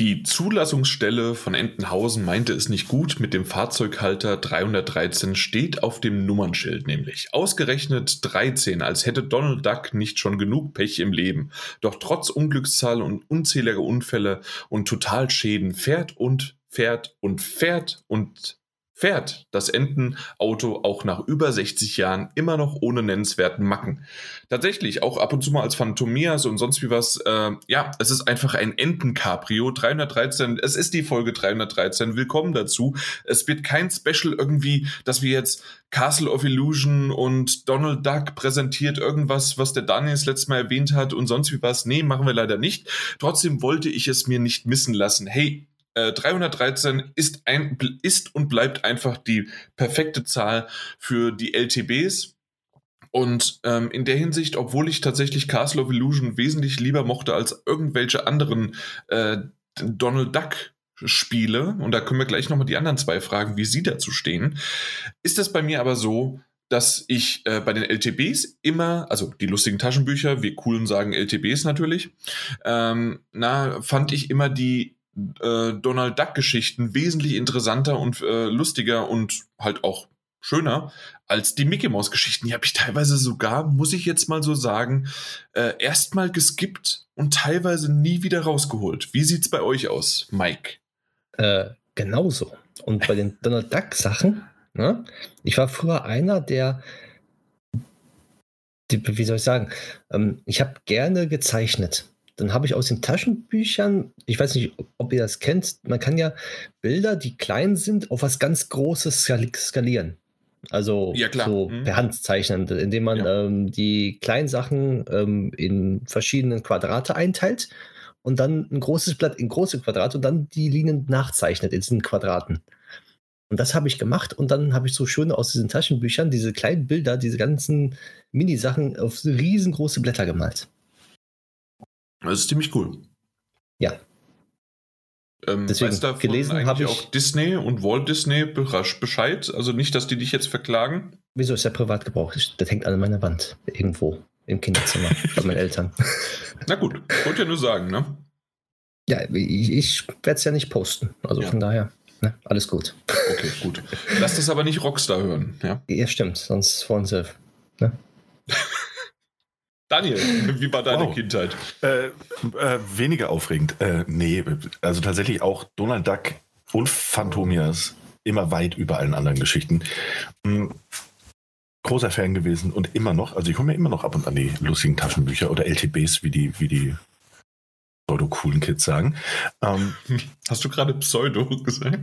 Die Zulassungsstelle von Entenhausen meinte es nicht gut mit dem Fahrzeughalter 313 steht auf dem Nummernschild nämlich. Ausgerechnet 13, als hätte Donald Duck nicht schon genug Pech im Leben. Doch trotz Unglückszahl und unzähliger Unfälle und Totalschäden fährt und fährt und fährt und fährt das Entenauto auch nach über 60 Jahren immer noch ohne nennenswerten Macken. Tatsächlich, auch ab und zu mal als Phantomias und sonst wie was, äh, ja, es ist einfach ein Enten-Cabrio 313, es ist die Folge 313, willkommen dazu. Es wird kein Special irgendwie, dass wir jetzt Castle of Illusion und Donald Duck präsentiert irgendwas, was der Daniel das letzte Mal erwähnt hat und sonst wie was. Nee, machen wir leider nicht. Trotzdem wollte ich es mir nicht missen lassen. Hey, 313 äh, ist, ein, ist und bleibt einfach die perfekte Zahl für die LTBs. Und ähm, in der Hinsicht, obwohl ich tatsächlich Castle of Illusion wesentlich lieber mochte als irgendwelche anderen äh, Donald Duck Spiele, und da können wir gleich nochmal die anderen zwei fragen, wie sie dazu stehen, ist das bei mir aber so, dass ich äh, bei den LTBs immer, also die lustigen Taschenbücher, wir coolen sagen LTBs natürlich, ähm, na, fand ich immer die äh, Donald Duck-Geschichten wesentlich interessanter und äh, lustiger und halt auch schöner als die Mickey Mouse-Geschichten. Die habe ich teilweise sogar, muss ich jetzt mal so sagen, äh, erstmal geskippt und teilweise nie wieder rausgeholt. Wie sieht's bei euch aus, Mike? Äh, genauso. Und bei den Donald Duck-Sachen, ne? ich war früher einer, der die, wie soll ich sagen, ähm, ich habe gerne gezeichnet. Dann habe ich aus den Taschenbüchern, ich weiß nicht, ob ihr das kennt, man kann ja Bilder, die klein sind, auf was ganz Großes skalieren. Also ja, so mhm. per Hand zeichnen, indem man ja. ähm, die kleinen Sachen ähm, in verschiedene Quadrate einteilt und dann ein großes Blatt in große Quadrate und dann die Linien nachzeichnet in diesen Quadraten. Und das habe ich gemacht und dann habe ich so schön aus diesen Taschenbüchern diese kleinen Bilder, diese ganzen Mini-Sachen auf riesengroße Blätter gemalt. Das ist ziemlich cool. Ja. Ähm, Deswegen weißt davon gelesen habe ich auch Disney und Walt Disney Bescheid. Also nicht, dass die dich jetzt verklagen. Wieso ist der Privatgebrauch? Das hängt an meiner Wand irgendwo im Kinderzimmer bei meinen Eltern. Na gut, wollte ja nur sagen, ne? Ja, ich, ich werde es ja nicht posten. Also ja. von daher, ne? alles gut. Okay, gut. Lass das aber nicht Rockstar hören, ja? Ja, stimmt, sonst wollen sie. Ne? Daniel, wie war deine wow. Kindheit? Äh, äh, weniger aufregend. Äh, nee, also tatsächlich auch Donald Duck und Phantomias immer weit über allen anderen Geschichten. Mhm. Großer Fan gewesen und immer noch, also ich komme mir immer noch ab und an die lustigen Taschenbücher oder LTBs, wie die, wie die pseudo-coolen Kids sagen. Ähm, Hast du gerade Pseudo gesagt?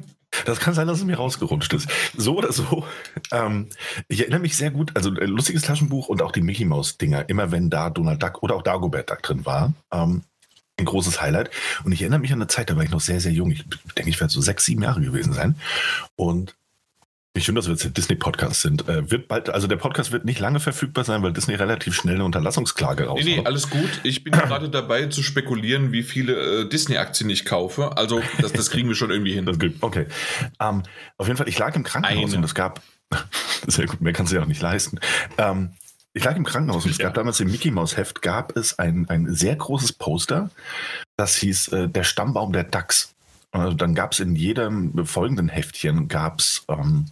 Das kann sein, dass es mir rausgerutscht ist. So oder so. Ähm, ich erinnere mich sehr gut, also ein äh, lustiges Taschenbuch und auch die Mickey Mouse-Dinger, immer wenn da Donald Duck oder auch Dagobert Duck drin war. Ähm, ein großes Highlight. Und ich erinnere mich an eine Zeit, da war ich noch sehr, sehr jung. Ich denke, ich werde so sechs, sieben Jahre gewesen sein. Und ich finde, dass wir jetzt Disney-Podcast sind. Äh, wird bald, also der Podcast wird nicht lange verfügbar sein, weil Disney relativ schnell eine Unterlassungsklage raushaut. Nee, nee, alles gut. Ich bin gerade dabei zu spekulieren, wie viele äh, Disney-Aktien ich kaufe. Also, das, das kriegen wir schon irgendwie hin. Das gibt, okay. Um, ähm, auf jeden Fall, ich lag im Krankenhaus Eine. und es gab, sehr gut, mehr kannst du ja auch nicht leisten. Um, ähm, ich lag im Krankenhaus und es gab damals im Mickey Mouse Heft gab es ein, ein sehr großes Poster, das hieß äh, Der Stammbaum der DAX. Also dann gab es in jedem folgenden Heftchen gab es ähm,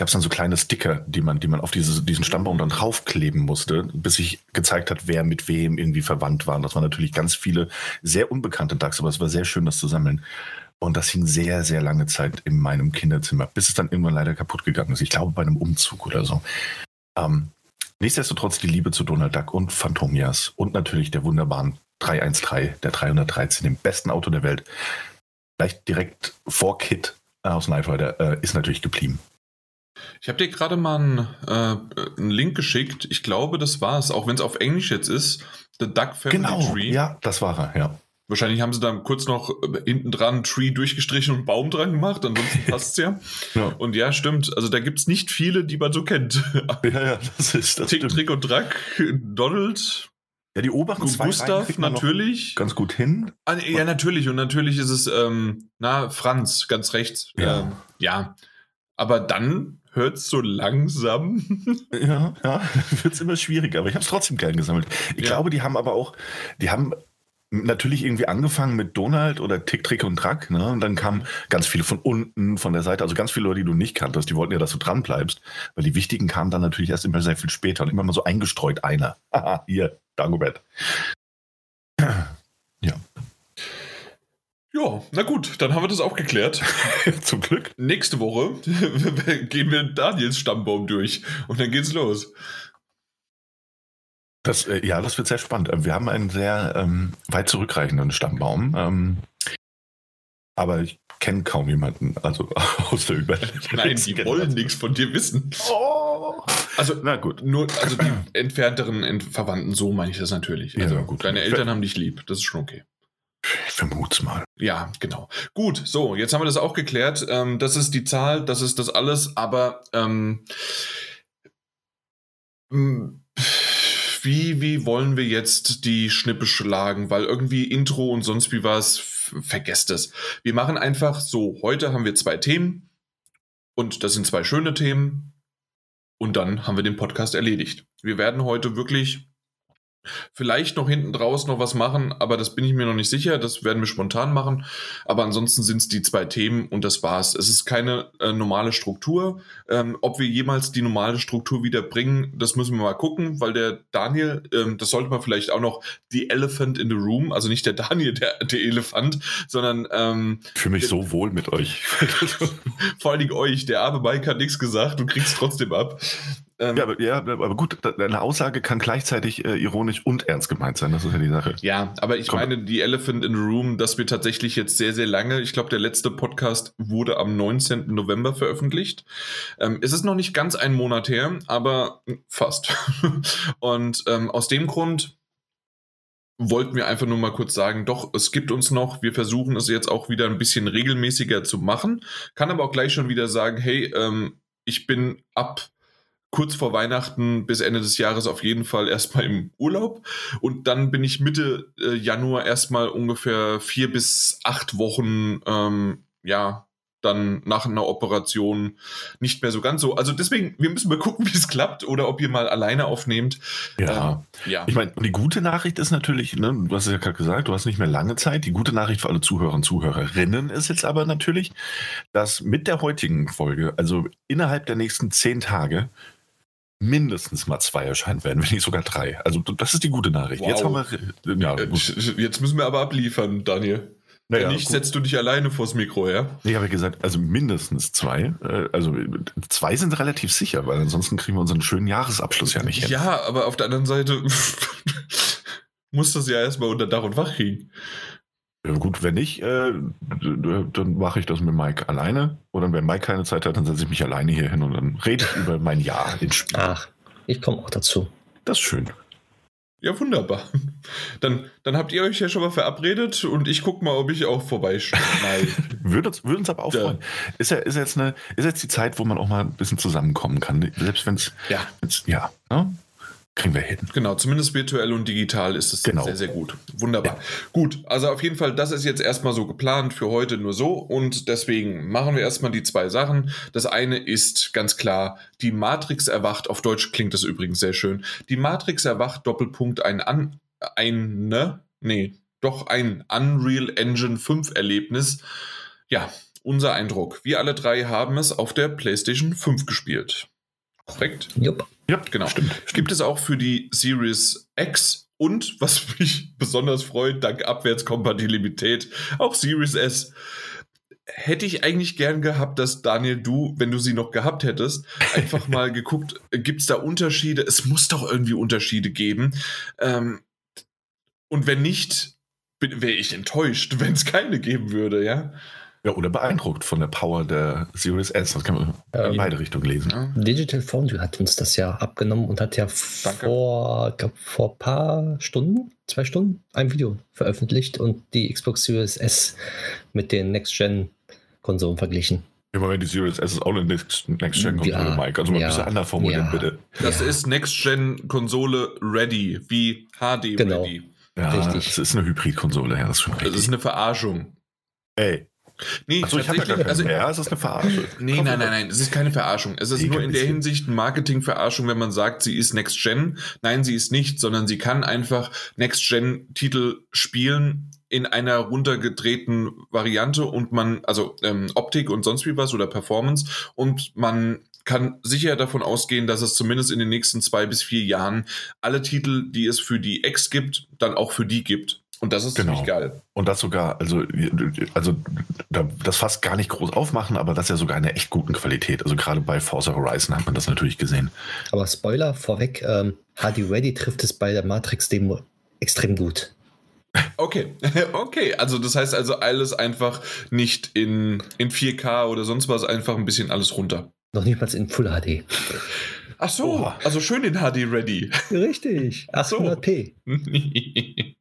gab es dann so kleine Sticker, die man, die man auf diese, diesen Stammbaum dann draufkleben musste, bis sich gezeigt hat, wer mit wem irgendwie verwandt war. Und das waren natürlich ganz viele sehr unbekannte Ducks, aber es war sehr schön, das zu sammeln. Und das hing sehr, sehr lange Zeit in meinem Kinderzimmer, bis es dann irgendwann leider kaputt gegangen ist. Ich glaube, bei einem Umzug oder so. Ähm, nichtsdestotrotz die Liebe zu Donald Duck und Phantomias und natürlich der wunderbaren 313, der 313, dem besten Auto der Welt. Vielleicht direkt vor Kit aus Knight Rider äh, ist natürlich geblieben. Ich habe dir gerade mal einen, äh, einen, Link geschickt. Ich glaube, das war es, auch wenn es auf Englisch jetzt ist. The Duck Family genau, Tree. Ja, das war er, ja. Wahrscheinlich haben sie da kurz noch äh, hinten dran Tree durchgestrichen und Baum dran gemacht, ansonsten passt es ja. ja. Und ja, stimmt. Also da gibt es nicht viele, die man so kennt. Ja, ja, das ist das. Tick, Trick und Drack, Donald. Ja, die oberen zwei Gustav natürlich. Ganz gut hin. Ah, ja, natürlich. Und natürlich ist es, ähm, na, Franz, ganz rechts. Ja. Ähm, ja. Aber dann hört so langsam. Ja, ja, wird es immer schwieriger, aber ich habe es trotzdem gern gesammelt. Ich ja. glaube, die haben aber auch, die haben natürlich irgendwie angefangen mit Donald oder Tick, Trick und Track, ne? Und dann kamen ganz viele von unten, von der Seite, also ganz viele Leute, die du nicht kanntest, die wollten ja, dass du dran bleibst, weil die wichtigen kamen dann natürlich erst immer sehr viel später und immer mal so eingestreut einer. Haha, hier, Dagobert. Ja. Ja, na gut, dann haben wir das auch geklärt. Zum Glück. Nächste Woche gehen wir Daniels Stammbaum durch und dann geht's los. Das, äh, ja, das wird sehr spannend. Wir haben einen sehr ähm, weit zurückreichenden Stammbaum. Ähm, aber ich kenne kaum jemanden, also aus der Überlegung. Nein, die wollen nichts von dir wissen. Oh. Also, na gut. Nur, also die entfernteren Verwandten, so meine ich das natürlich. Also, ja, gut. Deine Eltern haben dich lieb, das ist schon okay. Ich vermute mal. Ja, genau. Gut, so, jetzt haben wir das auch geklärt. Ähm, das ist die Zahl, das ist das alles, aber ähm, wie, wie wollen wir jetzt die Schnippe schlagen? Weil irgendwie Intro und sonst wie was, vergesst es. Wir machen einfach so, heute haben wir zwei Themen und das sind zwei schöne Themen und dann haben wir den Podcast erledigt. Wir werden heute wirklich Vielleicht noch hinten draus noch was machen, aber das bin ich mir noch nicht sicher. Das werden wir spontan machen. Aber ansonsten sind es die zwei Themen und das war's. Es ist keine äh, normale Struktur. Ähm, ob wir jemals die normale Struktur wieder bringen, das müssen wir mal gucken, weil der Daniel, ähm, das sollte man vielleicht auch noch, die Elephant in the Room, also nicht der Daniel, der, der Elefant, sondern. Ähm, Für mich so wohl mit euch. vor allen Dingen euch. Der arme Mike hat nichts gesagt, du kriegst trotzdem ab. Ähm, ja, aber, ja, aber gut, deine Aussage kann gleichzeitig äh, ironisch und ernst gemeint sein. Das ist ja die Sache. Ja, aber ich Komm. meine, die Elephant in the Room, dass wir tatsächlich jetzt sehr, sehr lange, ich glaube, der letzte Podcast wurde am 19. November veröffentlicht. Ähm, es ist noch nicht ganz ein Monat her, aber fast. und ähm, aus dem Grund wollten wir einfach nur mal kurz sagen, doch, es gibt uns noch, wir versuchen es jetzt auch wieder ein bisschen regelmäßiger zu machen, kann aber auch gleich schon wieder sagen, hey, ähm, ich bin ab kurz vor Weihnachten bis Ende des Jahres auf jeden Fall erstmal im Urlaub. Und dann bin ich Mitte äh, Januar erstmal ungefähr vier bis acht Wochen, ähm, ja, dann nach einer Operation nicht mehr so ganz so. Also deswegen, wir müssen mal gucken, wie es klappt oder ob ihr mal alleine aufnehmt. Ja. Äh, ja. Ich meine, die gute Nachricht ist natürlich, ne, du hast es ja gerade gesagt, du hast nicht mehr lange Zeit. Die gute Nachricht für alle Zuhörer und Zuhörerinnen ist jetzt aber natürlich, dass mit der heutigen Folge, also innerhalb der nächsten zehn Tage, mindestens mal zwei erscheinen werden, wenn nicht sogar drei. Also das ist die gute Nachricht. Wow. Jetzt haben wir. Ja, äh, Jetzt müssen wir aber abliefern, Daniel. Naja, Wenn nicht, gut. setzt du dich alleine vors Mikro, ja? Ich habe gesagt, also mindestens zwei. Äh, also zwei sind relativ sicher, weil ansonsten kriegen wir unseren schönen Jahresabschluss ja nicht hin. Ja, aber auf der anderen Seite muss das ja erstmal unter Dach und Fach kriegen. Ja, gut, wenn nicht, äh, dann mache ich das mit Mike alleine. Oder wenn Mike keine Zeit hat, dann setze ich mich alleine hier hin und dann rede ich über mein Jahr in Spiel. Ach, ich komme auch dazu. Das ist schön. Ja, wunderbar. Dann, dann habt ihr euch ja schon mal verabredet und ich gucke mal, ob ich auch vorbeischaue. würde, uns, würde uns aber auch freuen. Ist ja, ist, jetzt eine, ist jetzt die Zeit, wo man auch mal ein bisschen zusammenkommen kann. Selbst wenn es. Ja. Ja. Ne? Kriegen wir hin. Genau, zumindest virtuell und digital ist es genau. sehr, sehr gut. Wunderbar. Ja. Gut, also auf jeden Fall, das ist jetzt erstmal so geplant für heute nur so und deswegen machen wir erstmal die zwei Sachen. Das eine ist ganz klar, die Matrix erwacht, auf Deutsch klingt das übrigens sehr schön, die Matrix erwacht, Doppelpunkt, ein an, ein, ne, nee, doch ein Unreal Engine 5 Erlebnis. Ja, unser Eindruck. Wir alle drei haben es auf der PlayStation 5 gespielt. Korrekt? Jupp. Ja, genau. Stimmt. Gibt es auch für die Series X und, was mich besonders freut, dank Abwärtskompatibilität, auch Series S. Hätte ich eigentlich gern gehabt, dass Daniel, du, wenn du sie noch gehabt hättest, einfach mal geguckt, gibt es da Unterschiede? Es muss doch irgendwie Unterschiede geben. Ähm, und wenn nicht, wäre ich enttäuscht, wenn es keine geben würde, ja. Ja, oder beeindruckt von der Power der Series S. Das kann man ähm, in beide Richtungen lesen. Digital Foundry hat uns das ja abgenommen und hat ja vor, glaub, vor ein paar Stunden, zwei Stunden, ein Video veröffentlicht und die Xbox Series S mit den Next-Gen-Konsolen verglichen. Ich meine, die Series S ist auch eine Next-Gen-Konsole, ja, Mike. Also mal ja, ein bisschen anders formulieren, ja, bitte. Das ist Next-Gen-Konsole ready, wie HD genau. ready. Ja, Richtig. es ist eine Hybrid-Konsole, ja, das ist schon richtig. Das ist eine Verarschung. Ey, Nee, Achso, ich habe ja also, ja, es ist eine Verarschung. Nee, Komm, nein, nein, nein, es ist keine Verarschung. Es ist nur in der Hinsicht Marketing-Verarschung, wenn man sagt, sie ist Next Gen. Nein, sie ist nicht, sondern sie kann einfach Next Gen-Titel spielen in einer runtergedrehten Variante und man, also ähm, Optik und sonst wie was oder Performance und man kann sicher davon ausgehen, dass es zumindest in den nächsten zwei bis vier Jahren alle Titel, die es für die X gibt, dann auch für die gibt. Und das ist genau. ziemlich geil. Und das sogar, also, also das fast gar nicht groß aufmachen, aber das ja sogar eine echt guten Qualität. Also gerade bei Forza Horizon hat man das natürlich gesehen. Aber Spoiler vorweg, ähm, HD Ready trifft es bei der Matrix-Demo extrem gut. Okay, okay. Also das heißt also alles einfach nicht in, in 4K oder sonst was, einfach ein bisschen alles runter. Noch nicht mal in Full HD. Ach so, Oha. also schön in HD ready. Richtig, 800p.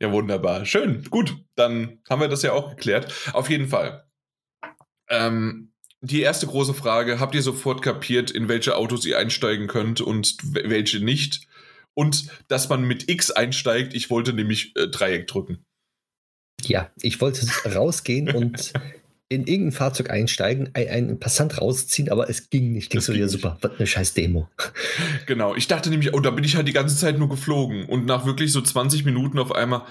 ja, wunderbar. Schön, gut. Dann haben wir das ja auch geklärt. Auf jeden Fall. Ähm, die erste große Frage, habt ihr sofort kapiert, in welche Autos ihr einsteigen könnt und welche nicht? Und dass man mit X einsteigt, ich wollte nämlich äh, Dreieck drücken. Ja, ich wollte rausgehen und in irgendein Fahrzeug einsteigen, einen Passant rausziehen, aber es ging nicht. Ging so wieder super. Was eine scheiß Demo. Genau. Ich dachte nämlich, oh, da bin ich halt die ganze Zeit nur geflogen. Und nach wirklich so 20 Minuten auf einmal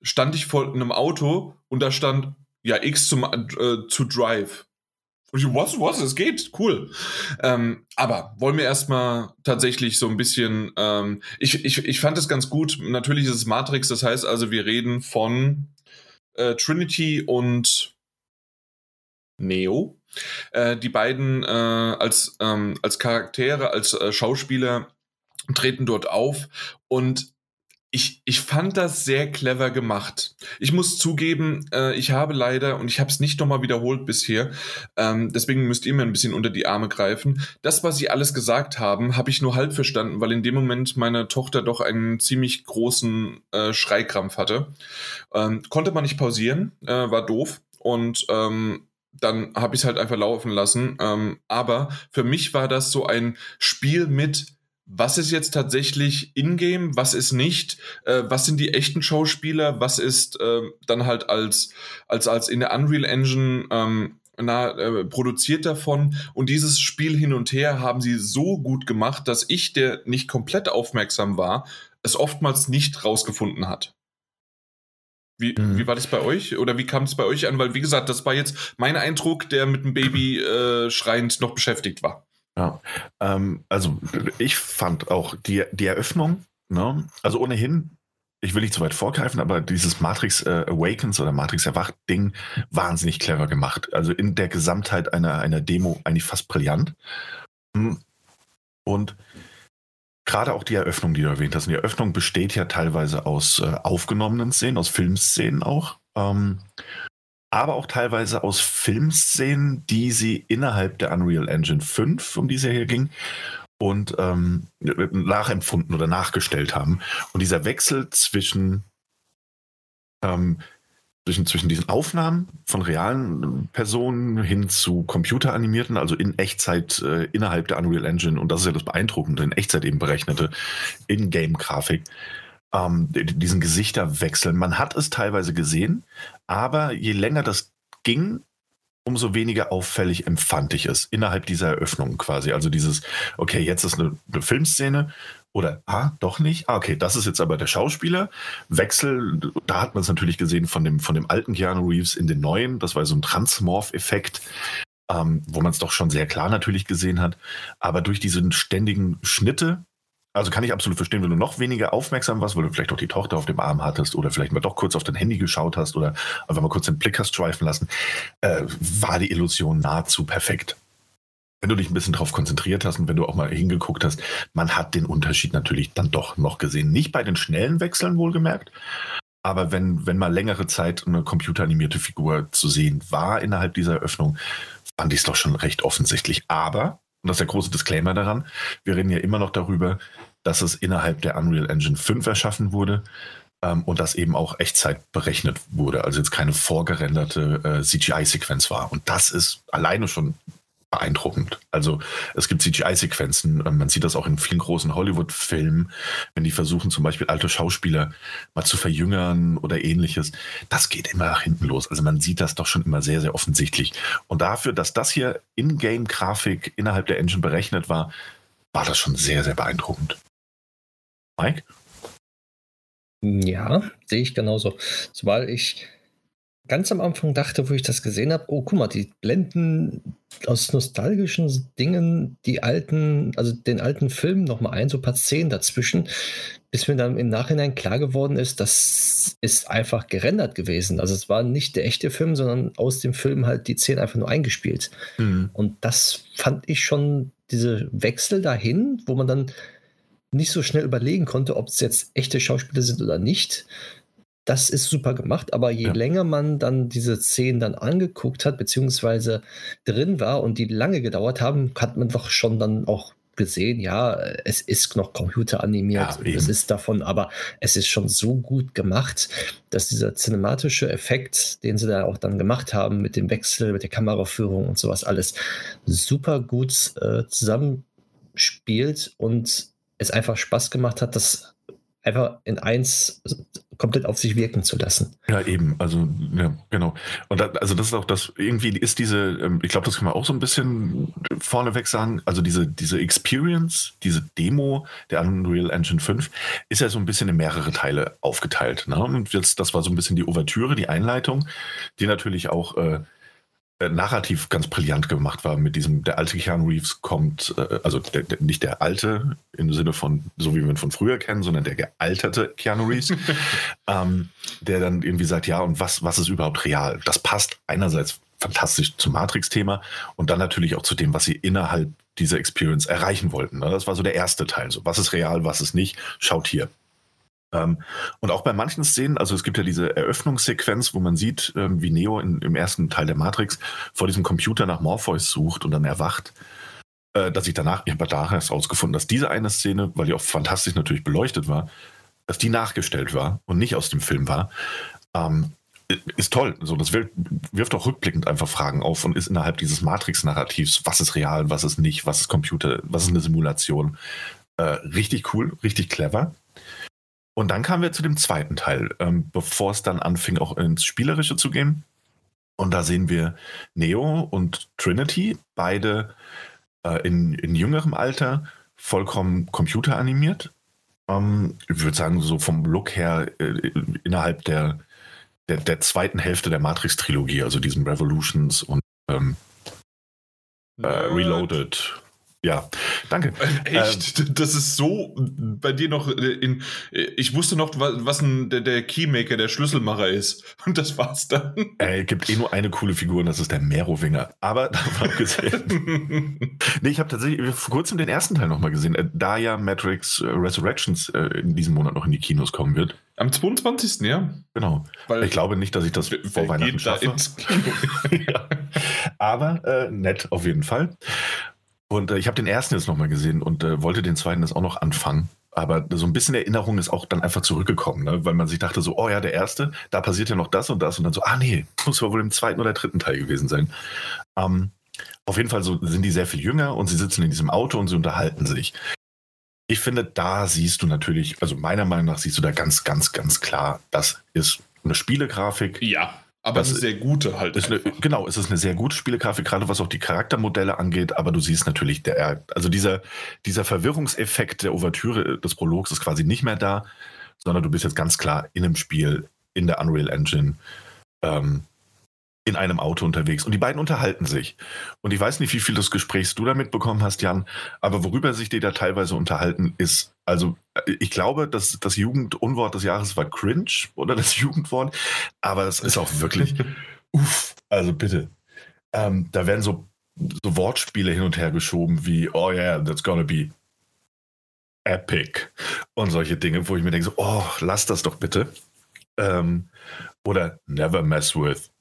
stand ich vor einem Auto und da stand, ja, X zum, äh, zu Drive. Und ich, was, was, es geht, cool. Ähm, aber wollen wir erstmal tatsächlich so ein bisschen, ähm, ich, ich, ich fand es ganz gut, natürlich ist es Matrix, das heißt also, wir reden von äh, Trinity und Neo. Äh, die beiden äh, als, ähm, als Charaktere, als äh, Schauspieler treten dort auf und ich, ich fand das sehr clever gemacht. Ich muss zugeben, äh, ich habe leider, und ich habe es nicht nochmal wiederholt bisher, ähm, deswegen müsst ihr mir ein bisschen unter die Arme greifen. Das, was sie alles gesagt haben, habe ich nur halb verstanden, weil in dem Moment meine Tochter doch einen ziemlich großen äh, Schreikrampf hatte. Ähm, konnte man nicht pausieren, äh, war doof. Und ähm, dann habe ich es halt einfach laufen lassen. Ähm, aber für mich war das so ein Spiel mit, was ist jetzt tatsächlich in-game, was ist nicht, äh, was sind die echten Schauspieler, was ist äh, dann halt als, als, als in der Unreal Engine ähm, na, äh, produziert davon. Und dieses Spiel hin und her haben sie so gut gemacht, dass ich, der nicht komplett aufmerksam war, es oftmals nicht rausgefunden hat. Wie, mhm. wie war das bei euch? Oder wie kam es bei euch an? Weil, wie gesagt, das war jetzt mein Eindruck, der mit dem Baby äh, schreiend noch beschäftigt war. Ja, ähm, also ich fand auch die, die Eröffnung, ne? also ohnehin, ich will nicht zu weit vorgreifen, aber dieses Matrix äh, Awakens oder Matrix Erwacht Ding wahnsinnig clever gemacht. Also in der Gesamtheit einer, einer Demo eigentlich fast brillant. Hm. Und gerade auch die Eröffnung, die du erwähnt hast. Die Eröffnung besteht ja teilweise aus äh, aufgenommenen Szenen, aus Filmszenen auch. Ähm, aber auch teilweise aus Filmszenen, die sie innerhalb der Unreal Engine 5, um die es ja hier ging, und ähm, nachempfunden oder nachgestellt haben. Und dieser Wechsel zwischen ähm, zwischen, zwischen diesen Aufnahmen von realen Personen hin zu computeranimierten, also in Echtzeit äh, innerhalb der Unreal Engine, und das ist ja das Beeindruckende, in Echtzeit eben berechnete In-Game-Grafik, ähm, diesen Gesichterwechsel. Man hat es teilweise gesehen, aber je länger das ging, umso weniger auffällig empfand ich es innerhalb dieser Eröffnung quasi. Also dieses, okay, jetzt ist eine, eine Filmszene oder, ah, doch nicht. Ah, okay, das ist jetzt aber der Schauspieler. Wechsel, da hat man es natürlich gesehen von dem, von dem alten Keanu Reeves in den neuen. Das war so ein Transmorph-Effekt, ähm, wo man es doch schon sehr klar natürlich gesehen hat. Aber durch diese ständigen Schnitte, also kann ich absolut verstehen, wenn du noch weniger aufmerksam warst, weil du vielleicht auch die Tochter auf dem Arm hattest oder vielleicht mal doch kurz auf dein Handy geschaut hast oder einfach mal kurz den Blick hast schweifen lassen, äh, war die Illusion nahezu perfekt wenn du dich ein bisschen drauf konzentriert hast und wenn du auch mal hingeguckt hast, man hat den Unterschied natürlich dann doch noch gesehen. Nicht bei den schnellen Wechseln wohlgemerkt, aber wenn, wenn mal längere Zeit eine computeranimierte Figur zu sehen war innerhalb dieser Eröffnung, fand ich es doch schon recht offensichtlich. Aber, und das ist der große Disclaimer daran, wir reden ja immer noch darüber, dass es innerhalb der Unreal Engine 5 erschaffen wurde ähm, und das eben auch Echtzeit berechnet wurde. Also jetzt keine vorgerenderte äh, CGI-Sequenz war. Und das ist alleine schon beeindruckend. Also es gibt CGI-Sequenzen, ähm, man sieht das auch in vielen großen Hollywood-Filmen, wenn die versuchen zum Beispiel alte Schauspieler mal zu verjüngern oder ähnliches. Das geht immer nach hinten los. Also man sieht das doch schon immer sehr, sehr offensichtlich. Und dafür, dass das hier in-game-Grafik innerhalb der Engine berechnet war, war das schon sehr, sehr beeindruckend. Mike? Ja, sehe ich genauso. Weil ich ganz am Anfang dachte, wo ich das gesehen habe, oh, guck mal, die blenden aus nostalgischen Dingen die alten, also den alten Film nochmal ein, so ein paar Szenen dazwischen, bis mir dann im Nachhinein klar geworden ist, das ist einfach gerendert gewesen. Also es war nicht der echte Film, sondern aus dem Film halt die Szenen einfach nur eingespielt. Mhm. Und das fand ich schon, diese Wechsel dahin, wo man dann nicht so schnell überlegen konnte, ob es jetzt echte Schauspieler sind oder nicht das ist super gemacht, aber je ja. länger man dann diese Szenen dann angeguckt hat, beziehungsweise drin war und die lange gedauert haben, hat man doch schon dann auch gesehen, ja, es ist noch computeranimiert, ja, es ist davon, aber es ist schon so gut gemacht, dass dieser cinematische Effekt, den sie da auch dann gemacht haben mit dem Wechsel, mit der Kameraführung und sowas alles super gut äh, zusammenspielt und es einfach Spaß gemacht hat, das einfach in eins komplett auf sich wirken zu lassen. Ja, eben, also ja, genau. Und da, also das ist auch das, irgendwie ist diese, ähm, ich glaube, das kann man auch so ein bisschen vorneweg sagen, also diese, diese Experience, diese Demo der Unreal Engine 5 ist ja so ein bisschen in mehrere Teile aufgeteilt. Ne? Und jetzt, das war so ein bisschen die Ouvertüre, die Einleitung, die natürlich auch äh, narrativ ganz brillant gemacht war mit diesem, der alte Keanu Reeves kommt, äh, also der, der, nicht der alte im Sinne von, so wie wir ihn von früher kennen, sondern der gealterte Keanu Reeves, ähm, der dann irgendwie sagt, ja, und was, was ist überhaupt real? Das passt einerseits fantastisch zum Matrix-Thema und dann natürlich auch zu dem, was sie innerhalb dieser Experience erreichen wollten. Ne? Das war so der erste Teil. So, was ist real, was ist nicht? Schaut hier. Ähm, und auch bei manchen Szenen, also es gibt ja diese Eröffnungssequenz, wo man sieht, ähm, wie Neo in, im ersten Teil der Matrix vor diesem Computer nach Morpheus sucht und dann erwacht. Äh, dass ich danach, ich habe da erst rausgefunden, dass diese eine Szene, weil die auch fantastisch natürlich beleuchtet war, dass die nachgestellt war und nicht aus dem Film war. Ähm, ist toll. So, das wirft auch rückblickend einfach Fragen auf und ist innerhalb dieses Matrix-Narrativs, was ist real, was ist nicht, was ist Computer, was ist eine Simulation. Äh, richtig cool, richtig clever. Und dann kamen wir zu dem zweiten Teil, ähm, bevor es dann anfing, auch ins Spielerische zu gehen. Und da sehen wir Neo und Trinity, beide äh, in, in jüngerem Alter, vollkommen computeranimiert. Ähm, ich würde sagen, so vom Look her äh, innerhalb der, der, der, zweiten Hälfte der Matrix-Trilogie, also diesem Revolutions und ähm, äh, Reloaded ja, danke. Echt? Ähm, das ist so bei dir noch äh, in. Ich wusste noch, was ein, der, der Keymaker, der Schlüsselmacher ist. Und das war's dann. Es gibt eh nur eine coole Figur und das ist der Merowinger. Aber davon abgesehen. nee, ich habe tatsächlich vor kurzem den ersten Teil nochmal gesehen. Äh, da ja Matrix äh, Resurrections in diesem Monat noch in die Kinos kommen wird. Am 22. ja. Genau. Weil ich glaube nicht, dass ich das vor Weihnachten schaffe. ja. Aber äh, nett auf jeden Fall. Und äh, ich habe den ersten jetzt nochmal gesehen und äh, wollte den zweiten jetzt auch noch anfangen. Aber so ein bisschen Erinnerung ist auch dann einfach zurückgekommen, ne? weil man sich dachte so, oh ja, der erste, da passiert ja noch das und das und dann so, ah nee, muss wohl im zweiten oder dritten Teil gewesen sein. Ähm, auf jeden Fall so sind die sehr viel jünger und sie sitzen in diesem Auto und sie unterhalten sich. Ich finde, da siehst du natürlich, also meiner Meinung nach siehst du da ganz, ganz, ganz klar, das ist eine Spielegrafik. Ja. Aber das eine sehr gute halt. Ist eine, genau, es ist eine sehr gute Spielegrafik, gerade was auch die Charaktermodelle angeht. Aber du siehst natürlich, der, also dieser, dieser Verwirrungseffekt der Ouvertüre des Prologs ist quasi nicht mehr da, sondern du bist jetzt ganz klar in einem Spiel, in der Unreal Engine. Ähm, in einem Auto unterwegs und die beiden unterhalten sich. Und ich weiß nicht, wie viel des Gesprächs du damit bekommen hast, Jan, aber worüber sich die da teilweise unterhalten, ist, also ich glaube, dass das Jugendunwort des Jahres war cringe oder das Jugendwort, aber es ist auch wirklich, uff, also bitte. Ähm, da werden so, so Wortspiele hin und her geschoben wie, oh yeah, that's gonna be epic und solche Dinge, wo ich mir denke, so, oh, lass das doch bitte. Ähm, oder never mess with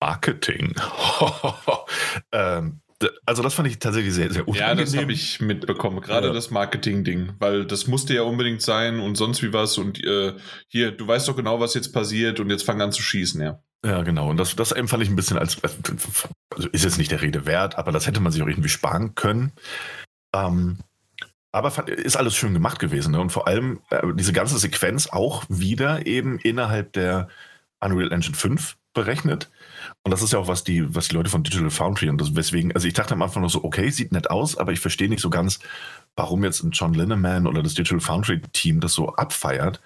Marketing. ähm, also das fand ich tatsächlich sehr, sehr unangenehm. Ja, das habe ich mitbekommen, gerade ja. das Marketing-Ding, weil das musste ja unbedingt sein und sonst wie was und äh, hier, du weißt doch genau, was jetzt passiert und jetzt fang an zu schießen, ja. Ja, genau. Und das, das empfand ich ein bisschen als, also ist jetzt nicht der Rede wert, aber das hätte man sich auch irgendwie sparen können. Ähm, aber ist alles schön gemacht gewesen. Ne? Und vor allem äh, diese ganze Sequenz auch wieder eben innerhalb der Unreal Engine 5 berechnet. Und das ist ja auch, was die, was die Leute von Digital Foundry und das, weswegen, also ich dachte am Anfang noch so, okay, sieht nett aus, aber ich verstehe nicht so ganz, warum jetzt ein John Linneman oder das Digital Foundry Team das so abfeiert.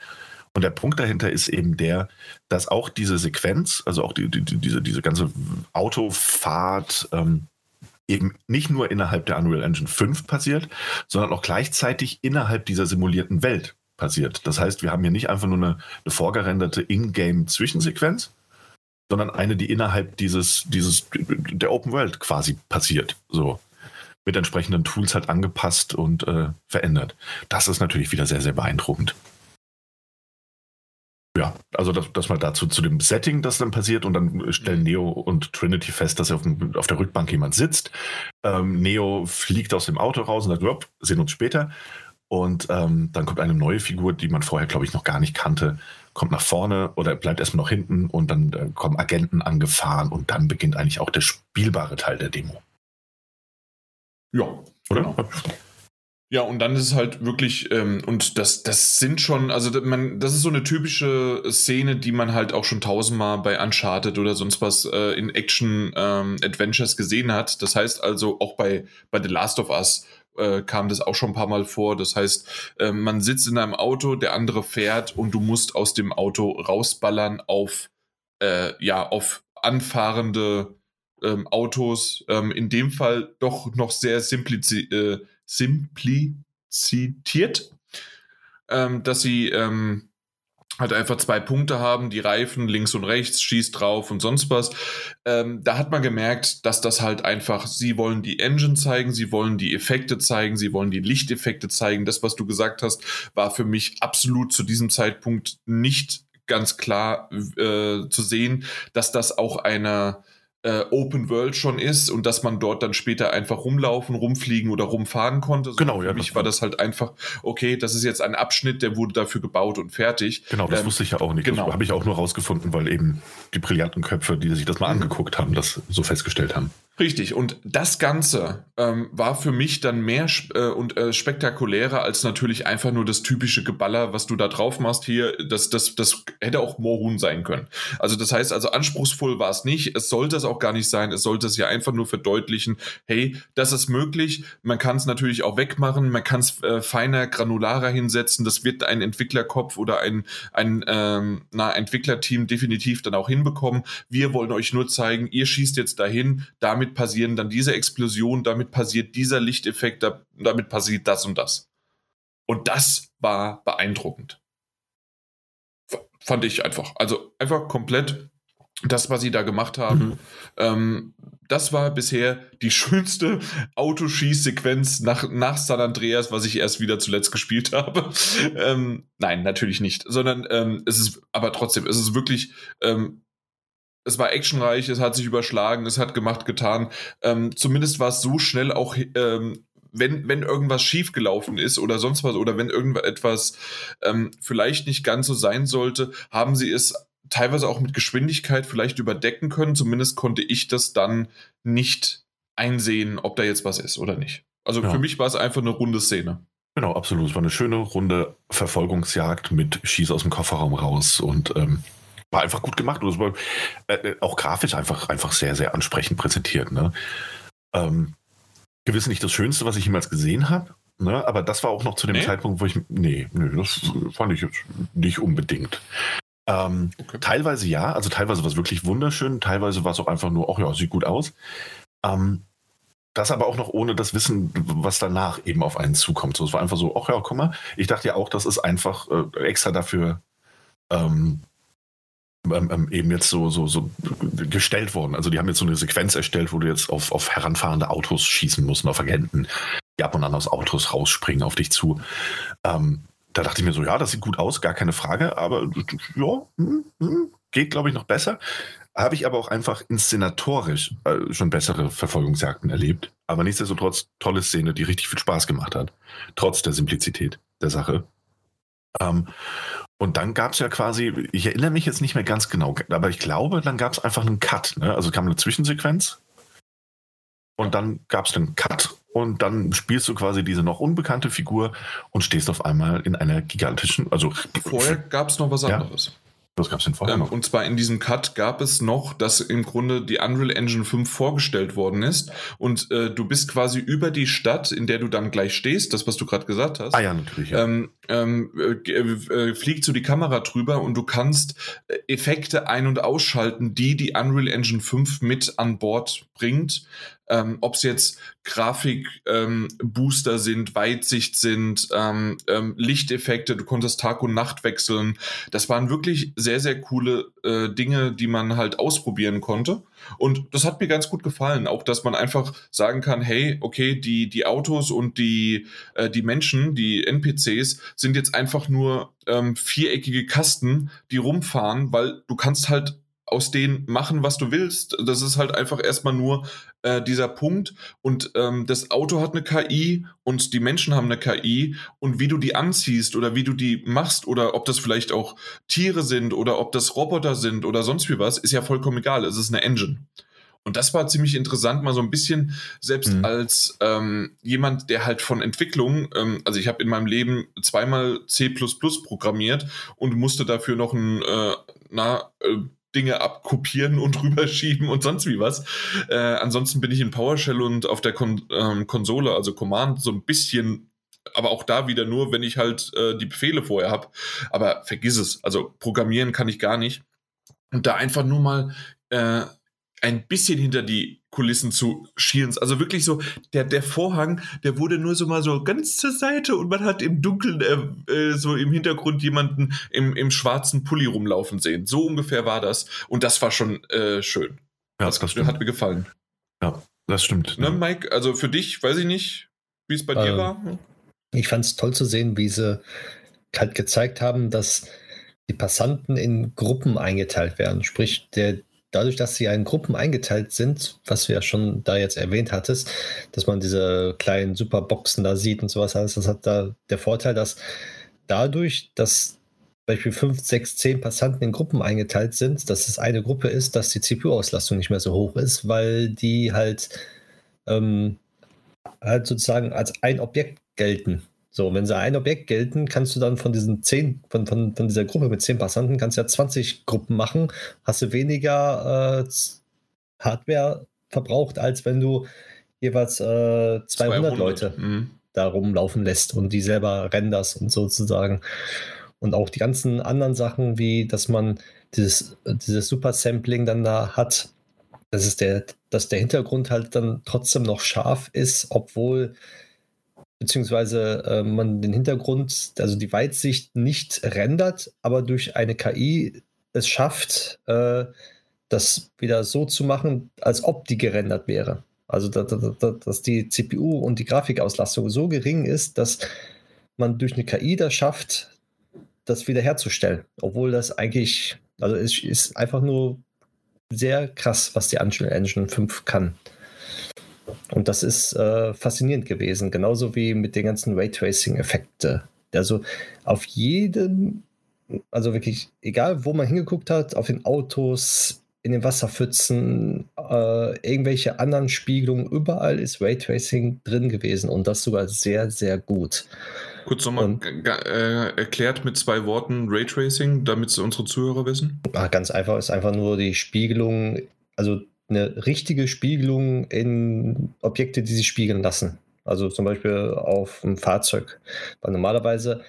Und der Punkt dahinter ist eben der, dass auch diese Sequenz, also auch die, die, diese, diese ganze Autofahrt, ähm, eben nicht nur innerhalb der Unreal Engine 5 passiert, sondern auch gleichzeitig innerhalb dieser simulierten Welt passiert. Das heißt, wir haben hier nicht einfach nur eine, eine vorgerenderte Ingame-Zwischensequenz, sondern eine, die innerhalb dieses, dieses, der Open World quasi passiert. So. Mit entsprechenden Tools halt angepasst und äh, verändert. Das ist natürlich wieder sehr, sehr beeindruckend. Ja, also das, das mal dazu zu dem Setting, das dann passiert und dann stellen Neo und Trinity fest, dass auf, dem, auf der Rückbank jemand sitzt. Ähm, Neo fliegt aus dem Auto raus und sagt, sehen uns später. Und ähm, dann kommt eine neue Figur, die man vorher, glaube ich, noch gar nicht kannte, kommt nach vorne oder bleibt erstmal noch hinten und dann äh, kommen Agenten angefahren und dann beginnt eigentlich auch der spielbare Teil der Demo. Ja, oder? Genau. Ja, und dann ist es halt wirklich, ähm, und das, das sind schon, also man, das ist so eine typische Szene, die man halt auch schon tausendmal bei Uncharted oder sonst was äh, in Action-Adventures ähm, gesehen hat. Das heißt also auch bei, bei The Last of Us äh, kam das auch schon ein paar Mal vor. Das heißt, äh, man sitzt in einem Auto, der andere fährt und du musst aus dem Auto rausballern auf, äh, ja, auf anfahrende ähm, Autos. Ähm, in dem Fall doch noch sehr simplizi äh, simpliziert, ähm, dass sie ähm, halt einfach zwei Punkte haben, die Reifen links und rechts, schießt drauf und sonst was. Ähm, da hat man gemerkt, dass das halt einfach, sie wollen die Engine zeigen, sie wollen die Effekte zeigen, sie wollen die Lichteffekte zeigen. Das, was du gesagt hast, war für mich absolut zu diesem Zeitpunkt nicht ganz klar äh, zu sehen, dass das auch einer äh, Open World schon ist und dass man dort dann später einfach rumlaufen, rumfliegen oder rumfahren konnte. So genau, ja. Für mich war das halt einfach, okay, das ist jetzt ein Abschnitt, der wurde dafür gebaut und fertig. Genau, das ähm, wusste ich ja auch nicht. Genau. Habe ich auch nur rausgefunden, weil eben die brillanten Köpfe, die sich das mal mhm. angeguckt haben, das so festgestellt haben. Richtig, und das Ganze ähm, war für mich dann mehr äh, und äh, spektakulärer als natürlich einfach nur das typische Geballer, was du da drauf machst hier. Das, das, das hätte auch Moorhuhn sein können. Also das heißt also, anspruchsvoll war es nicht. Es sollte es auch gar nicht sein. Es sollte es ja einfach nur verdeutlichen, hey, das ist möglich. Man kann es natürlich auch wegmachen. Man kann es äh, feiner, granularer hinsetzen. Das wird ein Entwicklerkopf oder ein, ein ähm, na, Entwicklerteam definitiv dann auch hinbekommen. Wir wollen euch nur zeigen, ihr schießt jetzt dahin, damit damit passieren dann diese Explosion, damit passiert dieser Lichteffekt, damit passiert das und das. Und das war beeindruckend. Fand ich einfach. Also einfach komplett das, was sie da gemacht haben. Mhm. Ähm, das war bisher die schönste Autoschießsequenz nach, nach San Andreas, was ich erst wieder zuletzt gespielt habe. ähm, nein, natürlich nicht. Sondern ähm, es ist, aber trotzdem, es ist wirklich ähm, es war actionreich, es hat sich überschlagen, es hat gemacht, getan. Ähm, zumindest war es so schnell auch, ähm, wenn, wenn irgendwas schiefgelaufen ist oder sonst was, oder wenn irgendetwas ähm, vielleicht nicht ganz so sein sollte, haben sie es teilweise auch mit Geschwindigkeit vielleicht überdecken können. Zumindest konnte ich das dann nicht einsehen, ob da jetzt was ist oder nicht. Also ja. für mich war es einfach eine runde Szene. Genau, absolut. Es war eine schöne runde Verfolgungsjagd mit Schieß aus dem Kofferraum raus und ähm, war einfach gut gemacht und es war äh, äh, auch grafisch einfach, einfach sehr, sehr ansprechend präsentiert. Ne? Ähm, gewiss nicht das Schönste, was ich jemals gesehen habe, ne? aber das war auch noch zu dem nee? Zeitpunkt, wo ich. Nee, nee, das fand ich jetzt nicht unbedingt. Ähm, okay. Teilweise ja, also teilweise war es wirklich wunderschön, teilweise war es auch einfach nur, ach ja, sieht gut aus. Ähm, das aber auch noch ohne das Wissen, was danach eben auf einen zukommt. So, es war einfach so, ach ja, guck mal, ich dachte ja auch, das ist einfach äh, extra dafür ähm, ähm, ähm, eben jetzt so, so, so gestellt worden. Also die haben jetzt so eine Sequenz erstellt, wo du jetzt auf, auf heranfahrende Autos schießen musst, auf Agenten, die ab und an aus Autos rausspringen auf dich zu. Ähm, da dachte ich mir so, ja, das sieht gut aus, gar keine Frage, aber ja, hm, hm, geht, glaube ich, noch besser. habe ich aber auch einfach inszenatorisch äh, schon bessere Verfolgungsjagden erlebt. Aber nichtsdestotrotz tolle Szene, die richtig viel Spaß gemacht hat. Trotz der Simplizität der Sache. Ähm, und dann gab es ja quasi, ich erinnere mich jetzt nicht mehr ganz genau, aber ich glaube, dann gab es einfach einen Cut. Ne? Also kam eine Zwischensequenz und dann gab es einen Cut und dann spielst du quasi diese noch unbekannte Figur und stehst auf einmal in einer gigantischen, also vorher gab es noch was anderes. Ja. Was gab es denn vorher noch? Und zwar in diesem Cut gab es noch, dass im Grunde die Unreal Engine 5 vorgestellt worden ist und äh, du bist quasi über die Stadt, in der du dann gleich stehst, das was du gerade gesagt hast. Ah ja, natürlich. Ja. Ähm, ähm, äh, äh, fliegt so die Kamera drüber und du kannst äh, Effekte ein- und ausschalten, die die Unreal Engine 5 mit an Bord bringt ähm, ob es jetzt Grafikbooster ähm, sind, Weitsicht sind, ähm, ähm, Lichteffekte, du konntest Tag und Nacht wechseln. Das waren wirklich sehr, sehr coole äh, Dinge, die man halt ausprobieren konnte. Und das hat mir ganz gut gefallen. Auch, dass man einfach sagen kann, hey, okay, die, die Autos und die, äh, die Menschen, die NPCs, sind jetzt einfach nur ähm, viereckige Kasten, die rumfahren, weil du kannst halt aus denen machen, was du willst. Das ist halt einfach erstmal nur äh, dieser Punkt. Und ähm, das Auto hat eine KI und die Menschen haben eine KI. Und wie du die anziehst oder wie du die machst oder ob das vielleicht auch Tiere sind oder ob das Roboter sind oder sonst wie was, ist ja vollkommen egal. Es ist eine Engine. Und das war ziemlich interessant, mal so ein bisschen, selbst mhm. als ähm, jemand, der halt von Entwicklung, ähm, also ich habe in meinem Leben zweimal C programmiert und musste dafür noch ein, äh, na, äh, Dinge abkopieren und rüberschieben und sonst wie was. Äh, ansonsten bin ich in PowerShell und auf der Kon ähm, Konsole, also Command, so ein bisschen, aber auch da wieder nur, wenn ich halt äh, die Befehle vorher habe. Aber vergiss es. Also programmieren kann ich gar nicht. Und da einfach nur mal äh, ein bisschen hinter die Kulissen zu schielen. Also wirklich so, der, der Vorhang, der wurde nur so mal so ganz zur Seite und man hat im Dunkeln äh, äh, so im Hintergrund jemanden im, im schwarzen Pulli rumlaufen sehen. So ungefähr war das. Und das war schon äh, schön. Ja, das, das hat mir gefallen. Ja, das stimmt. Ne, Mike, also für dich, weiß ich nicht, wie es bei ähm, dir war. Ich fand es toll zu sehen, wie sie halt gezeigt haben, dass die Passanten in Gruppen eingeteilt werden. Sprich, der, dadurch, dass sie in Gruppen eingeteilt sind, was du ja schon da jetzt erwähnt hattest, dass man diese kleinen Superboxen da sieht und sowas alles, das hat da der Vorteil, dass dadurch, dass Beispiel 5, 6, 10 Passanten in Gruppen eingeteilt sind, dass es eine Gruppe ist, dass die CPU-Auslastung nicht mehr so hoch ist, weil die halt, ähm, halt sozusagen als ein Objekt gelten. So, wenn sie ein Objekt gelten, kannst du dann von diesen zehn, von, von, von dieser Gruppe mit zehn Passanten, kannst du ja 20 Gruppen machen, hast du weniger äh, Hardware verbraucht, als wenn du jeweils äh, 200, 200, Leute mhm. da rumlaufen lässt und die selber renderst und sozusagen. Und auch die ganzen anderen Sachen, wie dass man dieses, dieses Super-Sampling dann da hat, dass, es der, dass der Hintergrund halt dann trotzdem noch scharf ist, obwohl beziehungsweise äh, man den Hintergrund, also die Weitsicht nicht rendert, aber durch eine KI es schafft, äh, das wieder so zu machen, als ob die gerendert wäre. Also da, da, da, dass die CPU und die Grafikauslastung so gering ist, dass man durch eine KI das schafft, das wiederherzustellen. Obwohl das eigentlich, also es ist einfach nur sehr krass, was die Unreal Engine 5 kann. Und das ist äh, faszinierend gewesen, genauso wie mit den ganzen Raytracing-Effekten. Also auf jedem, also wirklich, egal wo man hingeguckt hat, auf den Autos, in den Wasserpfützen, äh, irgendwelche anderen Spiegelungen, überall ist Raytracing drin gewesen und das sogar sehr, sehr gut. Kurz nochmal äh, erklärt mit zwei Worten Raytracing, damit unsere Zuhörer wissen. Ah, ganz einfach, ist einfach nur die Spiegelung, also eine richtige Spiegelung in Objekte, die sich spiegeln lassen. Also zum Beispiel auf einem Fahrzeug. Weil normalerweise,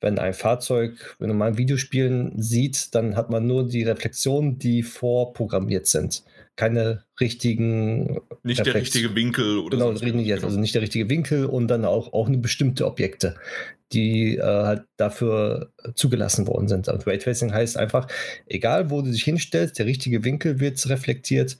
wenn ein Fahrzeug in normalen Videospielen sieht, dann hat man nur die Reflexionen, die vorprogrammiert sind. Keine richtigen. Nicht Reflex der richtige Winkel oder genau, so. Genau, also nicht der richtige Winkel und dann auch, auch nur bestimmte Objekte die äh, halt dafür zugelassen worden sind. Und Raytracing heißt einfach, egal wo du dich hinstellst, der richtige Winkel wird reflektiert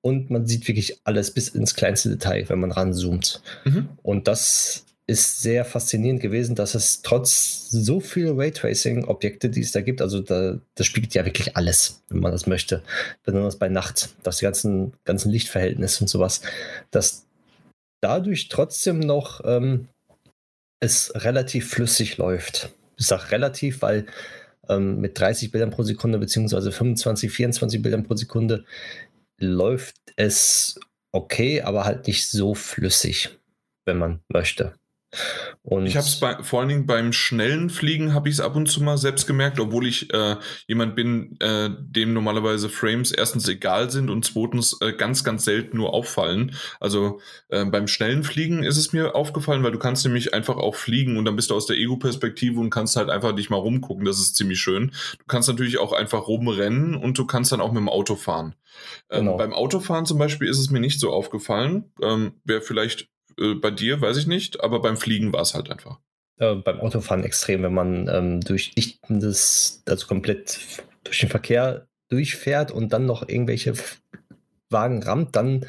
und man sieht wirklich alles bis ins kleinste Detail, wenn man ranzoomt. Mhm. Und das ist sehr faszinierend gewesen, dass es trotz so viel Raytracing-Objekte, die es da gibt, also da, das spiegelt ja wirklich alles, wenn man das möchte, besonders bei Nacht, dass die ganzen, ganzen Lichtverhältnisse und sowas, dass dadurch trotzdem noch ähm, es relativ flüssig läuft. Ich sage relativ, weil ähm, mit 30 Bildern pro Sekunde beziehungsweise 25, 24 Bildern pro Sekunde läuft es okay, aber halt nicht so flüssig, wenn man möchte. Und ich habe es vor allen Dingen beim schnellen Fliegen habe ich es ab und zu mal selbst gemerkt, obwohl ich äh, jemand bin, äh, dem normalerweise Frames erstens egal sind und zweitens äh, ganz, ganz selten nur auffallen. Also äh, beim schnellen Fliegen ist es mir aufgefallen, weil du kannst nämlich einfach auch fliegen und dann bist du aus der Ego-Perspektive und kannst halt einfach dich mal rumgucken. Das ist ziemlich schön. Du kannst natürlich auch einfach rumrennen und du kannst dann auch mit dem Auto fahren. Ähm, genau. beim Autofahren zum Beispiel ist es mir nicht so aufgefallen. Ähm, Wäre vielleicht äh, bei dir, weiß ich nicht, aber beim Fliegen war es halt einfach. Äh, beim Autofahren extrem, wenn man ähm, durch dichtendes, also komplett durch den Verkehr durchfährt und dann noch irgendwelche Wagen rammt, dann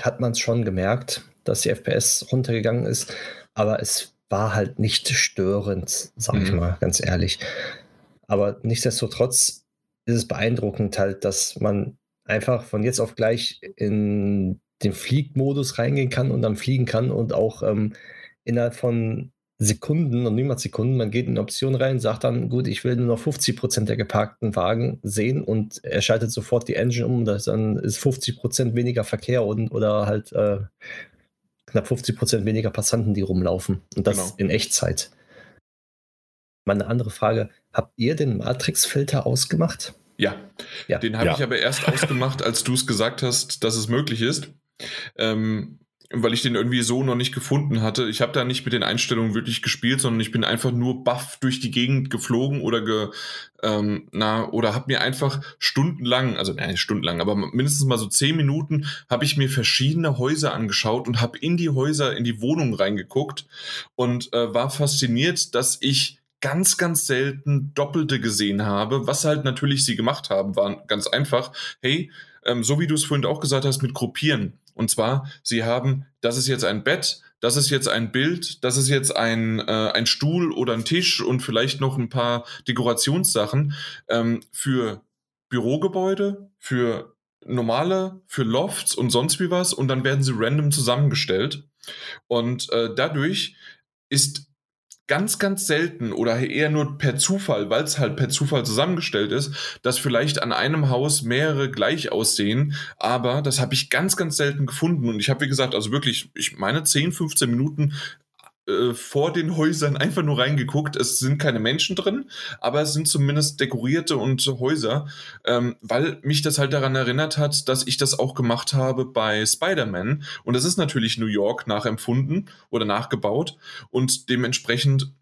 hat man es schon gemerkt, dass die FPS runtergegangen ist. Aber es war halt nicht störend, sag ich mhm. mal, ganz ehrlich. Aber nichtsdestotrotz ist es beeindruckend halt, dass man einfach von jetzt auf gleich in den Fliegmodus reingehen kann und dann fliegen kann und auch ähm, innerhalb von Sekunden und niemals Sekunden, man geht in eine Option rein, sagt dann, gut, ich will nur noch 50 Prozent der geparkten Wagen sehen und er schaltet sofort die Engine um, das dann ist 50 Prozent weniger Verkehr und oder halt äh, knapp 50 Prozent weniger Passanten, die rumlaufen und das genau. in Echtzeit. Meine andere Frage, habt ihr den Matrix-Filter ausgemacht? Ja, ja. den habe ja. ich aber erst ausgemacht, als du es gesagt hast, dass es möglich ist. Ähm, weil ich den irgendwie so noch nicht gefunden hatte. Ich habe da nicht mit den Einstellungen wirklich gespielt, sondern ich bin einfach nur baff durch die Gegend geflogen oder ge, ähm, na oder habe mir einfach stundenlang, also nein, stundenlang, aber mindestens mal so zehn Minuten habe ich mir verschiedene Häuser angeschaut und habe in die Häuser, in die Wohnung reingeguckt und äh, war fasziniert, dass ich ganz, ganz selten Doppelte gesehen habe. Was halt natürlich sie gemacht haben, war ganz einfach. Hey, ähm, so wie du es vorhin auch gesagt hast, mit Gruppieren und zwar, sie haben, das ist jetzt ein Bett, das ist jetzt ein Bild, das ist jetzt ein, äh, ein Stuhl oder ein Tisch und vielleicht noch ein paar Dekorationssachen ähm, für Bürogebäude, für normale, für Lofts und sonst wie was und dann werden sie random zusammengestellt. Und äh, dadurch ist ganz, ganz selten oder eher nur per Zufall, weil es halt per Zufall zusammengestellt ist, dass vielleicht an einem Haus mehrere gleich aussehen. Aber das habe ich ganz, ganz selten gefunden. Und ich habe, wie gesagt, also wirklich, ich meine 10, 15 Minuten äh, vor den Häusern einfach nur reingeguckt. Es sind keine Menschen drin, aber es sind zumindest dekorierte und Häuser, ähm, weil mich das halt daran erinnert hat, dass ich das auch gemacht habe bei Spider-Man. Und das ist natürlich New York nachempfunden oder nachgebaut und dementsprechend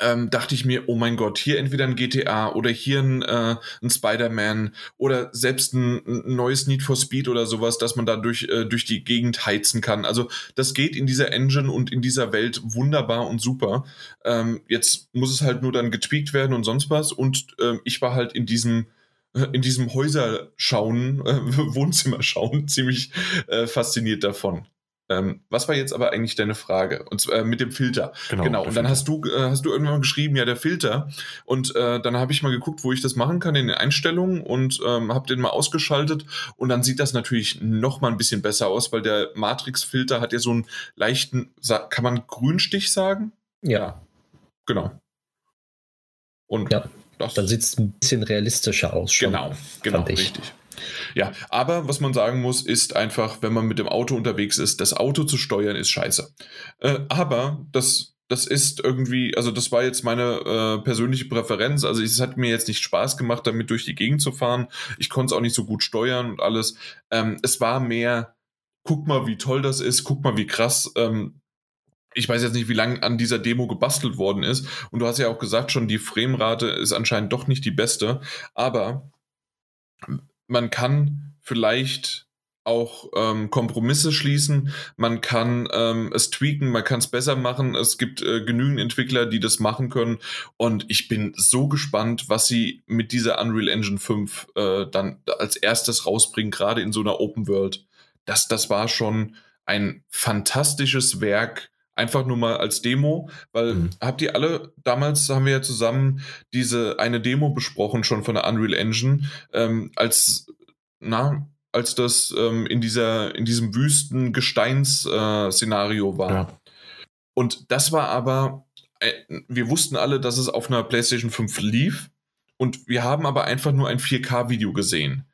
ähm, dachte ich mir, oh mein Gott, hier entweder ein GTA oder hier ein, äh, ein Spider-Man oder selbst ein, ein, neues Need for Speed oder sowas, dass man da durch, äh, durch die Gegend heizen kann. Also das geht in dieser Engine und in dieser Welt wunderbar und super. Ähm, jetzt muss es halt nur dann getweakt werden und sonst was. Und äh, ich war halt in diesem in diesem Häuserschauen, äh, Wohnzimmerschauen ziemlich äh, fasziniert davon. Ähm, was war jetzt aber eigentlich deine Frage? Und zwar äh, mit dem Filter. Genau. genau. Und dann Filter. hast du, äh, hast du irgendwann geschrieben, ja, der Filter. Und äh, dann habe ich mal geguckt, wo ich das machen kann in den Einstellungen und ähm, habe den mal ausgeschaltet. Und dann sieht das natürlich noch mal ein bisschen besser aus, weil der Matrix-Filter hat ja so einen leichten, kann man Grünstich sagen? Ja. Genau. Und ja. Das dann sieht es ein bisschen realistischer aus. Schon, genau, genau, richtig. Ja, aber was man sagen muss, ist einfach, wenn man mit dem Auto unterwegs ist, das Auto zu steuern ist scheiße. Äh, aber das das ist irgendwie, also das war jetzt meine äh, persönliche Präferenz. Also es hat mir jetzt nicht Spaß gemacht, damit durch die Gegend zu fahren. Ich konnte es auch nicht so gut steuern und alles. Ähm, es war mehr, guck mal, wie toll das ist, guck mal, wie krass. Ähm, ich weiß jetzt nicht, wie lange an dieser Demo gebastelt worden ist. Und du hast ja auch gesagt schon, die Framerate ist anscheinend doch nicht die beste. Aber man kann vielleicht auch ähm, Kompromisse schließen, man kann ähm, es tweaken, man kann es besser machen. Es gibt äh, genügend Entwickler, die das machen können. Und ich bin so gespannt, was sie mit dieser Unreal Engine 5 äh, dann als erstes rausbringen, gerade in so einer Open World. Das, das war schon ein fantastisches Werk Einfach nur mal als Demo, weil mhm. habt ihr alle, damals haben wir ja zusammen diese eine Demo besprochen, schon von der Unreal Engine, ähm, als, na, als das ähm, in dieser, in diesem wüsten Gesteins-Szenario äh, war. Ja. Und das war aber, äh, wir wussten alle, dass es auf einer PlayStation 5 lief. Und wir haben aber einfach nur ein 4K-Video gesehen.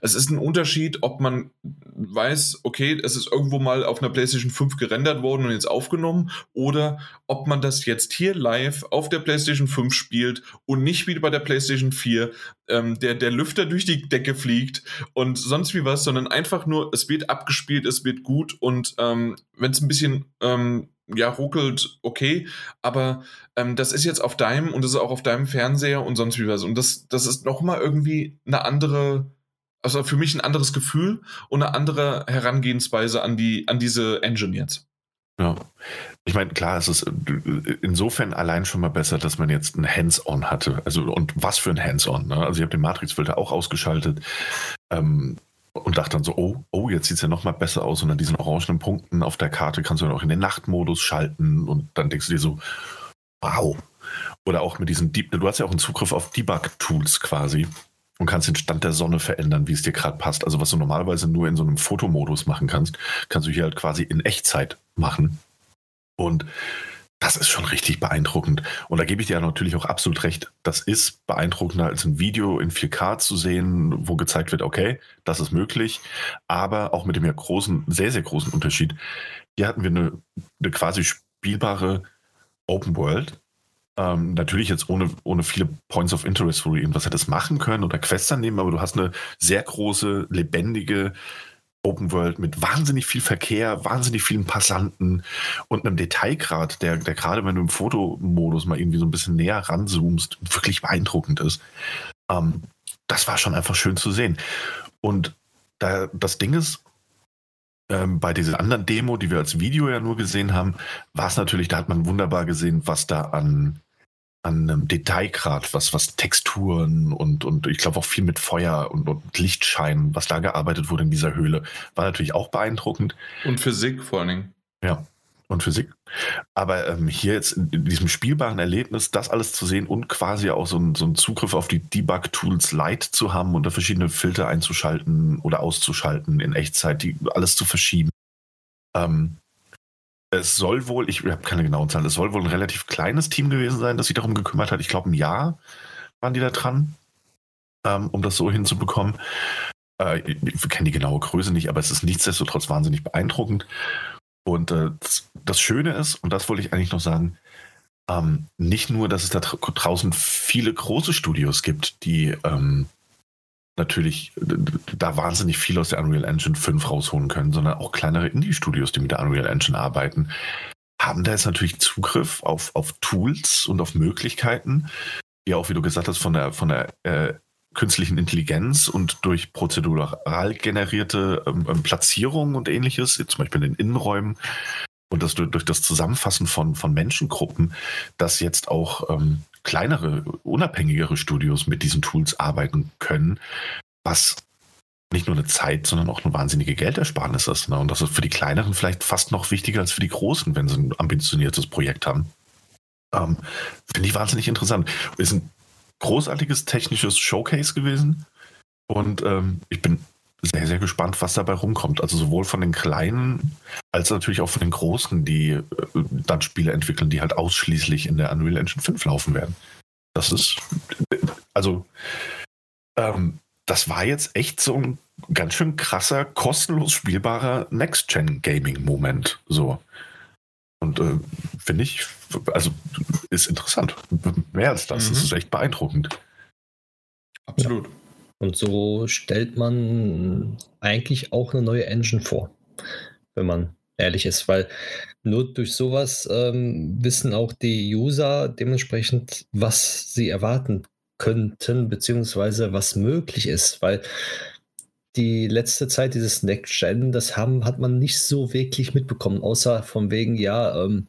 Es ist ein Unterschied, ob man weiß, okay, es ist irgendwo mal auf einer PlayStation 5 gerendert worden und jetzt aufgenommen, oder ob man das jetzt hier live auf der PlayStation 5 spielt und nicht wie bei der PlayStation 4, ähm, der, der Lüfter durch die Decke fliegt und sonst wie was, sondern einfach nur, es wird abgespielt, es wird gut und ähm, wenn es ein bisschen ähm, ja, ruckelt, okay, aber ähm, das ist jetzt auf deinem und das ist auch auf deinem Fernseher und sonst wie was. Und das, das ist nochmal irgendwie eine andere also für mich ein anderes Gefühl und eine andere Herangehensweise an, die, an diese Engine jetzt. Ja. Ich meine, klar, es ist insofern allein schon mal besser, dass man jetzt ein Hands-on hatte. Also, und was für ein Hands-on. Ne? Also, ich habe den Matrix-Filter auch ausgeschaltet ähm, und dachte dann so: Oh, oh, jetzt sieht es ja noch mal besser aus. Und an diesen orangenen Punkten auf der Karte kannst du dann auch in den Nachtmodus schalten. Und dann denkst du dir so: Wow. Oder auch mit diesen Deep, du hast ja auch einen Zugriff auf Debug-Tools quasi und kannst den Stand der Sonne verändern, wie es dir gerade passt. Also was du normalerweise nur in so einem Fotomodus machen kannst, kannst du hier halt quasi in Echtzeit machen. Und das ist schon richtig beeindruckend. Und da gebe ich dir ja natürlich auch absolut recht. Das ist beeindruckender als ein Video in 4K zu sehen, wo gezeigt wird, okay, das ist möglich. Aber auch mit dem ja großen, sehr, sehr großen Unterschied. Hier hatten wir eine, eine quasi spielbare Open World, ähm, natürlich jetzt ohne, ohne viele Points of Interest, wo du irgendwas hättest machen können oder Quests annehmen, aber du hast eine sehr große, lebendige Open World mit wahnsinnig viel Verkehr, wahnsinnig vielen Passanten und einem Detailgrad, der, der gerade wenn du im Fotomodus mal irgendwie so ein bisschen näher ranzoomst, wirklich beeindruckend ist. Ähm, das war schon einfach schön zu sehen. Und da, das Ding ist, ähm, bei dieser anderen Demo, die wir als Video ja nur gesehen haben, war es natürlich, da hat man wunderbar gesehen, was da an an einem Detailgrad, was, was Texturen und, und ich glaube auch viel mit Feuer und, und Lichtschein, was da gearbeitet wurde in dieser Höhle, war natürlich auch beeindruckend. Und Physik vor allen Dingen. Ja, und Physik. Aber ähm, hier jetzt in diesem spielbaren Erlebnis, das alles zu sehen und quasi auch so, ein, so einen Zugriff auf die Debug-Tools Lite zu haben und da verschiedene Filter einzuschalten oder auszuschalten in Echtzeit, die alles zu verschieben. Ähm, es soll wohl, ich habe keine genauen Zahlen, es soll wohl ein relativ kleines Team gewesen sein, das sich darum gekümmert hat. Ich glaube, ein Jahr waren die da dran, ähm, um das so hinzubekommen. Äh, wir kennen die genaue Größe nicht, aber es ist nichtsdestotrotz wahnsinnig beeindruckend. Und äh, das Schöne ist, und das wollte ich eigentlich noch sagen, ähm, nicht nur, dass es da draußen viele große Studios gibt, die ähm, natürlich da wahnsinnig viel aus der Unreal Engine 5 rausholen können, sondern auch kleinere Indie-Studios, die mit der Unreal Engine arbeiten, haben da jetzt natürlich Zugriff auf, auf Tools und auf Möglichkeiten, die auch, wie du gesagt hast, von der, von der äh, künstlichen Intelligenz und durch prozedural generierte ähm, ähm Platzierungen und ähnliches, zum Beispiel in den Innenräumen, und das durch, durch das Zusammenfassen von, von Menschengruppen, dass jetzt auch ähm, kleinere, unabhängigere Studios mit diesen Tools arbeiten können, was nicht nur eine Zeit, sondern auch eine wahnsinnige Geldersparnis ist. Ne? Und das ist für die kleineren vielleicht fast noch wichtiger als für die großen, wenn sie ein ambitioniertes Projekt haben. Ähm, Finde ich wahnsinnig interessant. Ist ein großartiges technisches Showcase gewesen. Und ähm, ich bin sehr, sehr gespannt, was dabei rumkommt. Also sowohl von den Kleinen als natürlich auch von den Großen, die äh, dann Spiele entwickeln, die halt ausschließlich in der Unreal Engine 5 laufen werden. Das ist, also, ähm, das war jetzt echt so ein ganz schön krasser, kostenlos spielbarer Next-Gen-Gaming-Moment. So. Und äh, finde ich, also ist interessant. Mehr als das. Mhm. Das ist echt beeindruckend. Absolut. Ja. Und so stellt man eigentlich auch eine neue Engine vor, wenn man ehrlich ist, weil nur durch sowas ähm, wissen auch die User dementsprechend, was sie erwarten könnten, beziehungsweise was möglich ist, weil die letzte Zeit dieses Next Gen, das haben, hat man nicht so wirklich mitbekommen, außer von wegen, ja, ähm,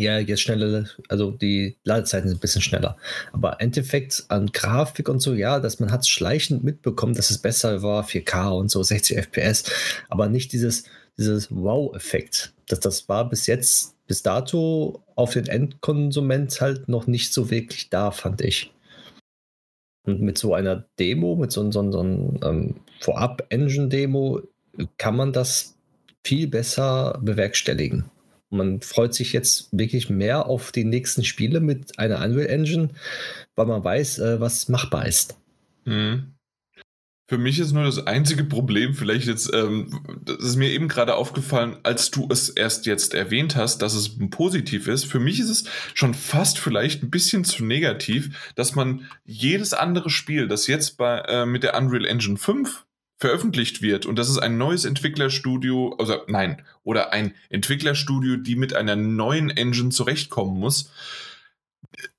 ja, jetzt schneller, also die Ladezeiten sind ein bisschen schneller. Aber Endeffekt an Grafik und so, ja, dass man hat schleichend mitbekommen, dass es besser war, 4K und so, 60 FPS, aber nicht dieses, dieses Wow-Effekt. Das, das war bis jetzt, bis dato auf den Endkonsument halt noch nicht so wirklich da, fand ich. Und mit so einer Demo, mit so, so, so einem ähm, Vorab-Engine-Demo, kann man das viel besser bewerkstelligen. Man freut sich jetzt wirklich mehr auf die nächsten Spiele mit einer Unreal Engine, weil man weiß, äh, was machbar ist. Mhm. Für mich ist nur das einzige Problem, vielleicht jetzt, ähm, das ist mir eben gerade aufgefallen, als du es erst jetzt erwähnt hast, dass es positiv ist. Für mich ist es schon fast vielleicht ein bisschen zu negativ, dass man jedes andere Spiel, das jetzt bei, äh, mit der Unreal Engine 5 veröffentlicht wird und das ist ein neues Entwicklerstudio, also nein, oder ein Entwicklerstudio, die mit einer neuen Engine zurechtkommen muss,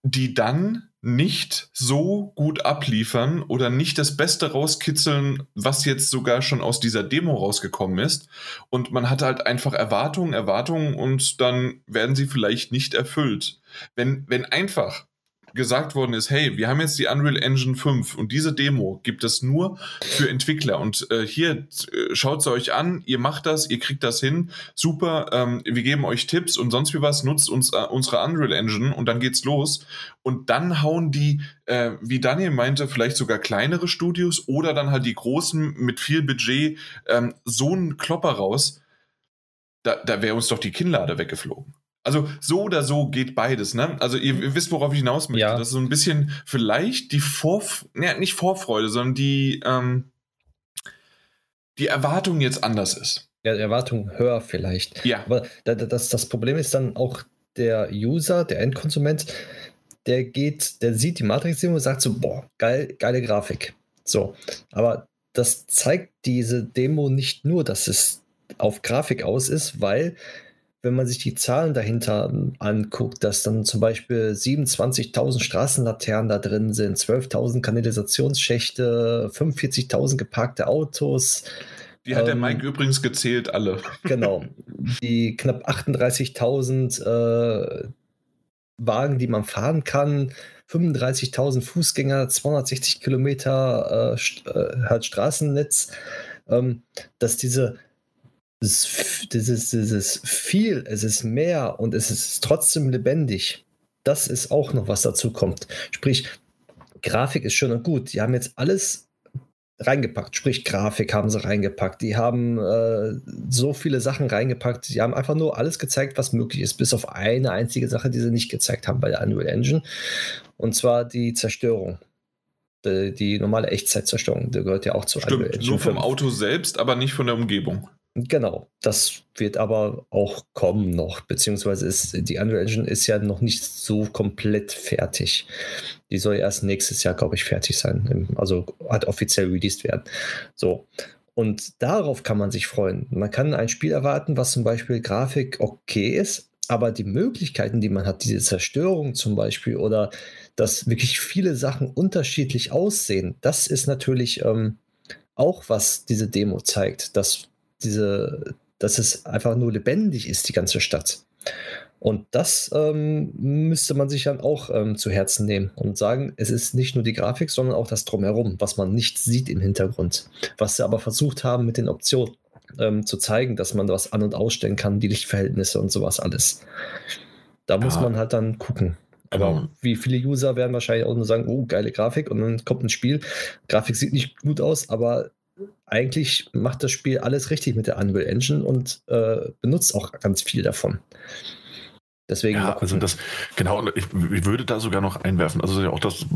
die dann nicht so gut abliefern oder nicht das Beste rauskitzeln, was jetzt sogar schon aus dieser Demo rausgekommen ist. Und man hat halt einfach Erwartungen, Erwartungen und dann werden sie vielleicht nicht erfüllt. Wenn, wenn einfach gesagt worden ist, hey, wir haben jetzt die Unreal Engine 5 und diese Demo gibt es nur für Entwickler. Und äh, hier äh, schaut sie euch an, ihr macht das, ihr kriegt das hin, super, ähm, wir geben euch Tipps und sonst wie was, nutzt uns äh, unsere Unreal Engine und dann geht's los. Und dann hauen die, äh, wie Daniel meinte, vielleicht sogar kleinere Studios oder dann halt die großen mit viel Budget ähm, so einen Klopper raus, da, da wäre uns doch die Kinnlade weggeflogen. Also so oder so geht beides, ne? Also ihr, ihr wisst, worauf ich hinaus möchte. Ja. Das ist so ein bisschen vielleicht die Vorf ne, nicht Vorfreude, sondern die, ähm, die Erwartung jetzt anders ist. Ja, die Erwartung höher vielleicht. Ja. Aber das, das Problem ist dann auch der User, der Endkonsument, der geht, der sieht die Matrix-Demo und sagt so, boah, geil, geile Grafik. So. Aber das zeigt diese Demo nicht nur, dass es auf Grafik aus ist, weil wenn man sich die Zahlen dahinter anguckt, dass dann zum Beispiel 27.000 Straßenlaternen da drin sind, 12.000 Kanalisationsschächte, 45.000 geparkte Autos. Die hat ähm, der Mike übrigens gezählt, alle. Genau. Die knapp 38.000 äh, Wagen, die man fahren kann, 35.000 Fußgänger, 260 Kilometer äh, äh, halt Straßennetz, ähm, dass diese das, dieses, dieses viel, es ist mehr und es ist trotzdem lebendig. Das ist auch noch, was dazu kommt. Sprich, Grafik ist schön und gut. Die haben jetzt alles reingepackt. Sprich, Grafik haben sie reingepackt. Die haben äh, so viele Sachen reingepackt. Die haben einfach nur alles gezeigt, was möglich ist, bis auf eine einzige Sache, die sie nicht gezeigt haben bei der Unreal Engine. Und zwar die Zerstörung. Die, die normale Echtzeitzerstörung, die gehört ja auch zu Stimmt, Unreal Engine. Nur vom 5. Auto selbst, aber nicht von der Umgebung. Genau, das wird aber auch kommen noch, beziehungsweise ist die Unreal Engine ist ja noch nicht so komplett fertig. Die soll erst nächstes Jahr, glaube ich, fertig sein, also hat offiziell released werden. So. Und darauf kann man sich freuen. Man kann ein Spiel erwarten, was zum Beispiel Grafik okay ist, aber die Möglichkeiten, die man hat, diese Zerstörung zum Beispiel oder dass wirklich viele Sachen unterschiedlich aussehen, das ist natürlich ähm, auch, was diese Demo zeigt, dass diese, dass es einfach nur lebendig ist, die ganze Stadt. Und das ähm, müsste man sich dann auch ähm, zu Herzen nehmen und sagen, es ist nicht nur die Grafik, sondern auch das Drumherum, was man nicht sieht im Hintergrund. Was sie aber versucht haben mit den Optionen ähm, zu zeigen, dass man was an- und ausstellen kann, die Lichtverhältnisse und sowas alles. Da ja. muss man halt dann gucken. Aber genau. wie viele User werden wahrscheinlich auch nur sagen, oh, geile Grafik und dann kommt ein Spiel. Grafik sieht nicht gut aus, aber eigentlich macht das Spiel alles richtig mit der Unreal Engine und äh, benutzt auch ganz viel davon. Deswegen. Ja, also das, genau, ich, ich, würde da sogar noch einwerfen. Also auch das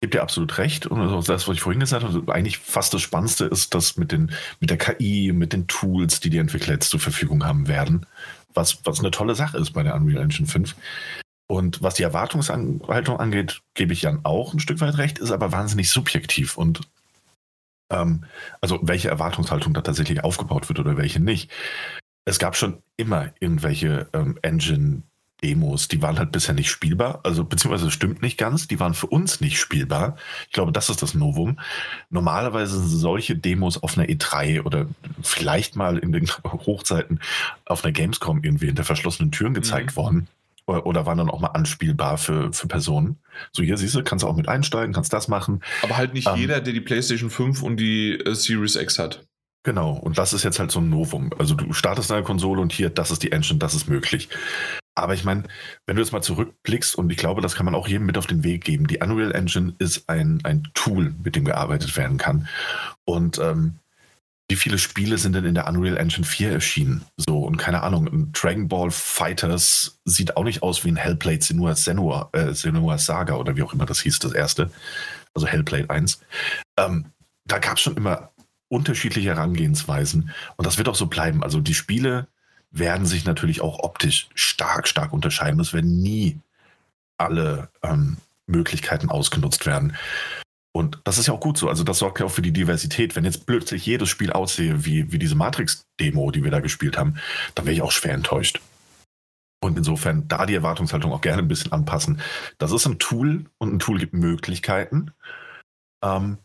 gibt ja absolut recht. Und also das, was ich vorhin gesagt habe, eigentlich fast das Spannendste ist, dass mit, den, mit der KI, mit den Tools, die die Entwickler jetzt zur Verfügung haben werden, was, was eine tolle Sache ist bei der Unreal Engine 5. Und was die Erwartungshaltung angeht, gebe ich Jan auch ein Stück weit recht, ist aber wahnsinnig subjektiv. Und ähm, also welche Erwartungshaltung da tatsächlich aufgebaut wird oder welche nicht. Es gab schon immer irgendwelche ähm, Engine Demos, die waren halt bisher nicht spielbar, also beziehungsweise stimmt nicht ganz, die waren für uns nicht spielbar. Ich glaube, das ist das Novum. Normalerweise sind solche Demos auf einer E3 oder vielleicht mal in den Hochzeiten auf einer Gamescom irgendwie hinter verschlossenen Türen gezeigt mhm. worden oder waren dann auch mal anspielbar für, für Personen. So, hier siehst du, kannst du auch mit einsteigen, kannst das machen. Aber halt nicht ähm, jeder, der die PlayStation 5 und die äh, Series X hat. Genau, und das ist jetzt halt so ein Novum. Also du startest eine Konsole und hier, das ist die Engine, das ist möglich. Aber ich meine, wenn du jetzt mal zurückblickst, und ich glaube, das kann man auch jedem mit auf den Weg geben, die Unreal Engine ist ein, ein Tool, mit dem gearbeitet werden kann. Und ähm, wie viele Spiele sind denn in der Unreal Engine 4 erschienen? So, und keine Ahnung, ein Dragon Ball Fighters sieht auch nicht aus wie ein Hellblade Senua, Senua, äh, Senua Saga oder wie auch immer das hieß, das erste. Also Hellblade 1. Ähm, da gab es schon immer unterschiedliche Herangehensweisen. Und das wird auch so bleiben. Also die Spiele werden sich natürlich auch optisch stark, stark unterscheiden. Es werden nie alle ähm, Möglichkeiten ausgenutzt werden. Und das ist ja auch gut so. Also das sorgt ja auch für die Diversität. Wenn jetzt plötzlich jedes Spiel aussehe wie, wie diese Matrix-Demo, die wir da gespielt haben, dann wäre ich auch schwer enttäuscht. Und insofern da die Erwartungshaltung auch gerne ein bisschen anpassen. Das ist ein Tool und ein Tool gibt Möglichkeiten. Ähm,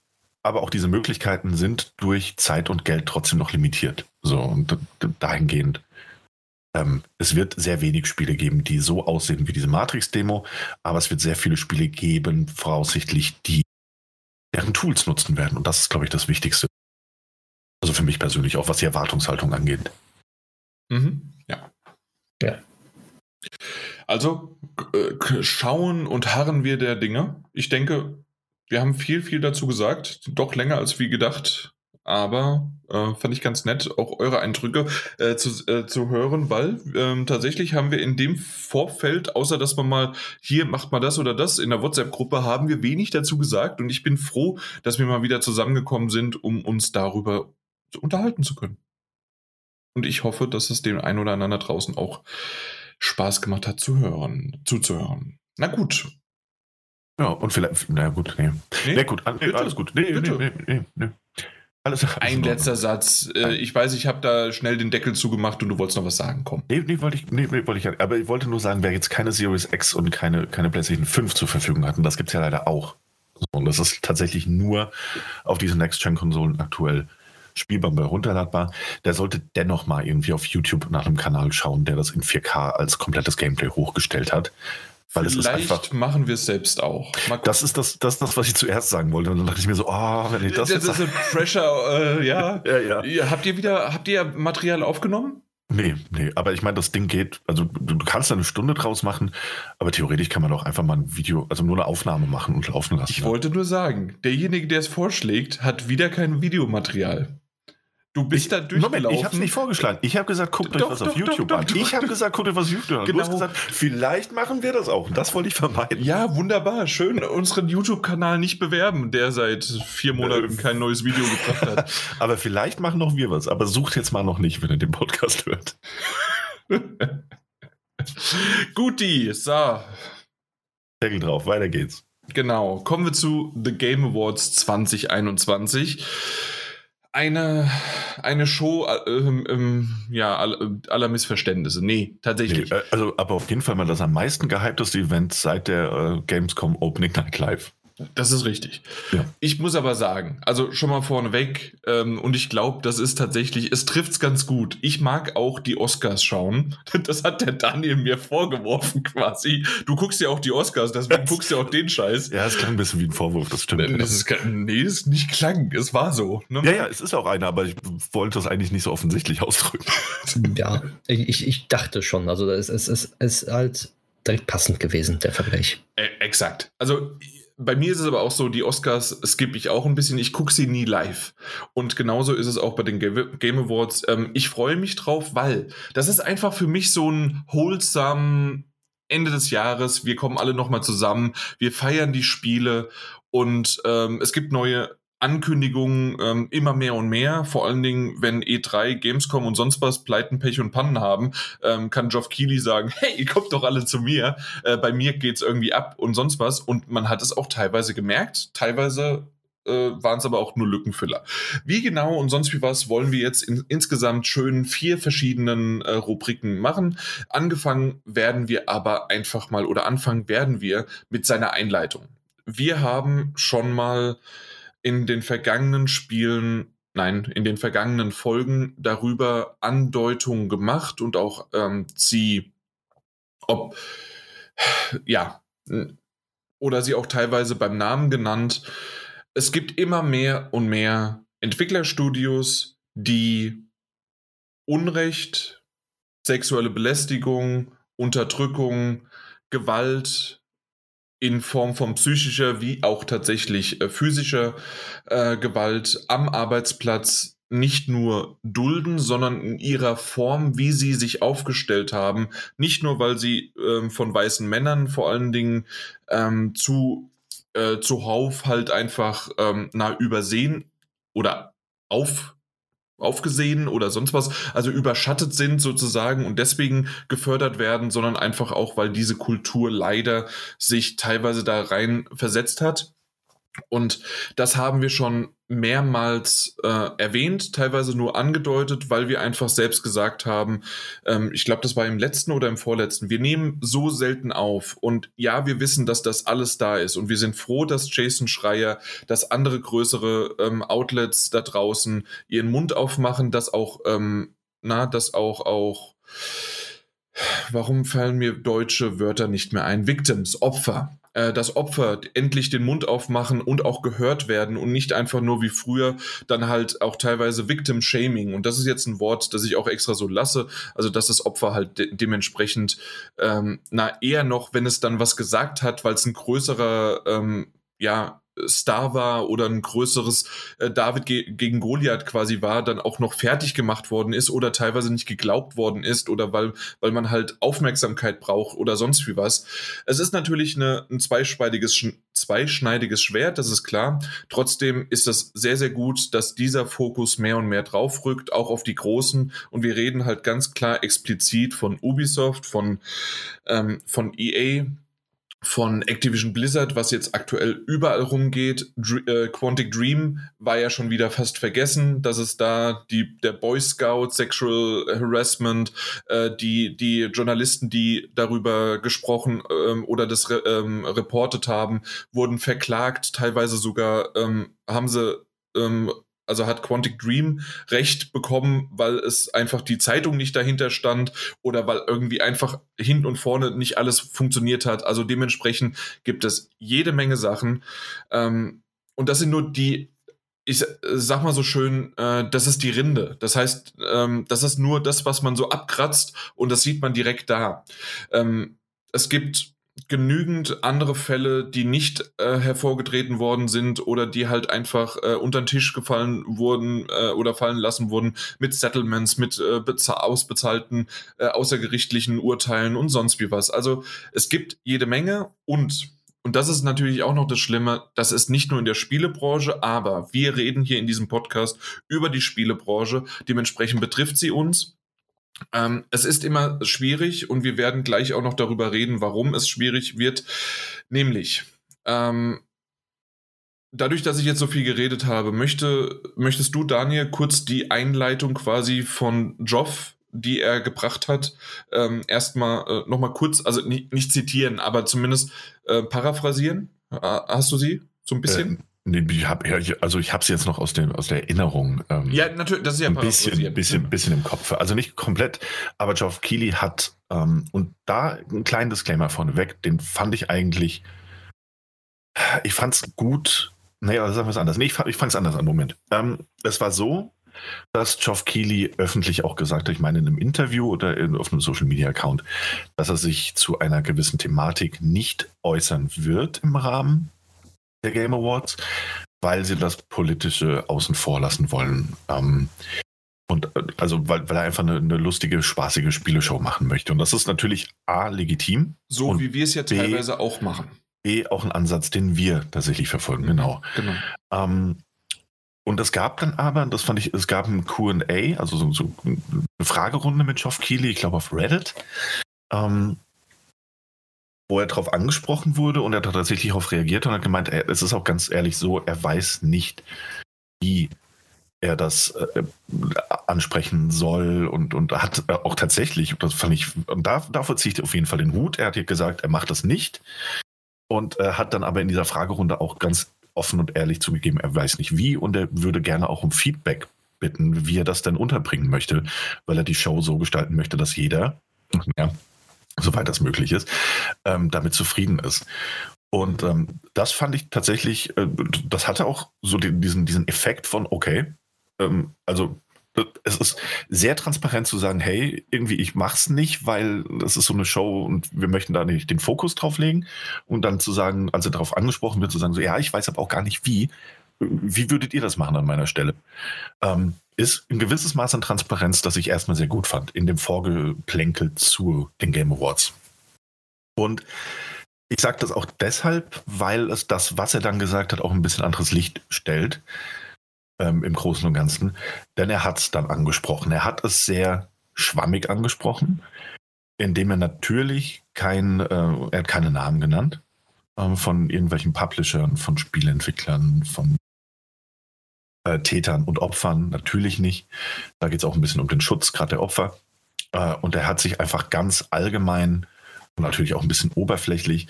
aber auch diese Möglichkeiten sind durch Zeit und Geld trotzdem noch limitiert. So, und dahingehend, ähm, es wird sehr wenig Spiele geben, die so aussehen wie diese Matrix-Demo, aber es wird sehr viele Spiele geben, voraussichtlich, die deren Tools nutzen werden. Und das ist, glaube ich, das Wichtigste. Also für mich persönlich, auch was die Erwartungshaltung angeht. Mhm. Ja. Ja. Also äh, schauen und harren wir der Dinge. Ich denke, wir haben viel, viel dazu gesagt. Doch länger als wie gedacht. Aber äh, fand ich ganz nett, auch eure Eindrücke äh, zu, äh, zu hören, weil ähm, tatsächlich haben wir in dem Vorfeld, außer dass man mal hier macht mal das oder das in der WhatsApp-Gruppe, haben wir wenig dazu gesagt. Und ich bin froh, dass wir mal wieder zusammengekommen sind, um uns darüber unterhalten zu können. Und ich hoffe, dass es dem einen oder anderen da draußen auch Spaß gemacht hat zu hören, zuzuhören. Na gut, ja, und vielleicht, na gut, nee. Nee, nee gut, nee, alles gut. Nee, Bitte. nee, nee, nee. Alles, alles Ein letzter Satz. Äh, ich weiß, ich habe da schnell den Deckel zugemacht und du wolltest noch was sagen. Komm. Nee, nee, wollte ich, nee, wollte ich Aber ich wollte nur sagen, wer jetzt keine Series X und keine, keine PlayStation 5 zur Verfügung hat, und das gibt es ja leider auch. und das ist tatsächlich nur auf diesen Next-Gen-Konsolen aktuell spielbar und runterladbar. Der sollte dennoch mal irgendwie auf YouTube nach einem Kanal schauen, der das in 4K als komplettes Gameplay hochgestellt hat. Weil Vielleicht es ist einfach, machen wir es selbst auch. Das ist das, das, das, was ich zuerst sagen wollte. Und dann dachte ich mir so, oh, wenn ich das. Das ist ein Pressure, äh, ja. ja, ja. Habt ihr wieder, habt ihr Material aufgenommen? Nee, nee, aber ich meine, das Ding geht, also du, du, kannst da eine Stunde draus machen, aber theoretisch kann man auch einfach mal ein Video, also nur eine Aufnahme machen und laufen lassen. Ich wollte nur sagen, derjenige, der es vorschlägt, hat wieder kein Videomaterial. Du bist ich, da durchgelaufen. Moment, ich habe es nicht vorgeschlagen. Ich habe gesagt, guckt doch, euch was doch, auf doch, YouTube an. Ich habe gesagt, guckt euch was auf YouTube an. Genau. Du hast gesagt, vielleicht machen wir das auch. Das wollte ich vermeiden. Ja, wunderbar. Schön unseren YouTube-Kanal nicht bewerben, der seit vier Monaten kein neues Video gebracht hat. aber vielleicht machen noch wir was. Aber sucht jetzt mal noch nicht, wenn ihr den Podcast hört. Guti, so. Deckel drauf, weiter geht's. Genau. Kommen wir zu The Game Awards 2021 eine, eine Show äh, äh, ja, aller Missverständnisse. Nee, tatsächlich. Nee, äh, also, aber auf jeden Fall mal das am meisten gehypteste Event seit der äh, Gamescom Opening Night Live. Das ist richtig. Ja. Ich muss aber sagen, also schon mal vorneweg, ähm, und ich glaube, das ist tatsächlich, es trifft es ganz gut. Ich mag auch die Oscars schauen. Das hat der Daniel mir vorgeworfen quasi. Du guckst ja auch die Oscars, deswegen guckst du ja auch den Scheiß. Ja, es klang ein bisschen wie ein Vorwurf, das stimmt. Das ist, nee, das ist nicht klang, es war so. Ne? Ja, ja, es ist auch einer, aber ich wollte das eigentlich nicht so offensichtlich ausdrücken. Ja, ich, ich dachte schon. Also es, es, es ist halt direkt passend gewesen, der Vergleich. Äh, exakt. Also bei mir ist es aber auch so, die Oscars skippe ich auch ein bisschen. Ich gucke sie nie live. Und genauso ist es auch bei den Game Awards. Ähm, ich freue mich drauf, weil das ist einfach für mich so ein wholesome Ende des Jahres. Wir kommen alle nochmal zusammen. Wir feiern die Spiele und ähm, es gibt neue Ankündigungen ähm, immer mehr und mehr. Vor allen Dingen, wenn E3, Gamescom und sonst was Pleiten, Pech und Pannen haben, ähm, kann Geoff Keighley sagen, hey, kommt doch alle zu mir. Äh, bei mir geht's irgendwie ab und sonst was. Und man hat es auch teilweise gemerkt. Teilweise äh, waren es aber auch nur Lückenfüller. Wie genau und sonst wie was wollen wir jetzt in insgesamt schön vier verschiedenen äh, Rubriken machen. Angefangen werden wir aber einfach mal oder anfangen werden wir mit seiner Einleitung. Wir haben schon mal in den vergangenen Spielen, nein, in den vergangenen Folgen darüber Andeutungen gemacht und auch ähm, sie, ob, ja, oder sie auch teilweise beim Namen genannt. Es gibt immer mehr und mehr Entwicklerstudios, die Unrecht, sexuelle Belästigung, Unterdrückung, Gewalt in Form von psychischer wie auch tatsächlich äh, physischer äh, Gewalt am Arbeitsplatz nicht nur dulden, sondern in ihrer Form, wie sie sich aufgestellt haben, nicht nur, weil sie ähm, von weißen Männern vor allen Dingen ähm, zu, äh, zuhauf halt einfach ähm, na, übersehen oder auf aufgesehen oder sonst was, also überschattet sind sozusagen und deswegen gefördert werden, sondern einfach auch, weil diese Kultur leider sich teilweise da rein versetzt hat. Und das haben wir schon mehrmals äh, erwähnt, teilweise nur angedeutet, weil wir einfach selbst gesagt haben, ähm, ich glaube, das war im letzten oder im vorletzten, wir nehmen so selten auf. Und ja, wir wissen, dass das alles da ist. Und wir sind froh, dass Jason Schreier, dass andere größere ähm, Outlets da draußen ihren Mund aufmachen, dass auch, ähm, na, dass auch, auch, warum fallen mir deutsche Wörter nicht mehr ein? Victims, Opfer äh, Opfer endlich den Mund aufmachen und auch gehört werden und nicht einfach nur wie früher dann halt auch teilweise Victim Shaming. Und das ist jetzt ein Wort, das ich auch extra so lasse. Also dass das Opfer halt de dementsprechend, ähm, na eher noch, wenn es dann was gesagt hat, weil es ein größerer, ähm, ja, Star war oder ein größeres äh, David ge gegen Goliath quasi war, dann auch noch fertig gemacht worden ist oder teilweise nicht geglaubt worden ist oder weil, weil man halt Aufmerksamkeit braucht oder sonst wie was. Es ist natürlich eine, ein zweischneidiges, zweischneidiges Schwert, das ist klar. Trotzdem ist das sehr, sehr gut, dass dieser Fokus mehr und mehr drauf rückt, auch auf die Großen. Und wir reden halt ganz klar explizit von Ubisoft, von, ähm, von EA, von Activision Blizzard, was jetzt aktuell überall rumgeht. Dr äh, Quantic Dream war ja schon wieder fast vergessen, dass es da die, der Boy Scout, Sexual Harassment, äh, die, die Journalisten, die darüber gesprochen ähm, oder das re ähm, reportet haben, wurden verklagt. Teilweise sogar ähm, haben sie ähm, also hat Quantic Dream Recht bekommen, weil es einfach die Zeitung nicht dahinter stand oder weil irgendwie einfach hin und vorne nicht alles funktioniert hat. Also dementsprechend gibt es jede Menge Sachen. Ähm, und das sind nur die, ich sag mal so schön, äh, das ist die Rinde. Das heißt, ähm, das ist nur das, was man so abkratzt und das sieht man direkt da. Ähm, es gibt genügend andere Fälle, die nicht äh, hervorgetreten worden sind oder die halt einfach äh, unter den Tisch gefallen wurden äh, oder fallen lassen wurden mit Settlements, mit äh, ausbezahlten äh, außergerichtlichen Urteilen und sonst wie was. Also es gibt jede Menge und und das ist natürlich auch noch das Schlimme, das ist nicht nur in der Spielebranche, aber wir reden hier in diesem Podcast über die Spielebranche. Dementsprechend betrifft sie uns. Ähm, es ist immer schwierig und wir werden gleich auch noch darüber reden, warum es schwierig wird. Nämlich, ähm, dadurch, dass ich jetzt so viel geredet habe, möchte, möchtest du, Daniel, kurz die Einleitung quasi von Joff, die er gebracht hat, ähm, erstmal äh, nochmal kurz, also nicht, nicht, zitieren, aber zumindest äh, paraphrasieren? Äh, hast du sie so ein bisschen? Nee, ich hab, also ich habe es jetzt noch aus, dem, aus der Erinnerung. Ähm, ja, natürlich, das ist ja ein bisschen, bisschen, bisschen im Kopf. Also nicht komplett, aber Geoff Keighley hat, ähm, und da ein kleinen Disclaimer vorneweg, den fand ich eigentlich, ich fand es gut, naja, sagen wir es anders. Nee, ich, ich fand es anders an, Moment. Ähm, es war so, dass Geoff Keighley öffentlich auch gesagt hat, ich meine in einem Interview oder in, auf einem Social Media Account, dass er sich zu einer gewissen Thematik nicht äußern wird im Rahmen der Game Awards, weil sie das Politische außen vor lassen wollen. Ähm, und äh, also, weil, weil er einfach eine, eine, lustige, spaßige Spieleshow machen möchte. Und das ist natürlich A, legitim. So wie wir es ja B, teilweise auch machen. B, auch ein Ansatz, den wir tatsächlich verfolgen, genau. genau. Ähm, und es gab dann aber, das fand ich, es gab ein QA, also so, so, eine Fragerunde mit Geoff Keighley, ich glaube auf Reddit. Ähm, wo er darauf angesprochen wurde und er tatsächlich darauf reagiert und hat gemeint, er, es ist auch ganz ehrlich so, er weiß nicht, wie er das äh, ansprechen soll und, und hat äh, auch tatsächlich, das fand ich, und da, davor ziehe ich auf jeden Fall den Hut, er hat hier gesagt, er macht das nicht und äh, hat dann aber in dieser Fragerunde auch ganz offen und ehrlich zugegeben, er weiß nicht wie und er würde gerne auch um Feedback bitten, wie er das denn unterbringen möchte, weil er die Show so gestalten möchte, dass jeder, ja, soweit das möglich ist, ähm, damit zufrieden ist. Und ähm, das fand ich tatsächlich, äh, das hatte auch so den, diesen, diesen Effekt von, okay, ähm, also es ist sehr transparent zu sagen, hey, irgendwie ich mach's nicht, weil das ist so eine Show und wir möchten da nicht den Fokus drauf legen. Und dann zu sagen, als er darauf angesprochen wird, zu sagen, so, ja, ich weiß aber auch gar nicht wie. Wie würdet ihr das machen an meiner Stelle? Ähm, ist ein gewisses Maß an Transparenz, das ich erstmal sehr gut fand in dem Vorgeplänkel zu den Game Awards. Und ich sage das auch deshalb, weil es das, was er dann gesagt hat, auch ein bisschen anderes Licht stellt ähm, im Großen und Ganzen. Denn er hat es dann angesprochen. Er hat es sehr schwammig angesprochen, indem er natürlich kein, äh, er hat keine Namen genannt äh, von irgendwelchen Publishern, von Spieleentwicklern, von äh, Tätern und Opfern. Natürlich nicht. Da geht es auch ein bisschen um den Schutz gerade der Opfer. Äh, und er hat sich einfach ganz allgemein und natürlich auch ein bisschen oberflächlich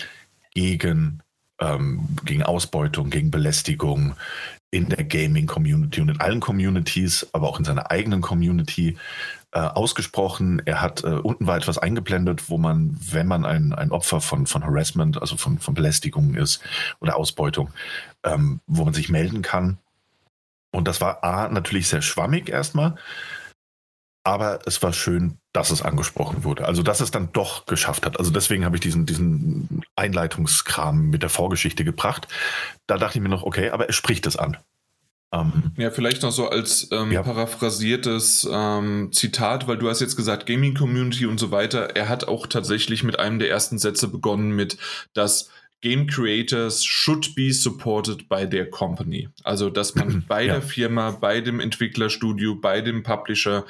gegen, ähm, gegen Ausbeutung, gegen Belästigung, in der Gaming-Community und in allen Communities, aber auch in seiner eigenen Community äh, ausgesprochen. Er hat äh, unten war etwas eingeblendet, wo man, wenn man ein, ein Opfer von, von Harassment, also von, von Belästigung ist oder Ausbeutung, ähm, wo man sich melden kann. Und das war A, natürlich sehr schwammig erstmal, aber es war schön, dass es angesprochen wurde. Also, dass es dann doch geschafft hat. Also, deswegen habe ich diesen, diesen Einleitungskram mit der Vorgeschichte gebracht. Da dachte ich mir noch, okay, aber er spricht es an. Ähm, ja, vielleicht noch so als ähm, ja. paraphrasiertes ähm, Zitat, weil du hast jetzt gesagt Gaming Community und so weiter. Er hat auch tatsächlich mit einem der ersten Sätze begonnen mit, dass Game Creators should be supported by their company. Also, dass man bei ja. der Firma, bei dem Entwicklerstudio, bei dem Publisher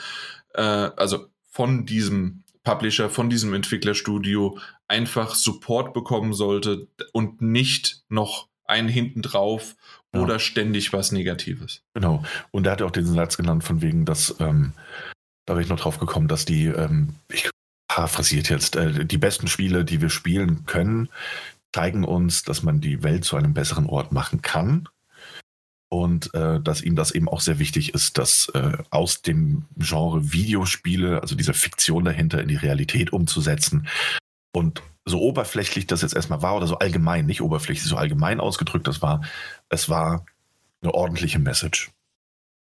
äh, also von diesem Publisher, von diesem Entwicklerstudio einfach Support bekommen sollte und nicht noch einen hinten drauf ja. oder ständig was Negatives. Genau. Und er hat auch diesen Satz genannt, von wegen, dass, ähm, da bin ich noch drauf gekommen, dass die, ähm, ich paraphrasiert jetzt, äh, die besten Spiele, die wir spielen können, zeigen uns, dass man die Welt zu einem besseren Ort machen kann und äh, dass ihm das eben auch sehr wichtig ist, dass äh, aus dem Genre Videospiele, also dieser Fiktion dahinter, in die Realität umzusetzen. Und so oberflächlich das jetzt erstmal war oder so allgemein, nicht oberflächlich, so allgemein ausgedrückt, das war, es war eine ordentliche Message.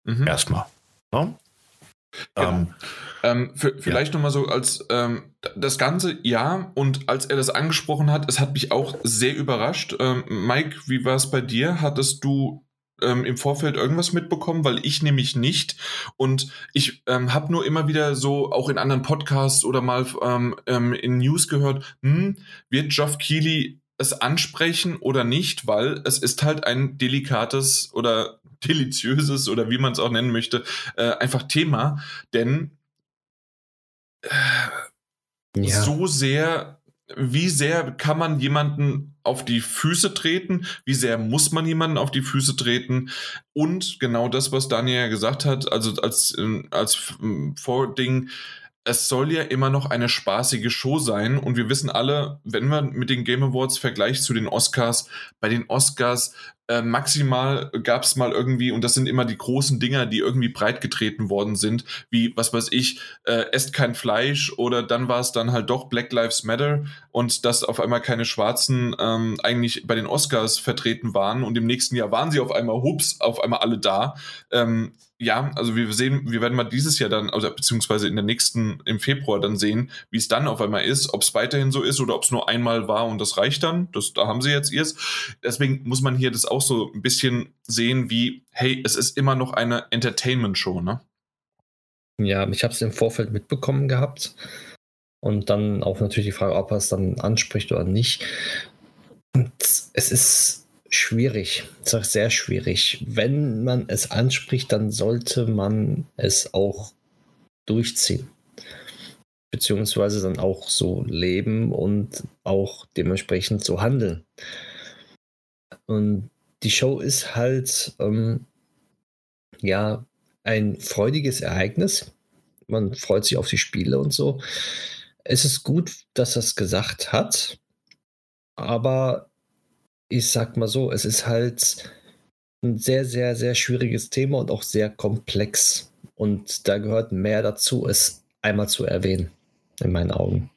Mhm. Erstmal. No? Ne? Genau. Ähm, ähm, für, vielleicht ja. nochmal so als ähm, das Ganze, ja, und als er das angesprochen hat, es hat mich auch sehr überrascht. Ähm, Mike, wie war es bei dir? Hattest du ähm, im Vorfeld irgendwas mitbekommen, weil ich nämlich nicht. Und ich ähm, habe nur immer wieder so auch in anderen Podcasts oder mal ähm, ähm, in News gehört, hm, wird Geoff Keighley es ansprechen oder nicht, weil es ist halt ein delikates oder deliziöses oder wie man es auch nennen möchte, äh, einfach Thema, denn äh, ja. so sehr wie sehr kann man jemanden auf die Füße treten? Wie sehr muss man jemanden auf die Füße treten? Und genau das, was Daniel gesagt hat, also als, ähm, als ähm, Vording, es soll ja immer noch eine spaßige Show sein. Und wir wissen alle, wenn man mit den Game Awards vergleicht zu den Oscars, bei den Oscars äh, maximal gab es mal irgendwie, und das sind immer die großen Dinger, die irgendwie breitgetreten worden sind, wie, was weiß ich, äh, esst kein Fleisch oder dann war es dann halt doch Black Lives Matter und dass auf einmal keine Schwarzen ähm, eigentlich bei den Oscars vertreten waren und im nächsten Jahr waren sie auf einmal, hups, auf einmal alle da. Ähm, ja, also wir sehen, wir werden mal dieses Jahr dann, also beziehungsweise in der nächsten, im Februar dann sehen, wie es dann auf einmal ist, ob es weiterhin so ist oder ob es nur einmal war und das reicht dann. Das, da haben sie jetzt ihrs. Deswegen muss man hier das auch so ein bisschen sehen, wie, hey, es ist immer noch eine Entertainment-Show, ne? Ja, ich habe es im Vorfeld mitbekommen gehabt. Und dann auch natürlich die Frage, ob er es dann anspricht oder nicht. Und es ist schwierig, ich sage sehr schwierig. Wenn man es anspricht, dann sollte man es auch durchziehen. Beziehungsweise dann auch so leben und auch dementsprechend so handeln. Und die Show ist halt ähm, ja ein freudiges Ereignis. Man freut sich auf die Spiele und so. Es ist gut, dass es gesagt hat, aber ich sag mal so, es ist halt ein sehr, sehr, sehr schwieriges Thema und auch sehr komplex. Und da gehört mehr dazu, es einmal zu erwähnen, in meinen Augen.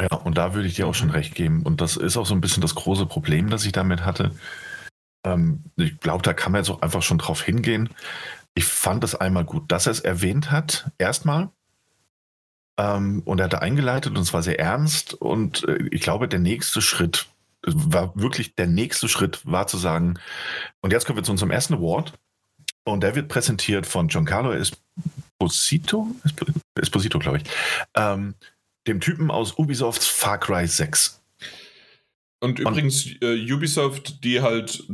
Ja, und da würde ich dir auch schon recht geben. Und das ist auch so ein bisschen das große Problem, das ich damit hatte. Ähm, ich glaube, da kann man jetzt auch einfach schon drauf hingehen. ich fand es einmal gut, dass er es erwähnt hat, erstmal. Ähm, und er hat da eingeleitet und es war sehr ernst. Und äh, ich glaube, der nächste Schritt war wirklich der nächste Schritt, war zu sagen, und jetzt kommen wir zu unserem ersten Award. Und der wird präsentiert von Giancarlo Esposito, Esposito, glaube ich, ähm, dem Typen aus Ubisofts Far Cry 6. Und übrigens, äh, Ubisoft, die halt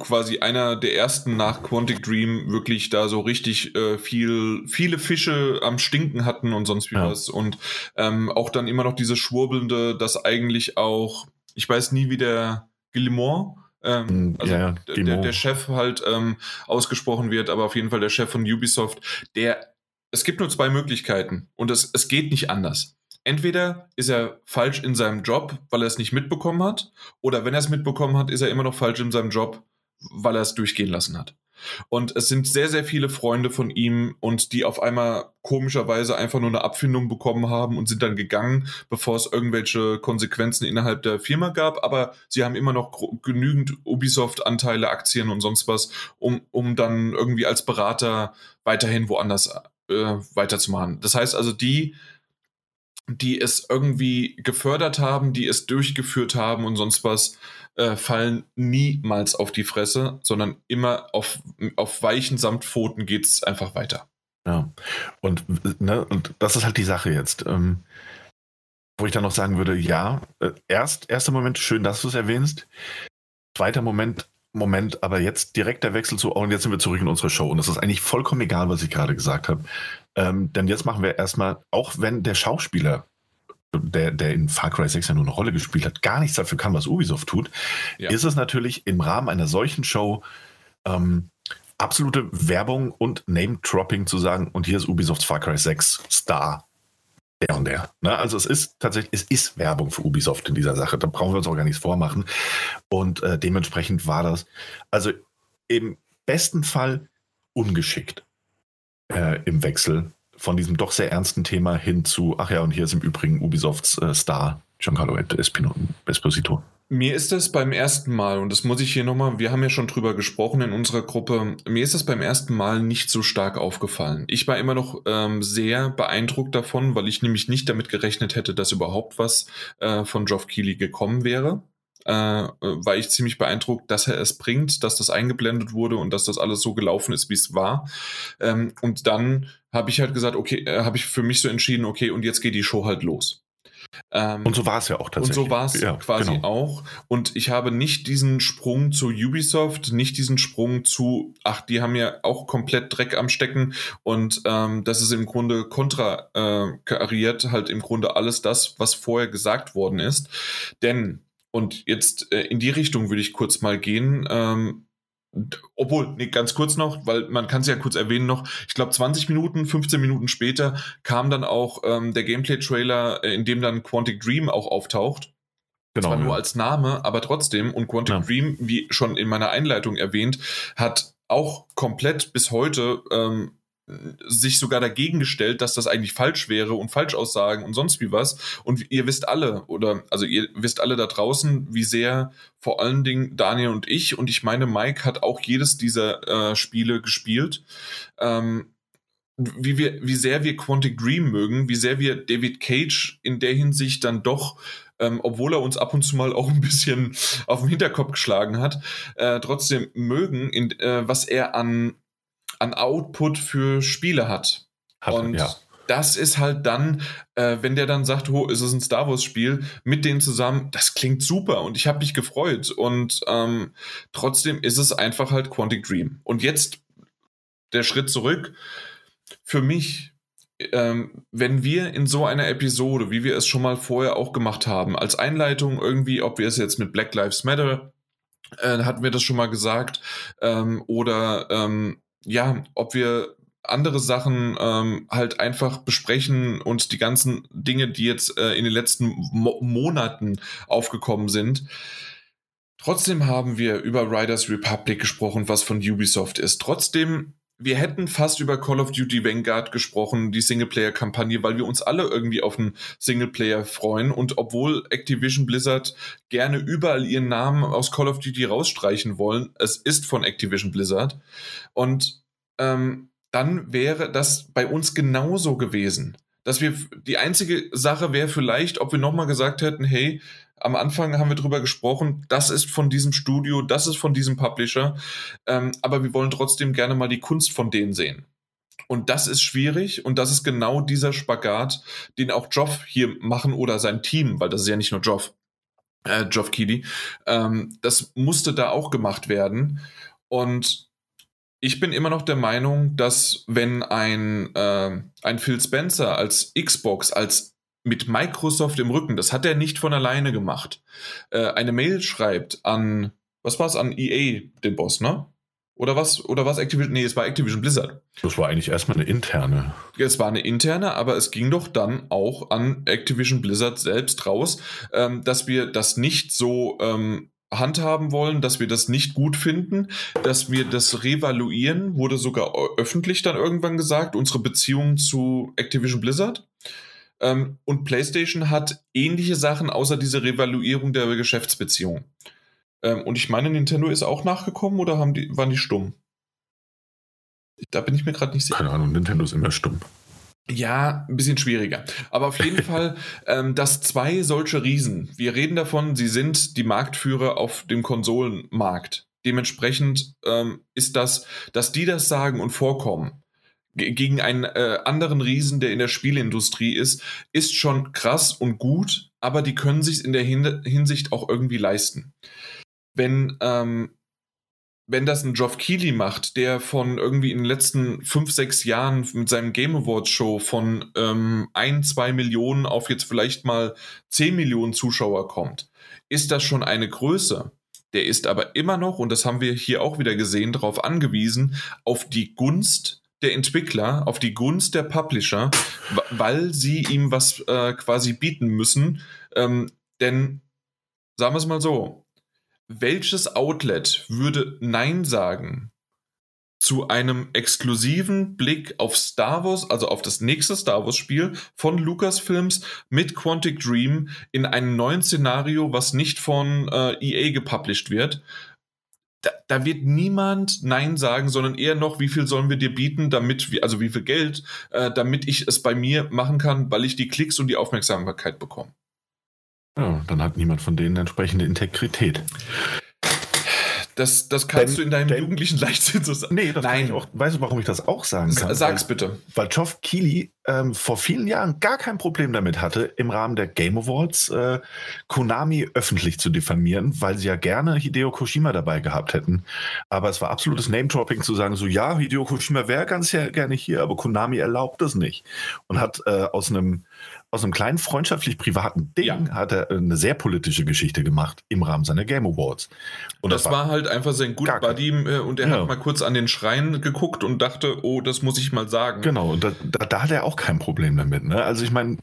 quasi einer der ersten nach Quantic Dream wirklich da so richtig äh, viel, viele Fische am Stinken hatten und sonst wie ja. was. Und ähm, auch dann immer noch diese Schwurbelnde, dass eigentlich auch, ich weiß nie, wie der Guillemot, ähm, hm, also ja, der, der, Chef halt ähm, ausgesprochen wird, aber auf jeden Fall der Chef von Ubisoft, der, es gibt nur zwei Möglichkeiten und es, es geht nicht anders entweder ist er falsch in seinem Job, weil er es nicht mitbekommen hat, oder wenn er es mitbekommen hat, ist er immer noch falsch in seinem Job, weil er es durchgehen lassen hat. Und es sind sehr, sehr viele Freunde von ihm und die auf einmal komischerweise einfach nur eine Abfindung bekommen haben und sind dann gegangen, bevor es irgendwelche Konsequenzen innerhalb der Firma gab. Aber sie haben immer noch genügend Ubisoft-Anteile, Aktien und sonst was, um, um dann irgendwie als Berater weiterhin woanders äh, weiterzumachen. Das heißt also, die die es irgendwie gefördert haben, die es durchgeführt haben und sonst was, äh, fallen niemals auf die Fresse, sondern immer auf, auf weichen Samtpfoten geht es einfach weiter. Ja, und, ne, und das ist halt die Sache jetzt. Ähm, wo ich dann noch sagen würde, ja, äh, erst, erster Moment, schön, dass du es erwähnst. Zweiter Moment, Moment, aber jetzt direkt der Wechsel zu, oh, und jetzt sind wir zurück in unsere Show. Und es ist eigentlich vollkommen egal, was ich gerade gesagt habe. Ähm, denn jetzt machen wir erstmal, auch wenn der Schauspieler, der, der in Far Cry 6 ja nur eine Rolle gespielt hat, gar nichts dafür kann, was Ubisoft tut, ja. ist es natürlich im Rahmen einer solchen Show ähm, absolute Werbung und Name-Dropping zu sagen, und hier ist Ubisofts Far Cry 6 Star der und der. Ne? Also es ist tatsächlich, es ist Werbung für Ubisoft in dieser Sache. Da brauchen wir uns auch gar nichts vormachen. Und äh, dementsprechend war das, also im besten Fall ungeschickt äh, im Wechsel von diesem doch sehr ernsten Thema hin zu, ach ja, und hier ist im Übrigen Ubisofts äh, Star Giancarlo Esposito. Mir ist es beim ersten Mal, und das muss ich hier nochmal, wir haben ja schon drüber gesprochen in unserer Gruppe, mir ist es beim ersten Mal nicht so stark aufgefallen. Ich war immer noch ähm, sehr beeindruckt davon, weil ich nämlich nicht damit gerechnet hätte, dass überhaupt was äh, von Geoff Keighley gekommen wäre. Äh, war ich ziemlich beeindruckt, dass er es bringt, dass das eingeblendet wurde und dass das alles so gelaufen ist, wie es war. Ähm, und dann habe ich halt gesagt, okay, äh, habe ich für mich so entschieden, okay, und jetzt geht die Show halt los. Ähm, und so war es ja auch tatsächlich. Und so war es ja, quasi genau. auch. Und ich habe nicht diesen Sprung zu Ubisoft, nicht diesen Sprung zu, ach, die haben ja auch komplett Dreck am Stecken und ähm, das ist im Grunde kontrariert äh, halt im Grunde alles das, was vorher gesagt worden ist. Denn, und jetzt äh, in die Richtung würde ich kurz mal gehen, ähm, obwohl, nee, ganz kurz noch, weil man kann es ja kurz erwähnen noch, ich glaube 20 Minuten, 15 Minuten später kam dann auch ähm, der Gameplay-Trailer, äh, in dem dann Quantic Dream auch auftaucht. Genau, Zwar ja. nur als Name, aber trotzdem. Und Quantic ja. Dream, wie schon in meiner Einleitung erwähnt, hat auch komplett bis heute ähm, sich sogar dagegen gestellt, dass das eigentlich falsch wäre und Falschaussagen und sonst wie was. Und ihr wisst alle, oder also ihr wisst alle da draußen, wie sehr vor allen Dingen Daniel und ich, und ich meine, Mike hat auch jedes dieser äh, Spiele gespielt. Ähm, wie wir, wie sehr wir Quantic Dream mögen, wie sehr wir David Cage in der Hinsicht dann doch ähm, obwohl er uns ab und zu mal auch ein bisschen auf den Hinterkopf geschlagen hat, äh, trotzdem mögen, in, äh, was er an an Output für Spiele hat. hat und ja. das ist halt dann, äh, wenn der dann sagt, oh, ist es ein Star Wars-Spiel, mit denen zusammen, das klingt super und ich habe mich gefreut. Und ähm, trotzdem ist es einfach halt Quantic Dream. Und jetzt der Schritt zurück. Für mich ähm, wenn wir in so einer Episode, wie wir es schon mal vorher auch gemacht haben, als Einleitung irgendwie, ob wir es jetzt mit Black Lives Matter, äh, hatten wir das schon mal gesagt, ähm, oder ähm, ja, ob wir andere Sachen ähm, halt einfach besprechen und die ganzen Dinge, die jetzt äh, in den letzten Mo Monaten aufgekommen sind. Trotzdem haben wir über Riders Republic gesprochen, was von Ubisoft ist. Trotzdem, wir hätten fast über Call of Duty Vanguard gesprochen, die Singleplayer-Kampagne, weil wir uns alle irgendwie auf einen Singleplayer freuen. Und obwohl Activision Blizzard gerne überall ihren Namen aus Call of Duty rausstreichen wollen, es ist von Activision Blizzard. Und ähm, dann wäre das bei uns genauso gewesen. Dass wir, die einzige Sache wäre vielleicht, ob wir nochmal gesagt hätten, hey, am Anfang haben wir drüber gesprochen, das ist von diesem Studio, das ist von diesem Publisher, ähm, aber wir wollen trotzdem gerne mal die Kunst von denen sehen. Und das ist schwierig und das ist genau dieser Spagat, den auch Joff hier machen oder sein Team, weil das ist ja nicht nur Joff, äh, Geoff Keighley. Ähm, das musste da auch gemacht werden. Und ich bin immer noch der Meinung, dass wenn ein, äh, ein Phil Spencer als Xbox, als mit Microsoft im Rücken, das hat er nicht von alleine gemacht, äh, eine Mail schreibt an, was war es, an EA, den Boss, ne? Oder was? Oder was Activision? Nee, es war Activision Blizzard. Das war eigentlich erstmal eine interne. Es war eine interne, aber es ging doch dann auch an Activision Blizzard selbst raus, ähm, dass wir das nicht so ähm, handhaben wollen, dass wir das nicht gut finden, dass wir das revaluieren, wurde sogar öffentlich dann irgendwann gesagt, unsere Beziehung zu Activision Blizzard. Ähm, und PlayStation hat ähnliche Sachen außer diese Revaluierung der Geschäftsbeziehung. Ähm, und ich meine, Nintendo ist auch nachgekommen oder haben die, waren die stumm? Da bin ich mir gerade nicht sicher. Keine Ahnung, Nintendo ist immer stumm. Ja, ein bisschen schwieriger. Aber auf jeden Fall, ähm, dass zwei solche Riesen, wir reden davon, sie sind die Marktführer auf dem Konsolenmarkt. Dementsprechend ähm, ist das, dass die das sagen und vorkommen gegen einen äh, anderen Riesen, der in der Spielindustrie ist, ist schon krass und gut, aber die können sich in der Hinsicht auch irgendwie leisten wenn, ähm, wenn das ein Geoff Keighley macht, der von irgendwie in den letzten fünf, sechs Jahren mit seinem Game Awards Show von ähm, ein, zwei Millionen auf jetzt vielleicht mal zehn Millionen Zuschauer kommt, ist das schon eine Größe. Der ist aber immer noch, und das haben wir hier auch wieder gesehen, darauf angewiesen, auf die Gunst der Entwickler, auf die Gunst der Publisher, weil sie ihm was äh, quasi bieten müssen. Ähm, denn, sagen wir es mal so, welches Outlet würde Nein sagen zu einem exklusiven Blick auf Star Wars, also auf das nächste Star Wars Spiel von Lucasfilms mit Quantic Dream in einem neuen Szenario, was nicht von äh, EA gepublished wird? Da, da, wird niemand Nein sagen, sondern eher noch, wie viel sollen wir dir bieten, damit also wie viel Geld, äh, damit ich es bei mir machen kann, weil ich die Klicks und die Aufmerksamkeit bekomme. Ja, dann hat niemand von denen entsprechende Integrität. Das, das kannst denn, du in deinem denn, jugendlichen Leichtsinn so sagen. Nee, das Nein. auch. Weißt du, warum ich das auch sagen kann? Sag's bitte. Weil Geoff Keighley ähm, vor vielen Jahren gar kein Problem damit hatte, im Rahmen der Game Awards äh, Konami öffentlich zu diffamieren, weil sie ja gerne Hideo Kojima dabei gehabt hätten. Aber es war absolutes Name-Dropping zu sagen, so ja, Hideo Kojima wäre ganz gerne hier, aber Konami erlaubt es nicht. Und hat äh, aus einem aus einem kleinen freundschaftlich-privaten Ding ja. hat er eine sehr politische Geschichte gemacht im Rahmen seiner Game Awards. Und das, das war, war, halt einfach sein Good Buddy äh, und er ja. hat mal kurz an den Schrein geguckt und dachte, oh, das muss ich mal sagen. Genau, und da, da, da hat er auch kein Problem damit. Ne? Also ich meine...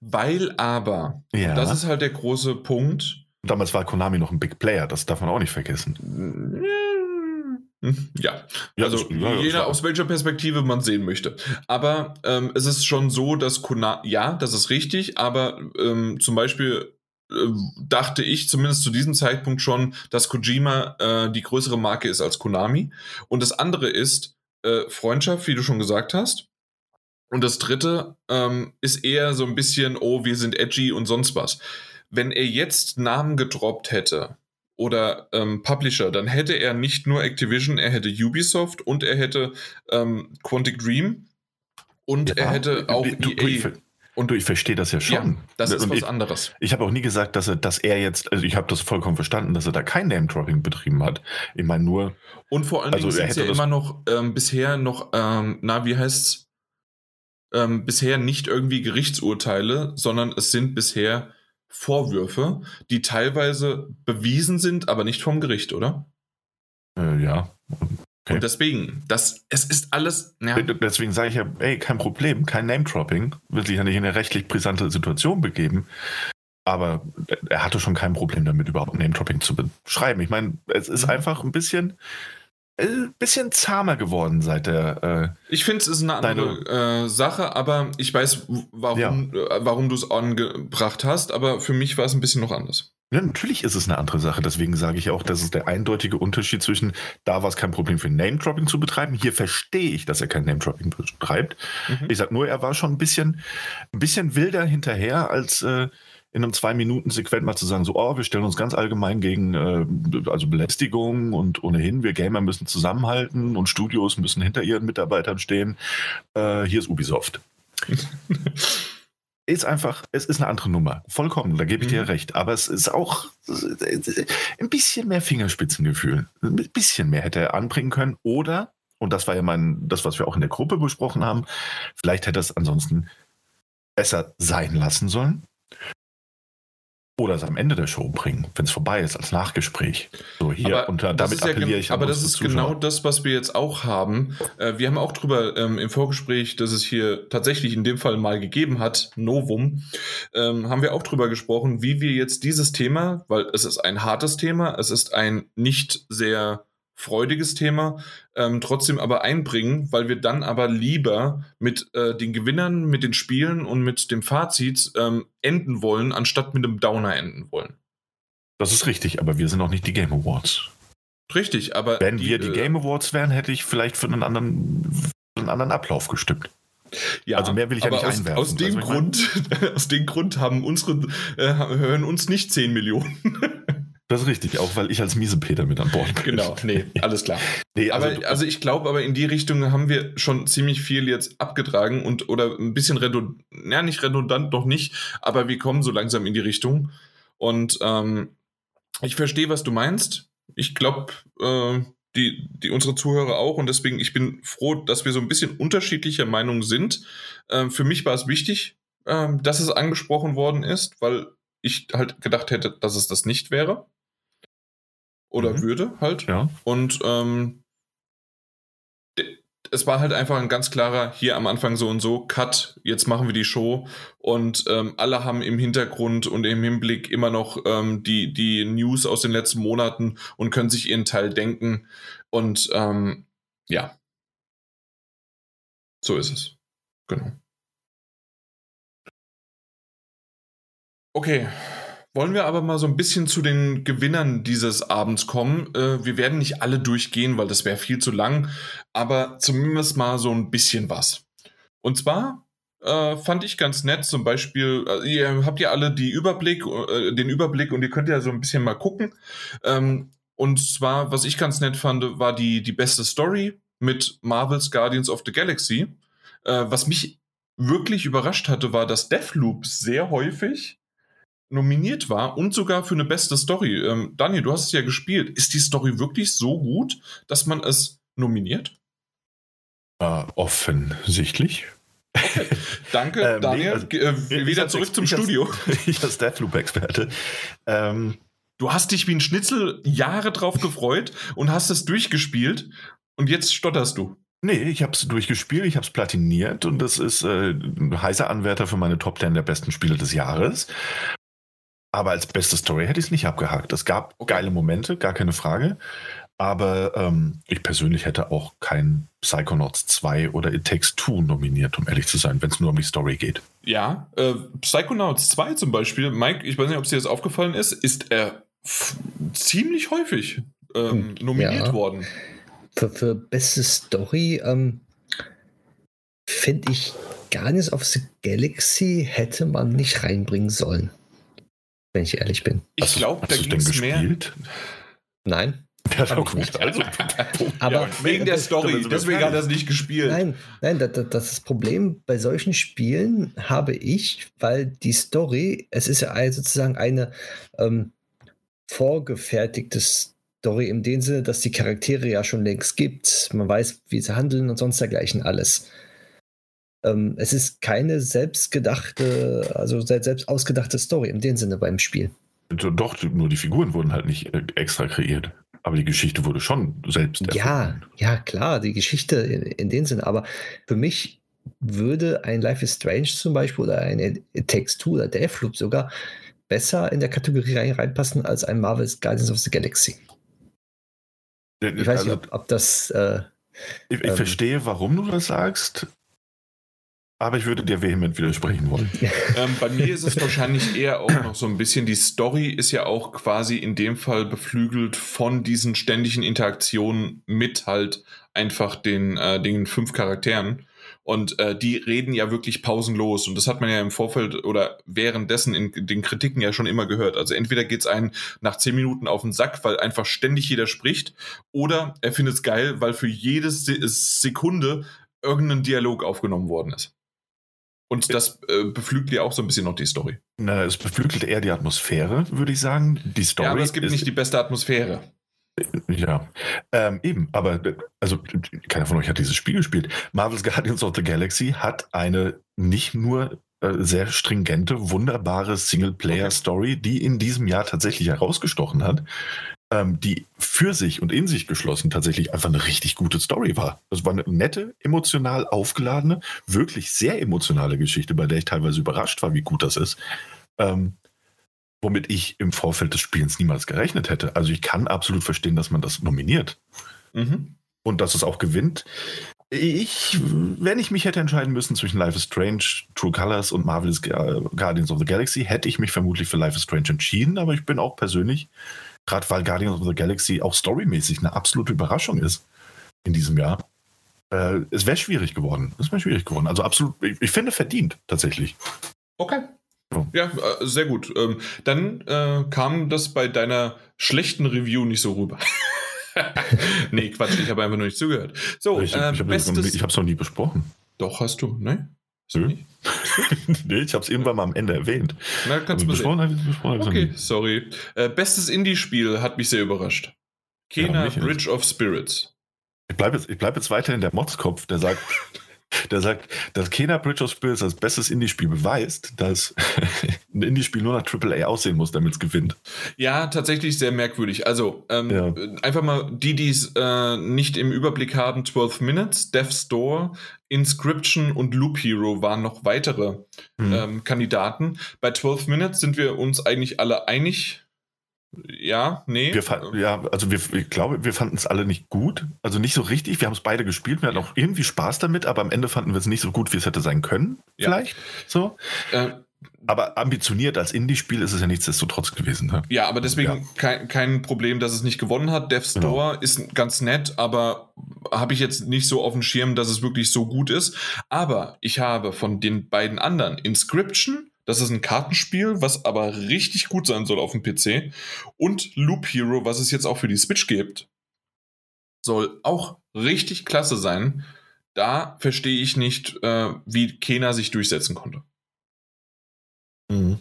Weil aber, ja. das ist halt der große Punkt. Damals war Konami noch ein Big Player, das darf man auch nicht vergessen. Hm, ja, also ja, je nach aus welcher Perspektive man sehen möchte. Aber ähm, es ist schon so, dass Konami, ja, das ist richtig, aber ähm, zum Beispiel äh, dachte ich zumindest zu diesem Zeitpunkt schon, dass Kojima äh, die größere Marke ist als Konami. Und das andere ist äh, Freundschaft, wie du schon gesagt hast. Und das dritte ähm, ist eher so ein bisschen, oh, wir sind edgy und sonst was. Wenn er jetzt Namen gedroppt hätte, oder ähm, Publisher, dann hätte er nicht nur Activision, er hätte Ubisoft und er hätte ähm, Quantic Dream und ja, er hätte auch du, EA. und du, ich verstehe das ja schon. Ja, das ist und was ich, anderes. Ich habe auch nie gesagt, dass er, dass er jetzt, also ich habe das vollkommen verstanden, dass er da kein Name-Dropping betrieben hat. Ich meine nur. Und vor allen also Dingen sind ja immer noch ähm, bisher noch, ähm, na, wie heißt's? Ähm, bisher nicht irgendwie Gerichtsurteile, sondern es sind bisher Vorwürfe, die teilweise bewiesen sind, aber nicht vom Gericht, oder? Äh, ja. Okay. Und deswegen, das, es ist alles. Ja. Deswegen sage ich ja, ey, kein Problem, kein Name-Dropping, will sich ja nicht in eine rechtlich brisante Situation begeben. Aber er hatte schon kein Problem damit, überhaupt Name-Dropping zu beschreiben. Ich meine, es ist mhm. einfach ein bisschen, ein äh, bisschen zahmer geworden seit der. Äh, ich finde, es ist eine andere äh, Sache, aber ich weiß, warum, ja. äh, warum du es angebracht hast, aber für mich war es ein bisschen noch anders. Ja, natürlich ist es eine andere Sache. Deswegen sage ich auch, das ist der eindeutige Unterschied zwischen, da war es kein Problem für Name-Dropping zu betreiben. Hier verstehe ich, dass er kein Name-Dropping betreibt. Mhm. Ich sage nur, er war schon ein bisschen, ein bisschen wilder hinterher, als äh, in einem Zwei-Minuten-Segment mal zu sagen, so, oh, wir stellen uns ganz allgemein gegen äh, also Belästigung und ohnehin, wir Gamer müssen zusammenhalten und Studios müssen hinter ihren Mitarbeitern stehen. Äh, hier ist Ubisoft. ist einfach, es ist eine andere Nummer. Vollkommen, da gebe ich mhm. dir recht. Aber es ist auch ein bisschen mehr Fingerspitzengefühl. Ein bisschen mehr hätte er anbringen können. Oder, und das war ja mein, das, was wir auch in der Gruppe besprochen haben, vielleicht hätte er es ansonsten besser sein lassen sollen. Oder es am Ende der Show bringen, wenn es vorbei ist, als Nachgespräch. So hier aber und damit appelliere ja, ich an Aber das ist genau das, was wir jetzt auch haben. Äh, wir haben auch drüber ähm, im Vorgespräch, dass es hier tatsächlich in dem Fall mal gegeben hat, Novum, ähm, haben wir auch drüber gesprochen, wie wir jetzt dieses Thema, weil es ist ein hartes Thema, es ist ein nicht sehr freudiges Thema, ähm, trotzdem aber einbringen, weil wir dann aber lieber mit äh, den Gewinnern, mit den Spielen und mit dem Fazit ähm, enden wollen, anstatt mit einem Downer enden wollen. Das ist richtig, aber wir sind auch nicht die Game Awards. Richtig, aber. Wenn die, wir die äh, Game Awards wären, hätte ich vielleicht für einen anderen, für einen anderen Ablauf gestimmt. Ja, also mehr will ich ja nicht aus, einwerfen. Aus dem, Grund, aus dem Grund haben unsere, äh, hören uns nicht 10 Millionen. Das ist richtig, auch weil ich als Miesepeter mit an Bord bin. Genau, nee, alles klar. nee, also, aber, also ich glaube, aber in die Richtung haben wir schon ziemlich viel jetzt abgetragen und oder ein bisschen redundant, ja nicht redundant, noch nicht, aber wir kommen so langsam in die Richtung. Und ähm, ich verstehe, was du meinst. Ich glaube, äh, die, die unsere Zuhörer auch und deswegen, ich bin froh, dass wir so ein bisschen unterschiedlicher Meinung sind. Ähm, für mich war es wichtig, ähm, dass es angesprochen worden ist, weil ich halt gedacht hätte, dass es das nicht wäre. Oder mhm. würde halt. Ja. Und ähm, es war halt einfach ein ganz klarer, hier am Anfang so und so, Cut, jetzt machen wir die Show. Und ähm, alle haben im Hintergrund und im Hinblick immer noch ähm, die, die News aus den letzten Monaten und können sich ihren Teil denken. Und ähm, ja, so ist es. Genau. Okay, wollen wir aber mal so ein bisschen zu den Gewinnern dieses Abends kommen. Äh, wir werden nicht alle durchgehen, weil das wäre viel zu lang, aber zumindest mal so ein bisschen was. Und zwar äh, fand ich ganz nett, zum Beispiel, äh, ihr habt ja alle die Überblick, äh, den Überblick und ihr könnt ja so ein bisschen mal gucken. Ähm, und zwar, was ich ganz nett fand, war die, die beste Story mit Marvel's Guardians of the Galaxy. Äh, was mich wirklich überrascht hatte, war, dass Deathloop sehr häufig nominiert war und sogar für eine beste Story. Ähm, Daniel, du hast es ja gespielt. Ist die Story wirklich so gut, dass man es nominiert? Uh, offensichtlich. Okay. Danke, ähm, Daniel. Also, äh, wieder zurück zum ich Studio. Als, ich als Deathloop-Experte. Ähm, du hast dich wie ein Schnitzel Jahre drauf gefreut und hast es durchgespielt und jetzt stotterst du. Nee, ich habe es durchgespielt, ich habe es platiniert und das ist äh, ein heißer Anwärter für meine Top 10 der besten Spiele des Jahres. Aber als beste Story hätte ich es nicht abgehakt. Es gab geile Momente, gar keine Frage. Aber ähm, ich persönlich hätte auch kein Psychonauts 2 oder It Takes Two nominiert, um ehrlich zu sein, wenn es nur um die Story geht. Ja, äh, Psychonauts 2 zum Beispiel, Mike, ich weiß nicht, ob es dir das aufgefallen ist, ist er ziemlich häufig ähm, hm, nominiert ja. worden. Für, für beste Story ähm, finde ich Guardians of the Galaxy hätte man nicht reinbringen sollen wenn ich ehrlich bin. Ich glaube, da ging es mehr. Nein. Ja, ich nicht. Also, aber ja, wegen der Story, deswegen hat er es nicht gespielt. Nein, nein, das, das, das Problem bei solchen Spielen habe ich, weil die Story, es ist ja sozusagen eine ähm, vorgefertigte Story in dem Sinne, dass die Charaktere ja schon längst gibt. Man weiß, wie sie handeln und sonst dergleichen alles. Ähm, es ist keine selbstgedachte, also selbst ausgedachte Story in dem Sinne beim Spiel. Doch, nur die Figuren wurden halt nicht äh, extra kreiert. Aber die Geschichte wurde schon selbst erfunden. Ja, ja, klar, die Geschichte in, in dem Sinne. Aber für mich würde ein Life is Strange zum Beispiel oder ein Text 2 oder Deathloop sogar besser in der Kategorie reinpassen als ein Marvel's Guardians of the Galaxy. Ich weiß also, nicht, ob, ob das. Äh, ich, ich ähm, verstehe, warum du das sagst, aber ich würde dir vehement widersprechen wollen. ähm, bei mir ist es wahrscheinlich eher auch noch so ein bisschen, die Story ist ja auch quasi in dem Fall beflügelt von diesen ständigen Interaktionen mit halt einfach den, äh, den fünf Charakteren. Und äh, die reden ja wirklich pausenlos. Und das hat man ja im Vorfeld oder währenddessen in den Kritiken ja schon immer gehört. Also entweder geht es einen nach zehn Minuten auf den Sack, weil einfach ständig jeder spricht, oder er findet es geil, weil für jede Sekunde irgendein Dialog aufgenommen worden ist. Und das äh, beflügelt ja auch so ein bisschen noch die Story. Na, es beflügelt eher die Atmosphäre, würde ich sagen. Die Story. Ja, aber es gibt nicht die beste Atmosphäre. Ja, ähm, eben, aber also keiner von euch hat dieses Spiel gespielt. Marvel's Guardians of the Galaxy hat eine nicht nur äh, sehr stringente, wunderbare Singleplayer-Story, die in diesem Jahr tatsächlich herausgestochen hat, ähm, die für sich und in sich geschlossen tatsächlich einfach eine richtig gute Story war. Das war eine nette, emotional aufgeladene, wirklich sehr emotionale Geschichte, bei der ich teilweise überrascht war, wie gut das ist. Ähm, womit ich im Vorfeld des Spiels niemals gerechnet hätte. Also ich kann absolut verstehen, dass man das nominiert. Mhm. Und dass es auch gewinnt. Ich, wenn ich mich hätte entscheiden müssen zwischen Life is Strange, True Colors und Marvel's Guardians of the Galaxy, hätte ich mich vermutlich für Life is Strange entschieden, aber ich bin auch persönlich, gerade weil Guardians of the Galaxy auch storymäßig eine absolute Überraschung ist in diesem Jahr, äh, es wäre schwierig geworden. Es wäre schwierig geworden. Also absolut, ich, ich finde verdient tatsächlich. Okay, ja, äh, sehr gut. Ähm, dann äh, kam das bei deiner schlechten Review nicht so rüber. nee, Quatsch, ich habe einfach nur nicht zugehört. So, ich, äh, ich habe es noch nie besprochen. Doch, hast du, ne? Nö. nee, ich habe es irgendwann mal am Ende erwähnt. Na, kannst du besprochen, besprochen Okay, sorry. Äh, bestes Indie-Spiel hat mich sehr überrascht. Kena ja, Bridge of Spirits. Ich bleibe jetzt, bleib jetzt weiter in der Motzkopf, der sagt, der sagt, dass Kena Bridge of Spirits als bestes Indie-Spiel beweist, dass ein Indie-Spiel nur nach AAA aussehen muss, damit es gewinnt. Ja, tatsächlich sehr merkwürdig. Also, ähm, ja. einfach mal die, die es äh, nicht im Überblick haben: 12 Minutes, Death's Door, Inscription und Loop Hero waren noch weitere mhm. ähm, Kandidaten. Bei 12 Minutes sind wir uns eigentlich alle einig, ja, nee. Wir ja, also wir, ich glaube, wir fanden es alle nicht gut. Also nicht so richtig. Wir haben es beide gespielt. Wir hatten auch irgendwie Spaß damit, aber am Ende fanden wir es nicht so gut, wie es hätte sein können. Ja. Vielleicht. So. Äh, aber ambitioniert als Indie-Spiel ist es ja nichtsdestotrotz gewesen. Ne? Ja, aber deswegen ja. Kein, kein Problem, dass es nicht gewonnen hat. Death's genau. Door ist ganz nett, aber habe ich jetzt nicht so auf dem Schirm, dass es wirklich so gut ist. Aber ich habe von den beiden anderen Inscription das ist ein Kartenspiel, was aber richtig gut sein soll auf dem PC. Und Loop Hero, was es jetzt auch für die Switch gibt, soll auch richtig klasse sein. Da verstehe ich nicht, äh, wie Kena sich durchsetzen konnte. Mhm.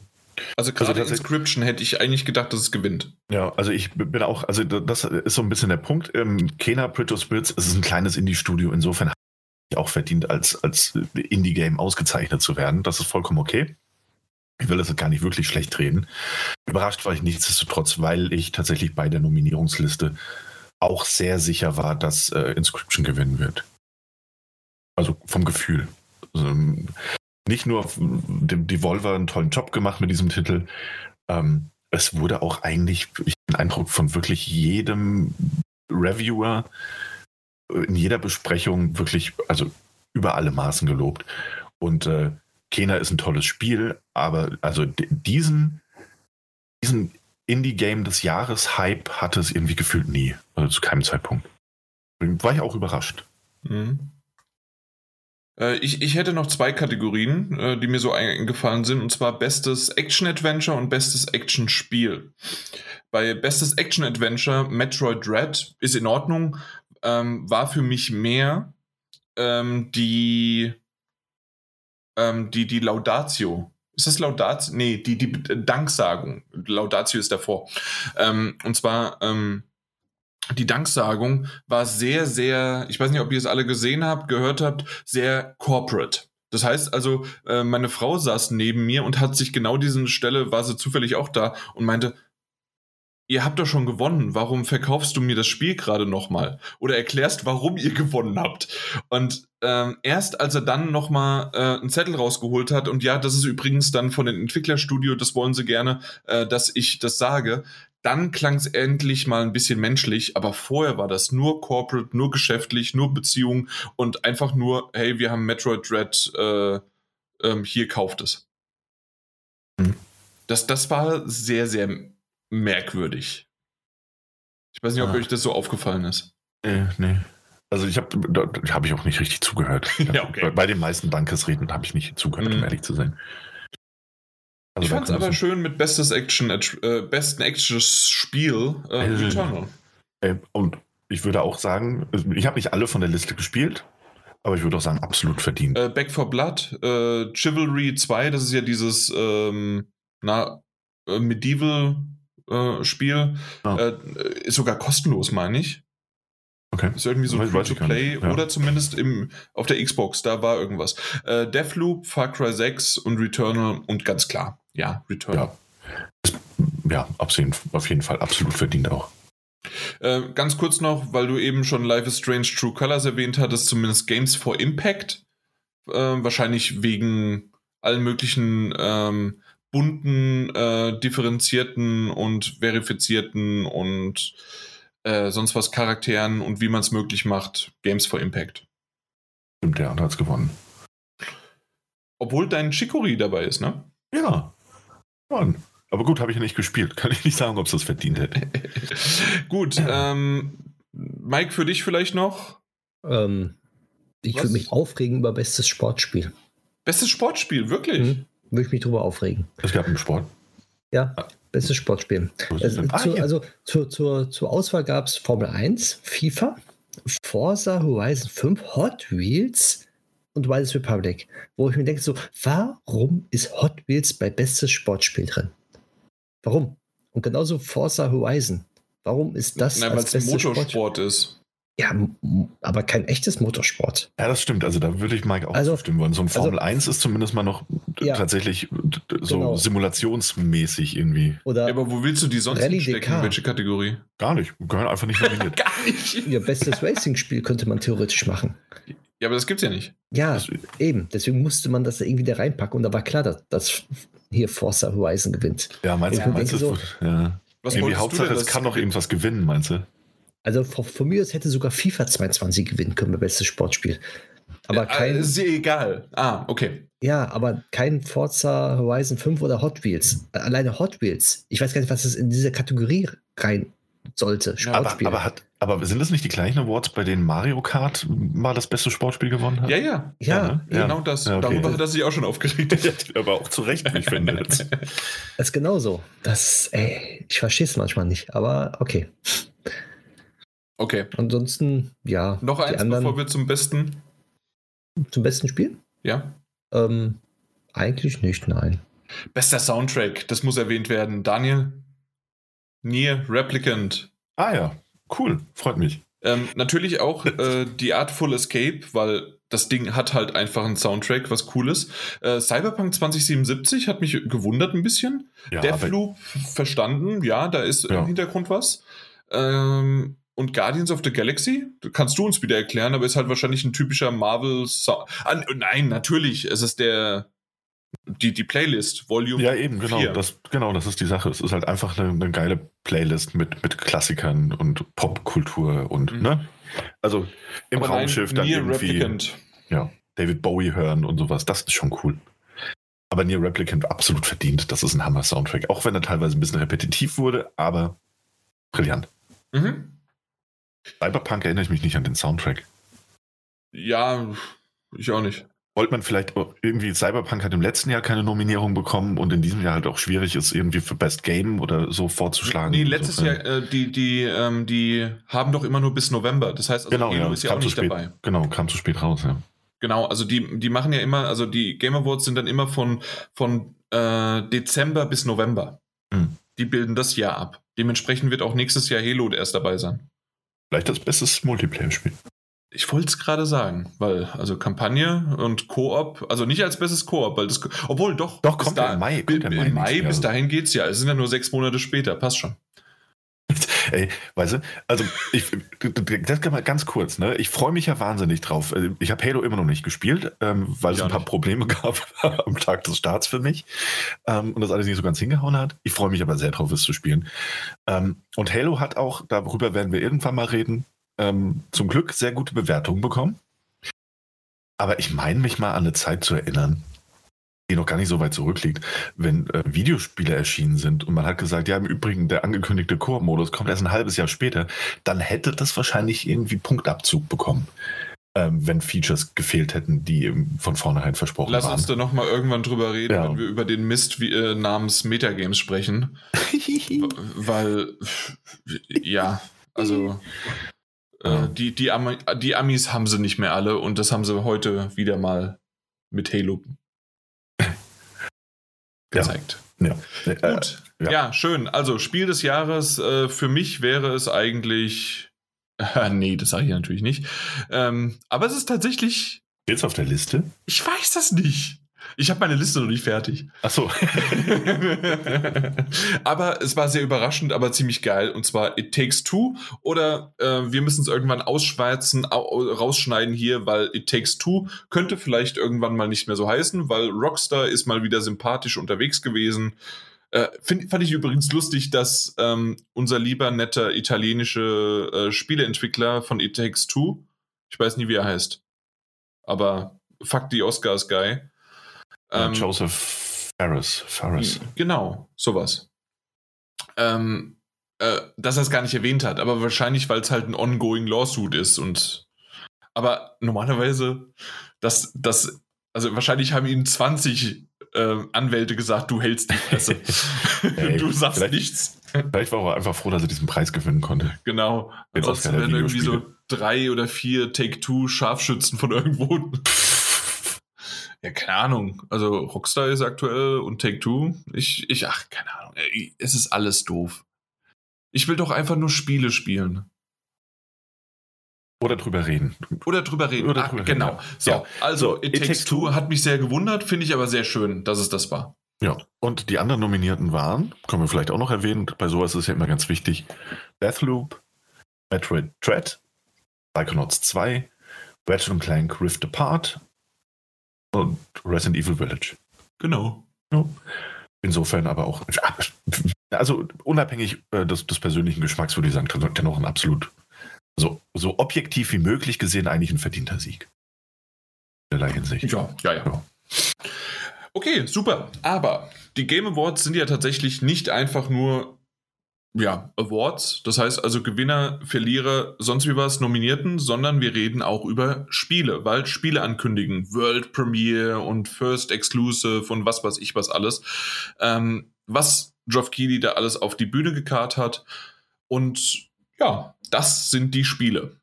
Also, also gerade also Inscription hätte ich eigentlich gedacht, dass es gewinnt. Ja, also ich bin auch, also das ist so ein bisschen der Punkt. Ähm, Kena of Spirits ist ein kleines Indie-Studio, insofern hat es auch verdient, als, als Indie-Game ausgezeichnet zu werden. Das ist vollkommen okay. Ich will das gar nicht wirklich schlecht reden. Überrascht war ich nichtsdestotrotz, weil ich tatsächlich bei der Nominierungsliste auch sehr sicher war, dass äh, Inscription gewinnen wird. Also vom Gefühl. Also, nicht nur dem Devolver einen tollen Job gemacht mit diesem Titel. Ähm, es wurde auch eigentlich, ich habe den Eindruck, von wirklich jedem Reviewer in jeder Besprechung wirklich, also über alle Maßen gelobt. Und äh, Kena ist ein tolles Spiel, aber also diesen, diesen Indie-Game des Jahres Hype hatte es irgendwie gefühlt nie. Also zu keinem Zeitpunkt. War ich auch überrascht. Mhm. Äh, ich, ich hätte noch zwei Kategorien, äh, die mir so eingefallen sind, und zwar bestes Action-Adventure und bestes Action-Spiel. Bei bestes Action-Adventure, Metroid Dread ist in Ordnung, ähm, war für mich mehr ähm, die ähm, die, die Laudatio. Ist das Laudatio? Nee, die, die Danksagung. Laudatio ist davor. Ähm, und zwar, ähm, die Danksagung war sehr, sehr, ich weiß nicht, ob ihr es alle gesehen habt, gehört habt, sehr corporate. Das heißt also, äh, meine Frau saß neben mir und hat sich genau diese Stelle, war sie zufällig auch da und meinte, ihr habt doch schon gewonnen, warum verkaufst du mir das Spiel gerade nochmal? Oder erklärst, warum ihr gewonnen habt. Und ähm, erst als er dann nochmal äh, einen Zettel rausgeholt hat, und ja, das ist übrigens dann von den Entwicklerstudio, das wollen sie gerne, äh, dass ich das sage, dann klang es endlich mal ein bisschen menschlich, aber vorher war das nur corporate, nur geschäftlich, nur Beziehung und einfach nur, hey, wir haben Metroid Dread, äh, ähm, hier kauft es. Mhm. Das, das war sehr, sehr merkwürdig. Ich weiß nicht, ob ah. euch das so aufgefallen ist. Nee, nee. Also ich habe, da habe ich auch nicht richtig zugehört. ja, okay. bei, bei, den meisten Dankesreden habe ich nicht zugehört, mhm. um ehrlich zu sein. Also ich fand es aber schön mit bestes Action, äh, besten Action-Spiel äh, also, Returnal. Äh, und ich würde auch sagen, ich habe nicht alle von der Liste gespielt, aber ich würde auch sagen, absolut verdient. Äh, Back for Blood, äh, Chivalry 2, das ist ja dieses ähm, na, äh, Medieval-Spiel, ah. ist sogar kostenlos, meine ich. Okay. Ist irgendwie so Free to Play ja. oder zumindest im, auf der Xbox, da war irgendwas. Äh, Deathloop, Far Cry 6 und Returnal und ganz klar, ja, Returnal. Ja, ja auf jeden Fall absolut verdient auch. Äh, ganz kurz noch, weil du eben schon Life is Strange True Colors erwähnt hattest, zumindest Games for Impact. Äh, wahrscheinlich wegen allen möglichen ähm, bunten, äh, differenzierten und verifizierten und äh, sonst was Charakteren und wie man es möglich macht. Games for Impact. Stimmt, der hat es gewonnen. Obwohl dein Chicory dabei ist, ne? Ja. Mann. Aber gut, habe ich ja nicht gespielt. Kann ich nicht sagen, ob es das verdient hätte. gut. Ähm, Mike, für dich vielleicht noch? Ähm, ich würde mich aufregen über bestes Sportspiel. Bestes Sportspiel, wirklich? Mhm. Würde ich mich drüber aufregen. Es gab einen Sport. Ja. Ah. Bestes Sportspiel. Also, ah, zu, also zur, zur, zur Auswahl gab es Formel 1, FIFA, Forza Horizon 5, Hot Wheels und Wildest Republic. Wo ich mir denke, so, warum ist Hot Wheels bei bestes Sportspiel drin? Warum? Und genauso Forza Horizon. Warum ist das? Nein, weil es Motorsport Sport ist. Ja, aber kein echtes Motorsport. Ja, das stimmt. Also da würde ich Mike auch also, zustimmen wollen. So ein also Formel also, 1 ist zumindest mal noch ja, tatsächlich so genau. simulationsmäßig irgendwie. Oder ja, aber wo willst du die sonst Rallye stecken? DK. Welche Kategorie? Gar nicht. Gehören einfach nicht nominiert. Gar nicht. Ihr bestes Racing-Spiel könnte man theoretisch machen. Ja, aber das gibt's ja nicht. Ja, das, eben. Deswegen musste man das da irgendwie da reinpacken und da war klar, dass, dass hier Forza Horizon gewinnt. Ja, meinst du, meinst du, so, ja. Was irgendwie Hauptsache, es kann noch irgendwas gewinnen, meinst du? Also von mir aus hätte sogar FIFA 22 gewinnen können, bestes Sportspiel. Aber ja, kein. Ist egal. Ah, okay. Ja, aber kein Forza Horizon 5 oder Hot Wheels. Alleine Hot Wheels. Ich weiß gar nicht, was es in diese Kategorie rein sollte. Sportspiel. Aber, aber, hat, aber sind das nicht die gleichen Awards, bei denen Mario Kart mal das beste Sportspiel gewonnen hat? Ja, ja. Ja, ja, ne? genau das. Ja, okay. Darüber hat er sich auch schon aufgeregt. aber auch zu Recht, wie ich finde. Das ist genauso. Das, ey, ich verstehe es manchmal nicht, aber okay. Okay. Ansonsten, ja. Noch eins, anderen, bevor wir zum besten. Zum besten Spiel? Ja. Ähm, eigentlich nicht, nein. Bester Soundtrack, das muss erwähnt werden. Daniel? Nier Replicant. Ah ja, cool, freut mich. Ähm, natürlich auch äh, die Artful Escape, weil das Ding hat halt einfach einen Soundtrack, was cool ist. Äh, Cyberpunk 2077 hat mich gewundert ein bisschen. Ja, Deathloop verstanden, ja, da ist ja. im Hintergrund was. Ähm, und Guardians of the Galaxy, kannst du uns wieder erklären, aber ist halt wahrscheinlich ein typischer Marvel. Sound. Ah, nein, natürlich, es ist der die, die Playlist, Volume Ja, eben, genau. Das, genau, das ist die Sache. Es ist halt einfach eine, eine geile Playlist mit, mit Klassikern und Popkultur und, mhm. ne? Also im Aber Raumschiff dann irgendwie. Replicant. Ja, David Bowie hören und sowas. Das ist schon cool. Aber Near Replicant absolut verdient. Das ist ein Hammer-Soundtrack. Auch wenn er teilweise ein bisschen repetitiv wurde, aber brillant. Mhm. Cyberpunk erinnere ich mich nicht an den Soundtrack. Ja, ich auch nicht. Wollte man vielleicht irgendwie, Cyberpunk hat im letzten Jahr keine Nominierung bekommen und in diesem Jahr halt auch schwierig ist, irgendwie für Best Game oder so vorzuschlagen. Nee, letztes so. Jahr, äh, die, die, ähm, die haben doch immer nur bis November. Das heißt, also genau, Halo ja, ist ja auch nicht spät, dabei. Genau, kam zu spät raus, ja. Genau, also die, die machen ja immer, also die Game Awards sind dann immer von, von äh, Dezember bis November. Hm. Die bilden das Jahr ab. Dementsprechend wird auch nächstes Jahr Halo erst dabei sein. Vielleicht das beste Multiplayer-Spiel. Ich wollte es gerade sagen, weil, also Kampagne und Koop, also nicht als bestes Koop, weil das, obwohl doch. Doch, kommt da, im Mai. Kommt Im Mai, Mai bis dahin geht es ja. Es sind ja nur sechs Monate später, passt schon. Ey, weißt du, also ich, das kann mal ganz kurz, ne? Ich freue mich ja wahnsinnig drauf. Also, ich habe Halo immer noch nicht gespielt, ähm, weil es ein paar nicht. Probleme gab am Tag des Starts für mich ähm, und das alles nicht so ganz hingehauen hat. Ich freue mich aber sehr drauf, es zu spielen. Ähm, und Halo hat auch, darüber werden wir irgendwann mal reden, ähm, zum Glück sehr gute Bewertungen bekommen. Aber ich meine mich mal an eine Zeit zu erinnern, die noch gar nicht so weit zurückliegt, wenn äh, Videospiele erschienen sind und man hat gesagt, ja, im Übrigen, der angekündigte Koop-Modus kommt erst ein halbes Jahr später, dann hätte das wahrscheinlich irgendwie Punktabzug bekommen. Ähm, wenn Features gefehlt hätten, die von vornherein versprochen Lass waren. Lass uns da nochmal irgendwann drüber reden, ja. wenn wir über den Mist wie, äh, namens Metagames sprechen. Weil, ja, also äh, die, die, Am die Amis haben sie nicht mehr alle und das haben sie heute wieder mal mit Halo gezeigt. Ja. ja. Gut. Ja. ja. schön. Also Spiel des Jahres, äh, für mich wäre es eigentlich. Äh, nee, das sage ich natürlich nicht. Ähm, aber es ist tatsächlich. Jetzt auf der Liste? Ich weiß das nicht. Ich habe meine Liste noch nicht fertig. Ach so. aber es war sehr überraschend, aber ziemlich geil. Und zwar It Takes Two oder äh, wir müssen es irgendwann ausschweizen, au rausschneiden hier, weil It Takes Two könnte vielleicht irgendwann mal nicht mehr so heißen, weil Rockstar ist mal wieder sympathisch unterwegs gewesen. Äh, find, fand ich übrigens lustig, dass ähm, unser lieber netter italienische äh, Spieleentwickler von It Takes Two, ich weiß nie, wie er heißt, aber fuck die Oscars Guy, ähm, Joseph Ferris. Ferris. Genau, sowas. Ähm, äh, dass er es gar nicht erwähnt hat, aber wahrscheinlich, weil es halt ein ongoing Lawsuit ist und aber normalerweise, dass das, also wahrscheinlich haben ihm 20 äh, Anwälte gesagt, du hältst die Fresse. Hey, du sagst nichts. Vielleicht war er einfach froh, dass er diesen Preis gewinnen konnte. Genau. Ansonsten wären irgendwie so drei oder vier Take-Two-Scharfschützen von irgendwo ja, keine Ahnung. Also Rockstar ist aktuell und Take-Two. Ich, ich, ach, keine Ahnung. Es ist alles doof. Ich will doch einfach nur Spiele spielen. Oder drüber reden. Oder drüber reden. Oder drüber ach, reden, genau. So, ja. also It, It Takes, Takes Two hat mich sehr gewundert, finde ich aber sehr schön, dass es das war. Ja, und die anderen Nominierten waren, können wir vielleicht auch noch erwähnen, bei sowas ist es ja immer ganz wichtig, Deathloop, Metroid Dread, Psychonauts 2, Ratchet Clank Rift Apart, und Resident Evil Village. Genau. Ja. Insofern aber auch, also unabhängig äh, des, des, persönlichen Geschmacks würde ich sagen, dennoch ein absolut, so, so objektiv wie möglich gesehen, eigentlich ein verdienter Sieg. In der Hinsicht. Ja, ja, ja. ja. Okay, super. Aber die Game Awards sind ja tatsächlich nicht einfach nur ja, Awards, das heißt also Gewinner, Verlierer, sonst wie was, Nominierten, sondern wir reden auch über Spiele, weil Spiele ankündigen, World Premiere und First Exclusive und was weiß ich was alles, ähm, was Geoff Keighley da alles auf die Bühne gekarrt hat und ja, das sind die Spiele.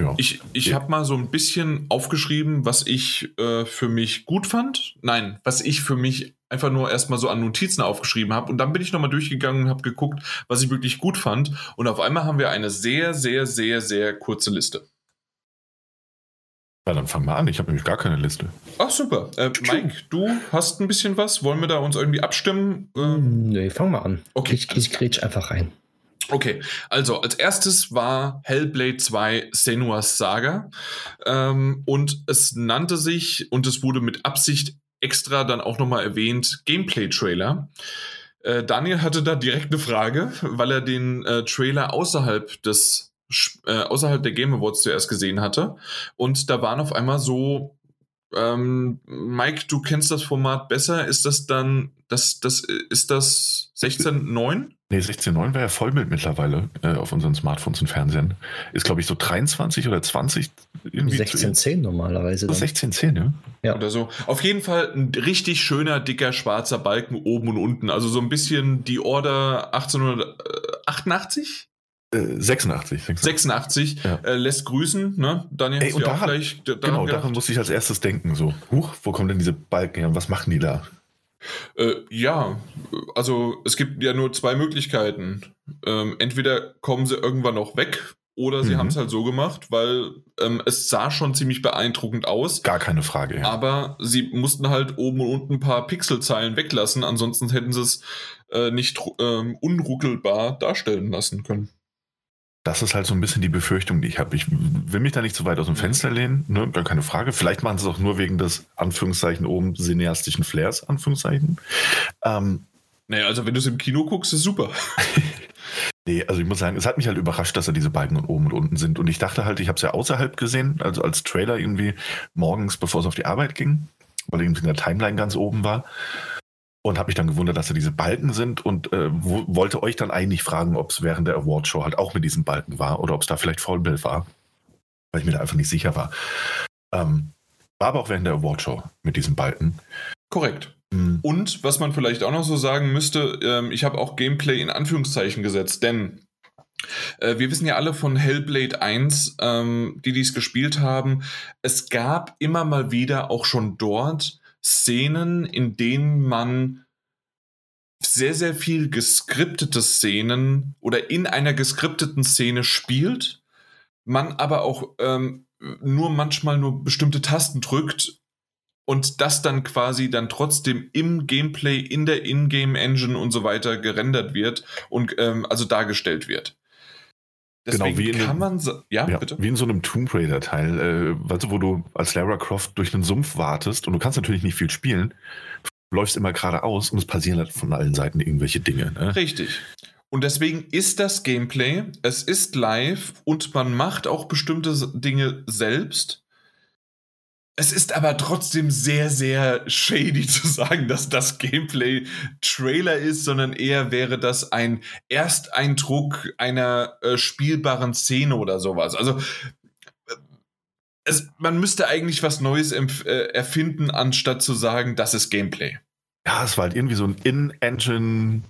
Ja. Ich, ich habe mal so ein bisschen aufgeschrieben, was ich äh, für mich gut fand. Nein, was ich für mich einfach nur erstmal so an Notizen aufgeschrieben habe. Und dann bin ich nochmal durchgegangen und habe geguckt, was ich wirklich gut fand. Und auf einmal haben wir eine sehr, sehr, sehr, sehr kurze Liste. Ja, dann fangen wir an. Ich habe nämlich gar keine Liste. Ach, super. Äh, Mike, du hast ein bisschen was. Wollen wir da uns irgendwie abstimmen? Ähm, nee, fang mal an. Okay. Ich, ich grätsch einfach rein. Okay, also als erstes war Hellblade 2 Senua's Saga ähm, und es nannte sich und es wurde mit Absicht extra dann auch nochmal erwähnt Gameplay-Trailer. Äh, Daniel hatte da direkt eine Frage, weil er den äh, Trailer außerhalb des äh, außerhalb der Game Awards zuerst gesehen hatte und da waren auf einmal so ähm, Mike, du kennst das Format besser. Ist das dann, das, das, ist das 16.9? Nee, 16.9 wäre ja Vollbild mittlerweile äh, auf unseren Smartphones und Fernsehen. Ist, glaube ich, so 23 oder 20. 16.10 normalerweise. 16.10, ja? ja. Oder so. Auf jeden Fall ein richtig schöner, dicker, schwarzer Balken oben und unten. Also so ein bisschen die Order 1888? 86. 86, 86 ja. äh, lässt grüßen, ne? Daniel, Ey, und daran, auch gleich daran Genau, gedacht? daran musste ich als erstes denken, so, huch, wo kommen denn diese Balken her und was machen die da? Äh, ja, also es gibt ja nur zwei Möglichkeiten. Ähm, entweder kommen sie irgendwann noch weg oder sie mhm. haben es halt so gemacht, weil ähm, es sah schon ziemlich beeindruckend aus. Gar keine Frage. Ja. Aber sie mussten halt oben und unten ein paar Pixelzeilen weglassen, ansonsten hätten sie es äh, nicht ähm, unruckelbar darstellen lassen können. Das ist halt so ein bisschen die Befürchtung, die ich habe. Ich will mich da nicht zu weit aus dem mhm. Fenster lehnen, ne? gar keine Frage. Vielleicht machen sie es auch nur wegen des Anführungszeichen oben cineastischen Flairs, Anführungszeichen. Ähm, naja, also wenn du es im Kino guckst, ist super. nee, also ich muss sagen, es hat mich halt überrascht, dass da diese Balken oben und unten sind. Und ich dachte halt, ich habe es ja außerhalb gesehen, also als Trailer irgendwie morgens, bevor es auf die Arbeit ging, weil irgendwie in der Timeline ganz oben war und habe mich dann gewundert, dass da diese Balken sind und äh, wo, wollte euch dann eigentlich fragen, ob es während der Awardshow halt auch mit diesen Balken war oder ob es da vielleicht Vollbild war, weil ich mir da einfach nicht sicher war. Ähm, war aber auch während der Awardshow mit diesen Balken. Korrekt. Mhm. Und was man vielleicht auch noch so sagen müsste, ähm, ich habe auch Gameplay in Anführungszeichen gesetzt, denn äh, wir wissen ja alle von Hellblade 1, ähm, die dies gespielt haben, es gab immer mal wieder auch schon dort Szenen, in denen man sehr, sehr viel geskriptete Szenen oder in einer geskripteten Szene spielt, man aber auch ähm, nur manchmal nur bestimmte Tasten drückt und das dann quasi dann trotzdem im Gameplay, in der Ingame-Engine und so weiter gerendert wird und ähm, also dargestellt wird. Genau, Deswegen genau, wie kann man so, ja, ja, bitte? Wie in so einem Tomb Raider Teil, äh, weißt du, wo du als Lara Croft durch einen Sumpf wartest und du kannst natürlich nicht viel spielen, läufst immer geradeaus und es passieren halt von allen Seiten irgendwelche Dinge. Ne? Richtig. Und deswegen ist das Gameplay, es ist live und man macht auch bestimmte Dinge selbst. Es ist aber trotzdem sehr, sehr shady zu sagen, dass das Gameplay Trailer ist, sondern eher wäre das ein Ersteindruck einer äh, spielbaren Szene oder sowas. Also äh, es, man müsste eigentlich was Neues äh, erfinden, anstatt zu sagen, das ist Gameplay. Ja, es war halt irgendwie so ein In-Engine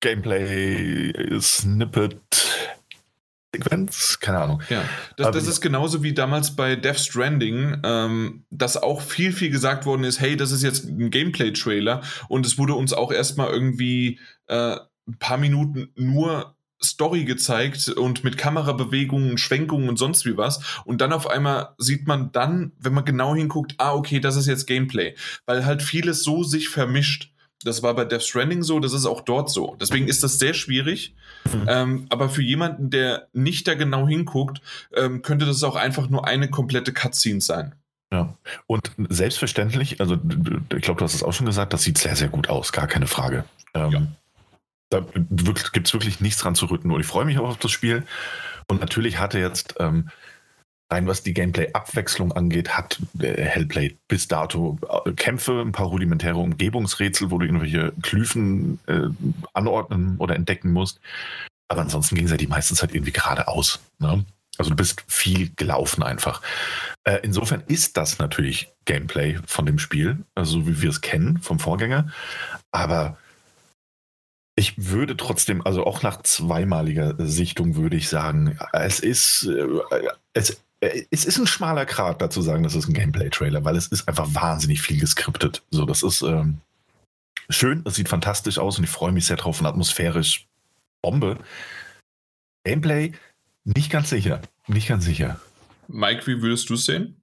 Gameplay Snippet Sequenz, keine Ahnung. Ja, das, das ist genauso wie damals bei Death Stranding, ähm, dass auch viel, viel gesagt worden ist, hey, das ist jetzt ein Gameplay-Trailer und es wurde uns auch erstmal irgendwie äh, ein paar Minuten nur Story gezeigt und mit Kamerabewegungen, Schwenkungen und sonst wie was. Und dann auf einmal sieht man dann, wenn man genau hinguckt, ah, okay, das ist jetzt Gameplay. Weil halt vieles so sich vermischt. Das war bei Death Stranding so, das ist auch dort so. Deswegen ist das sehr schwierig. Mhm. Ähm, aber für jemanden, der nicht da genau hinguckt, ähm, könnte das auch einfach nur eine komplette Cutscene sein. Ja, und selbstverständlich, also ich glaube, du hast es auch schon gesagt, das sieht sehr, sehr gut aus, gar keine Frage. Ähm, ja. Da gibt es wirklich nichts dran zu rücken. Und ich freue mich auch auf das Spiel. Und natürlich hatte jetzt ähm, rein was die Gameplay-Abwechslung angeht, hat äh, Hellblade bis dato äh, Kämpfe, ein paar rudimentäre Umgebungsrätsel, wo du irgendwelche Klyphen äh, anordnen oder entdecken musst. Aber ansonsten ging es ja die meiste Zeit irgendwie geradeaus. Ne? Also du bist viel gelaufen einfach. Äh, insofern ist das natürlich Gameplay von dem Spiel, also wie wir es kennen vom Vorgänger. Aber ich würde trotzdem, also auch nach zweimaliger Sichtung würde ich sagen, es ist, äh, es es ist ein schmaler Grat dazu sagen, das ist ein Gameplay-Trailer, weil es ist einfach wahnsinnig viel geskriptet. So, das ist ähm, schön, es sieht fantastisch aus und ich freue mich sehr drauf und atmosphärisch Bombe. Gameplay nicht ganz sicher, nicht ganz sicher. Mike, wie würdest du es sehen?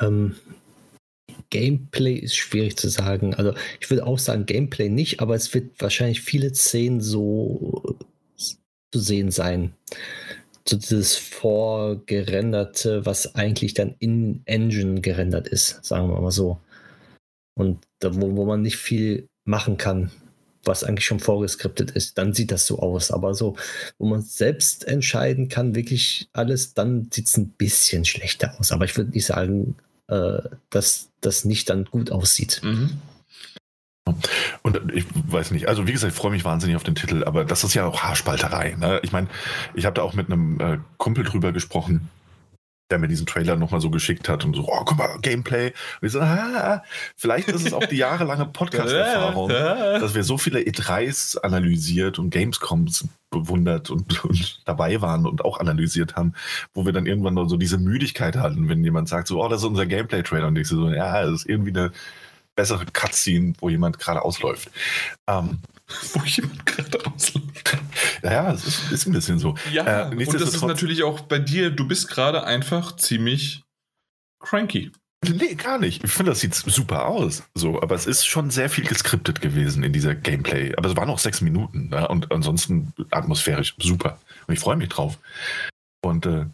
Ähm, Gameplay ist schwierig zu sagen. Also ich würde auch sagen Gameplay nicht, aber es wird wahrscheinlich viele Szenen so zu sehen sein so dieses vorgerenderte, was eigentlich dann in Engine gerendert ist, sagen wir mal so. Und da, wo, wo man nicht viel machen kann, was eigentlich schon vorgeskriptet ist, dann sieht das so aus. Aber so, wo man selbst entscheiden kann, wirklich alles, dann sieht es ein bisschen schlechter aus. Aber ich würde nicht sagen, äh, dass das nicht dann gut aussieht. Mhm. Und ich weiß nicht, also wie gesagt, ich freue mich wahnsinnig auf den Titel, aber das ist ja auch Haarspalterei. Ne? Ich meine, ich habe da auch mit einem äh, Kumpel drüber gesprochen, der mir diesen Trailer nochmal so geschickt hat und so, oh, guck mal, Gameplay. Und ich so, ah, vielleicht ist es auch die jahrelange Podcast-Erfahrung, dass wir so viele E3s analysiert und Gamescoms bewundert und, und, dabei waren und auch analysiert haben, wo wir dann irgendwann so diese Müdigkeit hatten, wenn jemand sagt so, oh, das ist unser Gameplay-Trailer und ich so, ja, das ist irgendwie eine bessere Cutscene, wo jemand gerade ausläuft. Ähm, wo jemand gerade ausläuft. Ja, es ist, ist, ein bisschen so. Ja, äh, und das ist natürlich auch bei dir, du bist gerade einfach ziemlich cranky. Nee, gar nicht. Ich finde, das sieht super aus. So, aber es ist schon sehr viel geskriptet gewesen in dieser Gameplay. Aber es waren auch sechs Minuten ne? und ansonsten atmosphärisch super. Und ich freue mich drauf. Und äh,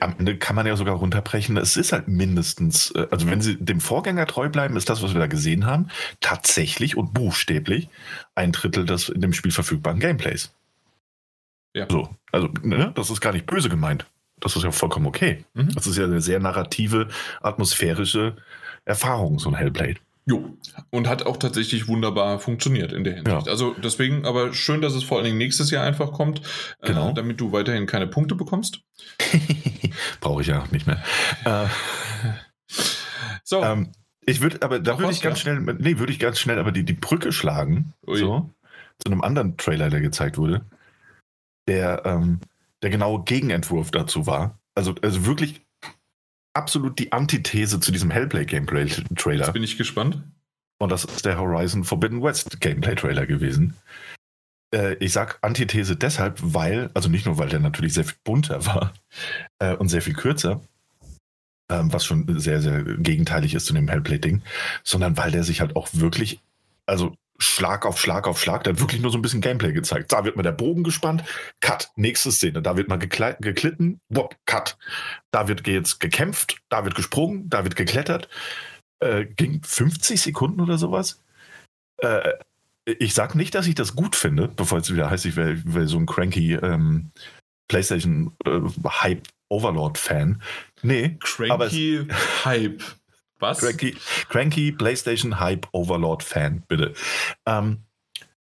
am Ende kann man ja sogar runterbrechen. Es ist halt mindestens, äh, also wenn sie dem Vorgänger treu bleiben, ist das, was wir da gesehen haben, tatsächlich und buchstäblich ein Drittel des in dem Spiel verfügbaren Gameplays. Ja. So, also ne, das ist gar nicht böse gemeint. Das ist ja vollkommen okay. Mhm. Das ist ja eine sehr narrative, atmosphärische Erfahrung, so ein Hellblade. Jo, und hat auch tatsächlich wunderbar funktioniert in der Hinsicht. Ja. Also deswegen, aber schön, dass es vor allen Dingen nächstes Jahr einfach kommt, äh, genau. äh, damit du weiterhin keine Punkte bekommst. Brauche ich ja nicht mehr. Äh, so. Ähm, ich würde, aber da würde ich ganz ja? schnell, nee, würde ich ganz schnell aber die, die Brücke schlagen, Ui. so, zu einem anderen Trailer, der gezeigt wurde, der, ähm, der genaue Gegenentwurf dazu war. Also, also wirklich absolut die Antithese zu diesem Hellplay-Gameplay-Trailer. Jetzt bin ich gespannt. Und das ist der Horizon Forbidden West Gameplay-Trailer gewesen. Äh, ich sag Antithese deshalb, weil, also nicht nur, weil der natürlich sehr viel bunter war äh, und sehr viel kürzer, ähm, was schon sehr, sehr gegenteilig ist zu dem Hellplay-Ding, sondern weil der sich halt auch wirklich, also Schlag auf Schlag auf Schlag. Hat wirklich nur so ein bisschen Gameplay gezeigt. Da wird mal der Bogen gespannt. Cut. Nächste Szene. Da wird mal geklitten. Wop, cut. Da wird jetzt gekämpft. Da wird gesprungen. Da wird geklettert. Äh, ging 50 Sekunden oder sowas. Äh, ich sag nicht, dass ich das gut finde, bevor es wieder heißt, ich wäre wär so ein cranky ähm, PlayStation äh, Hype Overlord Fan. Nee. Cranky Hype. Was? Cranky, cranky PlayStation Hype Overlord Fan, bitte. Ähm,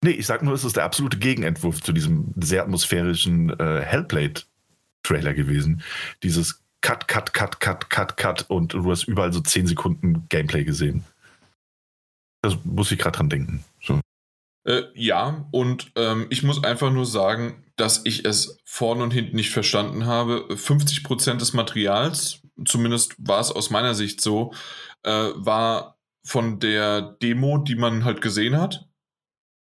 nee, ich sag nur, es ist der absolute Gegenentwurf zu diesem sehr atmosphärischen äh, Hellblade-Trailer gewesen. Dieses Cut, Cut, Cut, Cut, Cut, Cut und du hast überall so 10 Sekunden Gameplay gesehen. Das muss ich gerade dran denken. So. Äh, ja, und ähm, ich muss einfach nur sagen, dass ich es vorne und hinten nicht verstanden habe. 50% des Materials, zumindest war es aus meiner Sicht so, äh, war von der Demo, die man halt gesehen hat.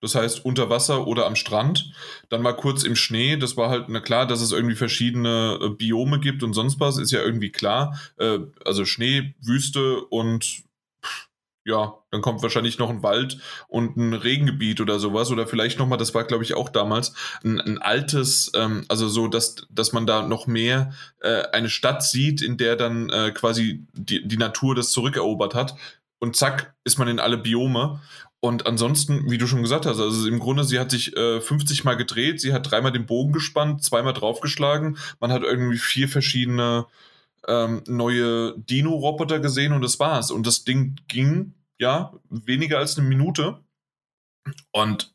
Das heißt, unter Wasser oder am Strand. Dann mal kurz im Schnee. Das war halt, na klar, dass es irgendwie verschiedene äh, Biome gibt und sonst was, ist ja irgendwie klar. Äh, also Schnee, Wüste und ja, dann kommt wahrscheinlich noch ein Wald und ein Regengebiet oder sowas. Oder vielleicht nochmal, das war, glaube ich, auch damals ein, ein altes, ähm, also so, dass, dass man da noch mehr äh, eine Stadt sieht, in der dann äh, quasi die, die Natur das zurückerobert hat. Und zack, ist man in alle Biome. Und ansonsten, wie du schon gesagt hast, also im Grunde, sie hat sich äh, 50 Mal gedreht, sie hat dreimal den Bogen gespannt, zweimal draufgeschlagen, man hat irgendwie vier verschiedene ähm, neue Dino-Roboter gesehen und das war's. Und das Ding ging, ja, weniger als eine Minute. Und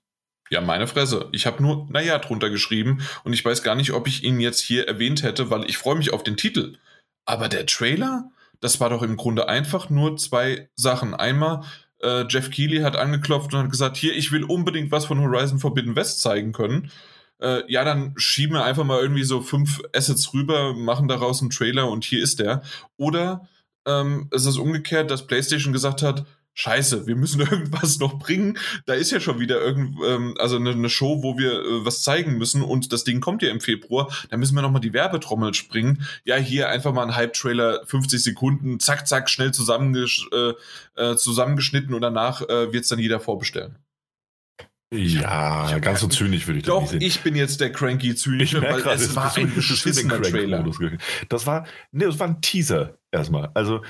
ja, meine Fresse. Ich habe nur, naja, drunter geschrieben und ich weiß gar nicht, ob ich ihn jetzt hier erwähnt hätte, weil ich freue mich auf den Titel. Aber der Trailer, das war doch im Grunde einfach nur zwei Sachen. Einmal, äh, Jeff Keighley hat angeklopft und hat gesagt, hier, ich will unbedingt was von Horizon Forbidden West zeigen können äh, ja, dann schieben wir einfach mal irgendwie so fünf Assets rüber, machen daraus einen Trailer und hier ist der. Oder ähm, es ist umgekehrt, dass PlayStation gesagt hat, Scheiße, wir müssen irgendwas noch bringen. Da ist ja schon wieder irgend, ähm, also eine, eine, Show, wo wir äh, was zeigen müssen und das Ding kommt ja im Februar. Da müssen wir nochmal die Werbetrommel springen. Ja, hier einfach mal ein Hype-Trailer, 50 Sekunden, zack, zack, schnell zusammengesch äh, äh, zusammengeschnitten und danach äh, wird dann jeder vorbestellen. Ja, ja ganz so zynisch würde ich das Doch, nicht sehen. ich bin jetzt der cranky zynische, weil grad, es war ein beschissener Trailer. Das war, nee, das war ein Teaser erstmal. Also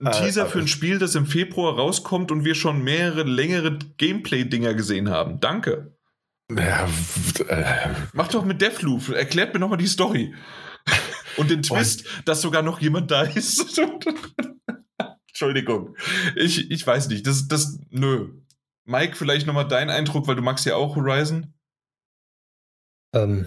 ein Teaser äh, für ein Spiel, das im Februar rauskommt und wir schon mehrere längere Gameplay-Dinger gesehen haben. Danke. Ja, äh, Mach doch mit Deathloop. Erklärt mir nochmal die Story. Und den Twist, und dass sogar noch jemand da ist. Entschuldigung. Ich, ich weiß nicht. Das, das, nö. Mike, vielleicht nochmal dein Eindruck, weil du magst ja auch Horizon. Ähm,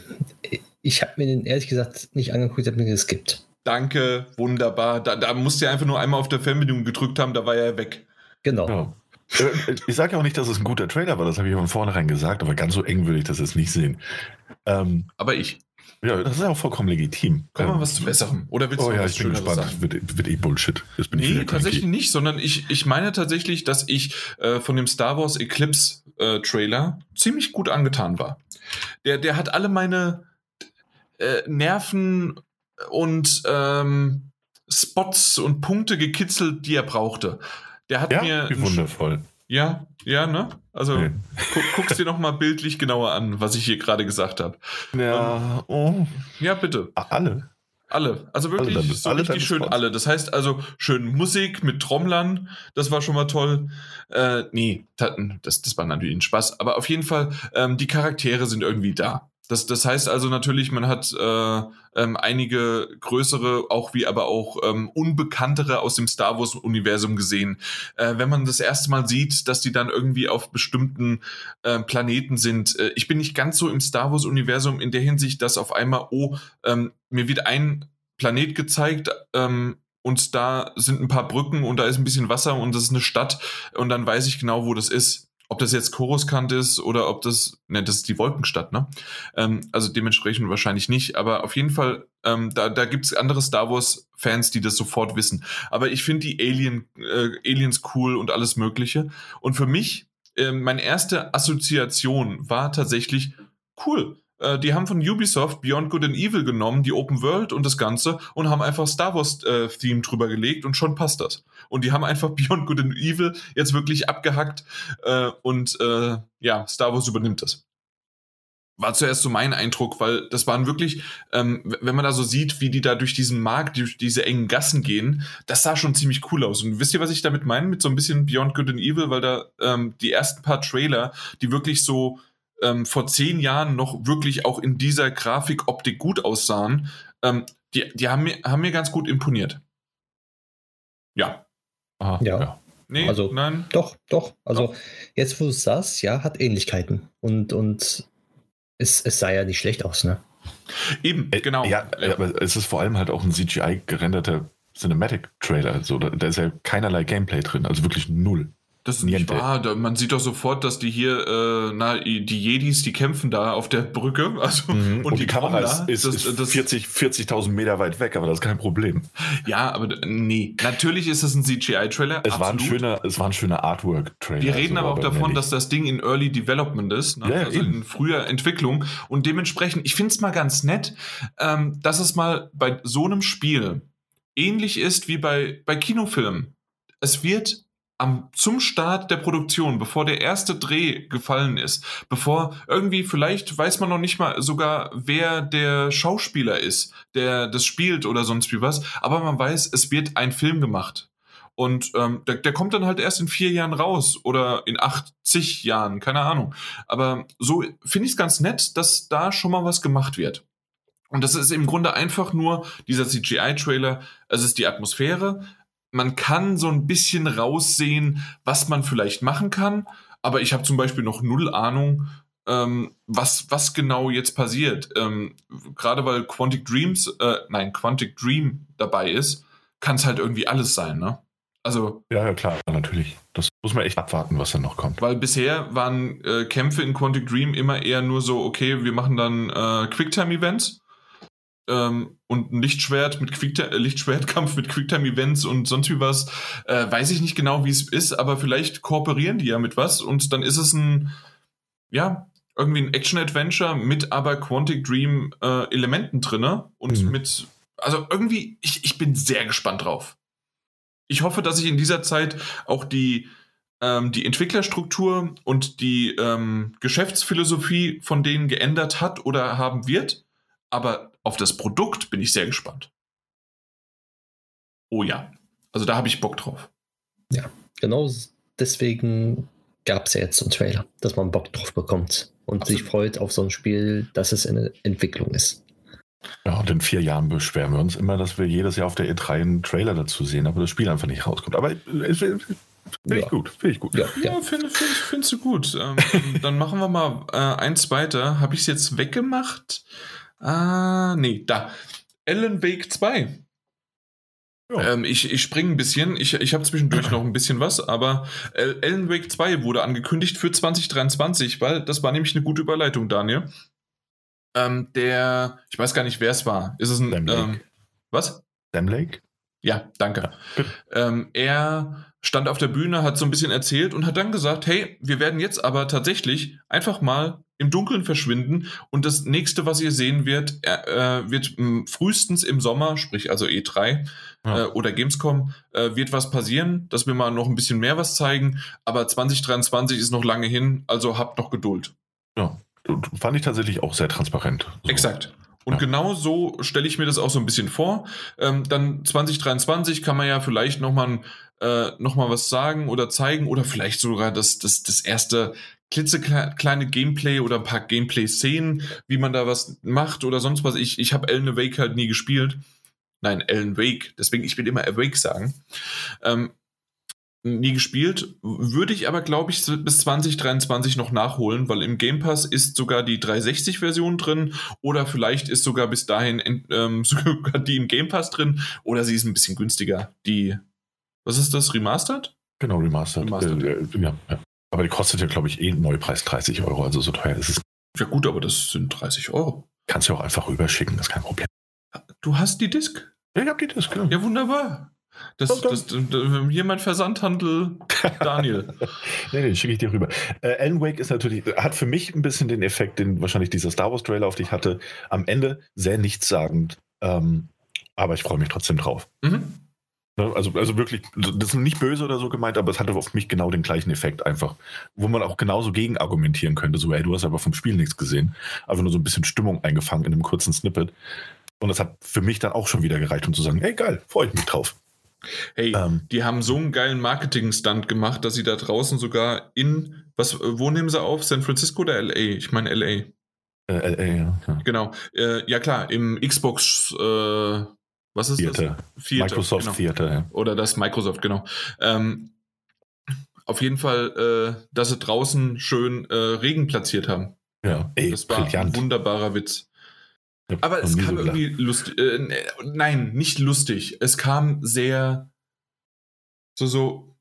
ich habe mir den ehrlich gesagt nicht angeguckt, ich habe mir geskippt. Danke, wunderbar. Da, da musst du einfach nur einmal auf der Fernbedienung gedrückt haben, da war er weg. Genau. Ja. Äh, ich sage ja auch nicht, dass es ein guter Trailer war, das habe ich von vornherein gesagt, aber ganz so eng würde ich das jetzt nicht sehen. Ähm, aber ich. Ja, das ist ja auch vollkommen legitim. Kommen wir ähm, was zu Besserem. Oder willst du oh, ja, ich bin gespannt. Sagen? Wird, wird eh Bullshit. Jetzt bin nee, tatsächlich nicht, sondern ich, ich meine tatsächlich, dass ich äh, von dem Star Wars Eclipse äh, Trailer ziemlich gut angetan war. Der, der hat alle meine äh, Nerven und ähm, Spots und Punkte gekitzelt, die er brauchte. Der hat ja, mir. Wie wundervoll. Ja, ja, ne? Also Nee. gu guck's dir noch mal bildlich genauer an, was ich hier gerade gesagt habe. Ja, oh. Ja, bitte. Alle. Alle. Also wirklich Alle so alle richtig schön Spots. alle. Das heißt also schön Musik mit Trommlern, das war schon mal toll. Äh, nee, das, das war natürlich ein Spaß. Aber auf jeden Fall, ähm, die Charaktere sind irgendwie da. Das, das heißt also natürlich, man hat äh, ähm, einige größere, auch wie aber auch ähm, unbekanntere aus dem Star Wars-Universum gesehen. Äh, wenn man das erste Mal sieht, dass die dann irgendwie auf bestimmten äh, Planeten sind. Äh, ich bin nicht ganz so im Star Wars-Universum in der Hinsicht, dass auf einmal, oh, ähm, mir wird ein Planet gezeigt ähm, und da sind ein paar Brücken und da ist ein bisschen Wasser und das ist eine Stadt und dann weiß ich genau, wo das ist. Ob das jetzt Coruscant ist oder ob das, ne, das ist die Wolkenstadt, ne? Ähm, also dementsprechend wahrscheinlich nicht, aber auf jeden Fall, ähm, da, da gibt es andere Star Wars-Fans, die das sofort wissen. Aber ich finde die Alien, äh, Aliens cool und alles Mögliche. Und für mich, äh, meine erste Assoziation war tatsächlich cool. Äh, die haben von Ubisoft Beyond Good and Evil genommen, die Open World und das Ganze, und haben einfach Star Wars-Theme drüber gelegt und schon passt das. Und die haben einfach Beyond Good and Evil jetzt wirklich abgehackt äh, und äh, ja, Star Wars übernimmt das. War zuerst so mein Eindruck, weil das waren wirklich, ähm, wenn man da so sieht, wie die da durch diesen Markt, durch diese engen Gassen gehen, das sah schon ziemlich cool aus. Und wisst ihr, was ich damit meine? Mit so ein bisschen Beyond Good and Evil, weil da ähm, die ersten paar Trailer, die wirklich so ähm, vor zehn Jahren noch wirklich auch in dieser Grafikoptik gut aussahen, ähm, die, die haben, mir, haben mir ganz gut imponiert. Ja. Ah, Ja. Nee, Also- nein. Doch, doch. Also jetzt, wo du es sagst, ja, hat Ähnlichkeiten. Und, und es, es sah ja nicht schlecht aus, ne? Eben, Äh, genau. Ja, aber es ist vor allem halt auch ein CGI-gerenderter Cinematic-Trailer. Also da, da ist ja keinerlei Gameplay drin, also wirklich null. Das ist nicht Niente. wahr. Da, man sieht doch sofort, dass die hier, äh, na, die Jedis, die kämpfen da auf der Brücke. Also, Mhm. Und, die, Kamera Trommler, ist, ist, das- ist das- 40 40.000 Meter weit weg, aber das ist kein Problem. Ja, aber nee. Natürlich ist es ein CGI-Trailer. Es war ein schöner, es war ein schöner Artwork-Trailer. Wir reden so, aber auch davon, nicht. dass das Ding in Early Development ist, ne? Ja, also eben. in früher Entwicklung. Und dementsprechend, ich finde es mal ganz nett, ähm, dass es mal bei so einem Spiel ähnlich ist wie bei, bei Kinofilmen. Es wird am, zum Start der Produktion, bevor der erste Dreh gefallen ist, bevor irgendwie, vielleicht weiß man noch nicht mal sogar, wer der Schauspieler ist, der das spielt oder sonst wie was, aber man weiß, es wird ein Film gemacht. Und ähm, der, der kommt dann halt erst in vier Jahren raus oder in 80 Jahren, keine Ahnung. Aber so finde ich es ganz nett, dass da schon mal was gemacht wird. Und das ist im Grunde einfach nur dieser CGI-Trailer. Es ist die Atmosphäre. Man kann so ein bisschen raussehen, was man vielleicht machen kann. Aber ich habe zum Beispiel noch null Ahnung, ähm, was, was genau jetzt passiert. Ähm, Gerade weil Quantic Dreams, äh, nein, Quantic Dream dabei ist, kann es halt irgendwie alles sein, ne? Also, Ja, ja, klar, natürlich. Das muss man echt abwarten, was dann noch kommt. weil bisher waren äh, Kämpfe in Quantic Dream immer eher nur so, okay, wir machen dann äh, Quicktime-Events ähm, und ein Lichtschwert mit Quicktime, äh, Lichtschwertkampf mit Quicktime-Events und sonst wie was. Äh, weiß ich nicht genau, wie es ist, aber vielleicht kooperieren die ja mit was und dann ist es ein, ja, irgendwie ein Action-Adventure mit aber Quantic Dream äh, Elementen drinne und Mhm. mit, also irgendwie, ich, ich bin sehr gespannt drauf. Ich hoffe, dass sich in dieser Zeit auch die, ähm, die Entwicklerstruktur und die ähm, Geschäftsphilosophie von denen geändert hat oder haben wird. Aber auf das Produkt bin ich sehr gespannt. Oh ja. Also da habe ich Bock drauf. Genau deswegen gab es ja jetzt so einen Trailer, dass man Bock drauf bekommt und sich Absolut. freut auf so ein Spiel, dass es in Entwicklung ist. Ja, und in vier Jahren beschweren wir uns immer, dass wir jedes Jahr auf der E3 einen Trailer dazu sehen, aber das Spiel einfach nicht rauskommt. Aber finde ich Ja. gut, finde ich gut. Ja, Ja, ja. finde find, findest du gut. Ähm, dann machen wir mal äh, eins weiter. Habe ich es jetzt weggemacht? Ah, nee, da. Alan Wake 2. Ja. Ähm, ich ich springe ein bisschen. Ich, ich habe zwischendurch noch ein bisschen was, aber äh, Alan Wake 2 wurde angekündigt für 2023, weil das war nämlich eine gute Überleitung, Daniel. Ähm, der, ich weiß gar nicht, wer es war. Ist es ein. Sam. Ähm, was? Sam Lake? Ja, danke. bitte. Ähm, er stand auf der Bühne, hat so ein bisschen erzählt und hat dann gesagt, hey, wir werden jetzt aber tatsächlich einfach mal im Dunkeln verschwinden und das nächste, was ihr sehen wird, äh, wird frühestens im Sommer, sprich also E3 ja. äh, oder Gamescom, äh, wird was passieren, dass wir mal noch ein bisschen mehr was zeigen, aber 2023 ist noch lange hin, also habt noch Geduld. Ja, fand ich tatsächlich auch sehr transparent. So. Exakt. Und ja. genau so stelle ich mir das auch so ein bisschen vor. Ähm, dann 2023 kann man ja vielleicht nochmal äh, noch was sagen oder zeigen oder vielleicht sogar das, das, das erste klitzekleine Gameplay oder ein paar Gameplay-Szenen, wie man da was macht oder sonst was. Ich, ich habe Alan Wake halt nie gespielt. Nein, Alan Wake, deswegen ich will immer Awake sagen. Ähm, nie gespielt, würde ich aber, glaube ich, bis 2023 noch nachholen, weil im Game Pass ist sogar die 360-Version drin oder vielleicht ist sogar bis dahin ähm, sogar die im Game Pass drin oder sie ist ein bisschen günstiger. Die, was ist das, Remastered? Genau, Remastered. Remastered. Äh, äh, ja, ja. Aber die kostet ja, glaube ich, eh Neupreis 30 Euro, also so teuer ist es. Ja gut, aber das sind 30 Euro. Kannst du auch einfach rüberschicken, das ist kein Problem. Du hast die Disk? Ja, ich habe die Disk, genau. Ja, wunderbar. Das, das, das, hier mein Versandhandel, Daniel. nee, nee, schicke ich dir rüber. Äh, Alan Wake ist natürlich, hat für mich ein bisschen den Effekt, den wahrscheinlich dieser Star Wars Trailer auf dich hatte. Am Ende sehr nichtssagend, ähm, aber ich freue mich trotzdem drauf. Mhm. Ne, also, also wirklich, das ist nicht böse oder so gemeint, aber es hatte auf mich genau den gleichen Effekt einfach, wo man auch genauso gegen argumentieren könnte. So, ey, du hast aber vom Spiel nichts gesehen. Einfach nur so ein bisschen Stimmung eingefangen in einem kurzen Snippet. Und das hat für mich dann auch schon wieder gereicht, um zu sagen, ey, geil, freue ich mich drauf. Hey, ähm, die haben so einen geilen Marketing-Stunt gemacht, dass sie da draußen sogar in, was, wo nehmen sie auf? San Francisco oder LA? Ich meine LA. Äh, LA, ja. Genau. Äh, ja klar, im Xbox, äh, was ist Theater. das? Theater, Microsoft genau. Theater, ja. Oder das Microsoft, genau. Ähm, auf jeden Fall, äh, dass sie draußen schön äh, Regen platziert haben. Ja, ey, das war brillant. ein wunderbarer Witz. Aber es kam so irgendwie lustig. Äh, ne, nein, nicht lustig. Es kam sehr so so.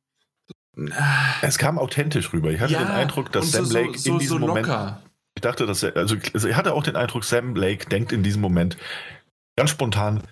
Es kam authentisch rüber. Ich hatte ja, den Eindruck, dass Sam so, Lake so, in diesem Moment. Ich dachte, dass er, also, also ich hatte auch den Eindruck, Sam Lake denkt in diesem Moment ganz spontan,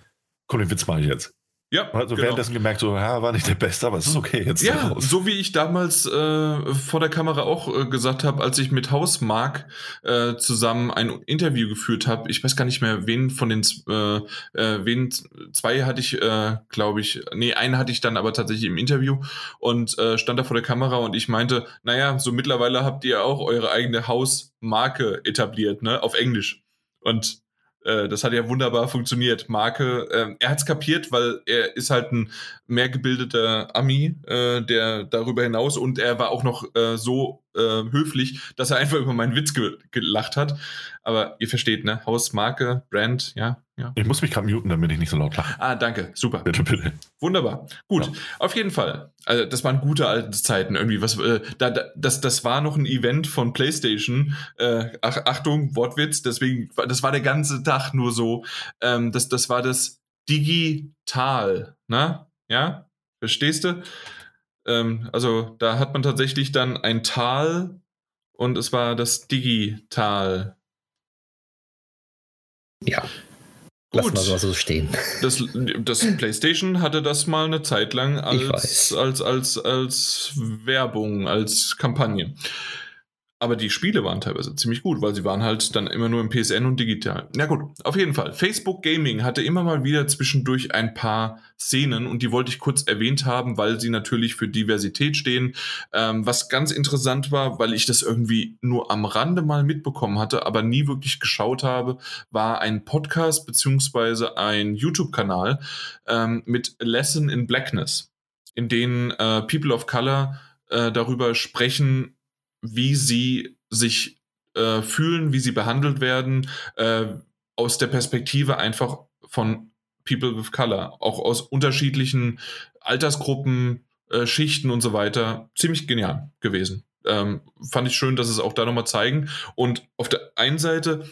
komm, den Witz mache ich jetzt. Ja, also genau. währenddessen gemerkt, so, ja, war nicht der Beste, aber es ist okay jetzt. Ja, raus. so wie ich damals äh, vor der Kamera auch äh, gesagt habe, als ich mit Hausmark äh, zusammen ein Interview geführt habe. Ich weiß gar nicht mehr, wen von den äh, äh, wen zwei hatte ich, äh, glaube ich, nee, einen hatte ich dann aber tatsächlich im Interview und äh, stand da vor der Kamera und ich meinte, naja, so mittlerweile habt ihr auch eure eigene Hausmarke etabliert, ne, auf Englisch. Und das hat ja wunderbar funktioniert. Marke, äh, er hat es kapiert, weil er ist halt ein mehr gebildeter Ami, äh, der darüber hinaus und er war auch noch äh, so äh, höflich, dass er einfach über meinen Witz ge gelacht hat. Aber ihr versteht, ne? Haus, Marke, Brand, ja, ja. Ich muss mich gerade muten, damit ich nicht so laut lache. Ah, danke. Super. Bitte, bitte. Wunderbar. Gut. Ja. Auf jeden Fall. Also, das waren gute alte Zeiten irgendwie. Was, äh, da, da, das, das war noch ein Event von PlayStation. Äh, ach, Achtung, Wortwitz. Deswegen, das war der ganze Tag nur so. Ähm, das, das war das Digital. Ne? Ja? Verstehst du? Ähm, also, da hat man tatsächlich dann ein Tal und es war das Digital. Ja. Lass mal so stehen. Das, das, PlayStation hatte das mal eine Zeit lang als, als, als, als Werbung, als Kampagne. Aber die Spiele waren teilweise ziemlich gut, weil sie waren halt dann immer nur im PSN und digital. Na gut, auf jeden Fall. Facebook Gaming hatte immer mal wieder zwischendurch ein paar Szenen und die wollte ich kurz erwähnt haben, weil sie natürlich für Diversität stehen. Ähm, was ganz interessant war, weil ich das irgendwie nur am Rande mal mitbekommen hatte, aber nie wirklich geschaut habe, war ein Podcast beziehungsweise ein YouTube-Kanal ähm, mit Lesson in Blackness, in denen äh, People of Color äh, darüber sprechen, wie sie sich äh, fühlen, wie sie behandelt werden, äh, aus der Perspektive einfach von People with Color, auch aus unterschiedlichen Altersgruppen, äh, Schichten und so weiter. Ziemlich genial gewesen. Ähm, fand ich schön, dass es auch da nochmal zeigen. Und auf der einen Seite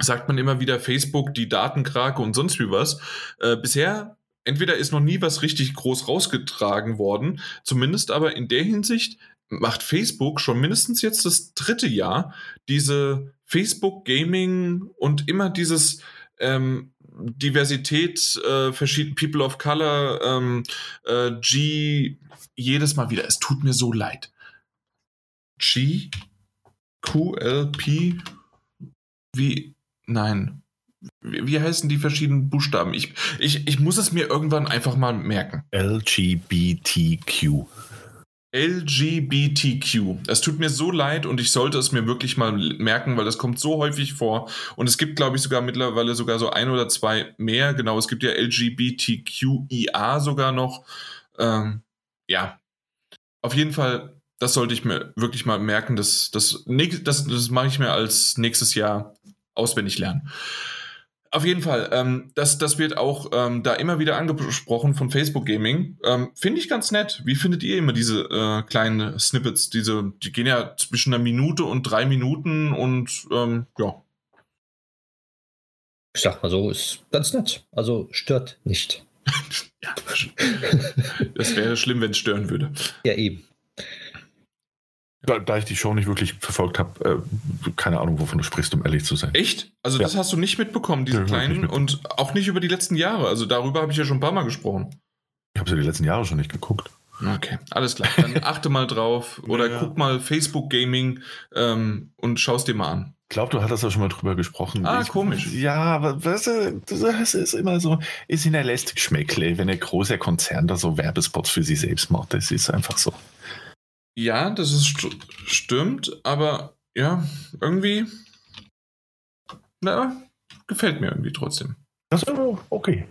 sagt man immer wieder Facebook, die Datenkrake und sonst wie was. Äh, bisher entweder ist noch nie was richtig groß rausgetragen worden, zumindest aber in der Hinsicht, macht Facebook schon mindestens jetzt das dritte Jahr diese Facebook Gaming und immer dieses ähm, Diversität, äh, verschiedene People of Color, ähm, äh, G, jedes Mal wieder. Es tut mir so leid. G, Q, L, P, wie, nein. Wie, heißen die verschiedenen Buchstaben? Ich, ich, ich muss es mir irgendwann einfach mal merken. LGBTQ. LGBTQ. Es tut mir so leid und ich sollte es mir wirklich mal merken, weil das kommt so häufig vor. Und es gibt, glaube ich, sogar mittlerweile sogar so ein oder zwei mehr. Genau, es gibt ja LGBTQIA sogar noch. Ähm, ja, auf jeden Fall, das sollte ich mir wirklich mal merken. Das, das, das, das mache ich mir als nächstes Jahr auswendig lernen. Auf jeden Fall, ähm, das, das wird auch ähm, da immer wieder angesprochen von Facebook Gaming. Ähm, Finde ich ganz nett. Wie findet ihr immer diese äh, kleinen Snippets? Diese, die gehen ja zwischen einer Minute und drei Minuten und ähm, ja. Ich sag mal so, ist ganz nett. Also stört nicht. ja, das wäre schlimm, wenn es stören würde. Ja, eben. Da, da, ich die Show nicht wirklich verfolgt habe, äh, keine Ahnung, wovon du sprichst, um ehrlich zu sein. Echt? Also ja. das hast du nicht mitbekommen, diese ja, kleinen, und auch nicht über die letzten Jahre. Also darüber habe ich ja schon ein paar Mal gesprochen. Ich habe sie die letzten Jahre schon nicht geguckt. Okay, alles klar. Dann achte mal drauf oder ja. guck mal Facebook Gaming ähm, und schaust dir mal an. Ich glaube, du hattest ja schon mal drüber gesprochen. Ah, ich, komisch. Ja, aber das, das ist immer so, ist in der lästig Schmeckle, wenn ein großer Konzern da so Werbespots für sich selbst macht. Das ist einfach so. Ja, das ist st stimmt, aber ja, irgendwie, na, gefällt mir irgendwie trotzdem. Das ist okay.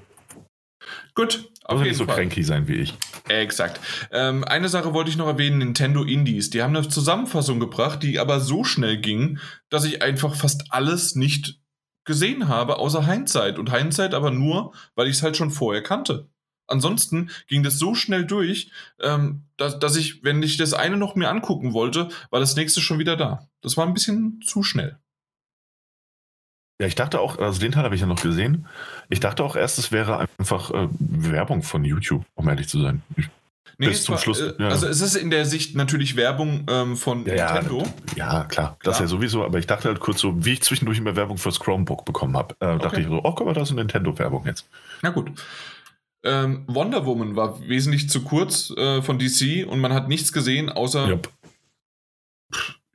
Gut, auf jeden nicht so Fall. cranky sein wie ich. Exakt. Ähm, eine Sache wollte ich noch erwähnen: Nintendo Indies. Die haben eine Zusammenfassung gebracht, die aber so schnell ging, dass ich einfach fast alles nicht gesehen habe, außer Hindsight. Und Hindsight aber nur, weil ich es halt schon vorher kannte ansonsten ging das so schnell durch, ähm, dass, dass ich, wenn ich das eine noch mir angucken wollte, war das nächste schon wieder da. Das war ein bisschen zu schnell. Ja, ich dachte auch, also den Teil habe ich ja noch gesehen. Ich dachte auch erst, es wäre einfach äh, Werbung von YouTube, um ehrlich zu sein. Ich, nee, bis zum war, Schluss. Äh, ja. Also es ist in der Sicht natürlich Werbung ähm, von ja, Nintendo. Ja, ja, klar, das ja sowieso, aber ich dachte halt kurz so, wie ich zwischendurch immer Werbung fürs Chromebook bekommen habe, äh, okay. dachte ich so, oh, guck mal, da ist eine Nintendo-Werbung jetzt. Na gut. Ähm, Wonder Woman war wesentlich zu kurz äh, von DC und man hat nichts gesehen, außer. Yep.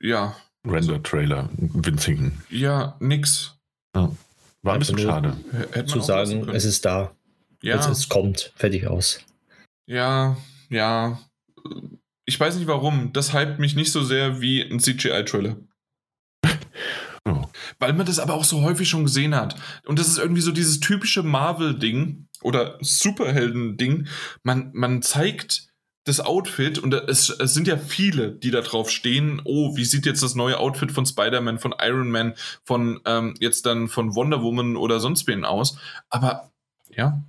Ja. Render-Trailer, winzigen. Ja, nix. Ja. War ein bisschen schade. Zu sagen, es ist da. Ja. Es, es kommt, fertig aus. Ja, ja. Ich weiß nicht warum. Das hypt mich nicht so sehr wie ein CGI-Trailer. oh. Weil man das aber auch so häufig schon gesehen hat. Und das ist irgendwie so dieses typische Marvel-Ding oder Superhelden-Ding. Man, man zeigt das Outfit und es, es sind ja viele, die da drauf stehen. Oh, wie sieht jetzt das neue Outfit von Spider-Man, von Iron Man, von ähm, jetzt dann von Wonder Woman oder sonst wen aus. Aber ja,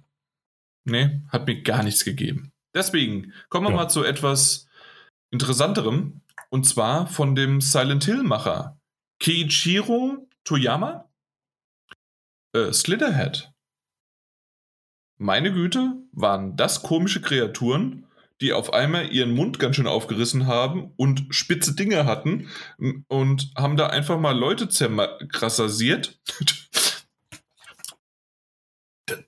nee, hat mir gar nichts gegeben. Deswegen kommen wir ja. mal zu etwas Interessanterem und zwar von dem Silent Hill-Macher Keiichiro Toyama. Äh, Slitherhead meine Güte, waren das komische Kreaturen, die auf einmal ihren Mund ganz schön aufgerissen haben und spitze Dinge hatten und haben da einfach mal Leute zerkrassasiert.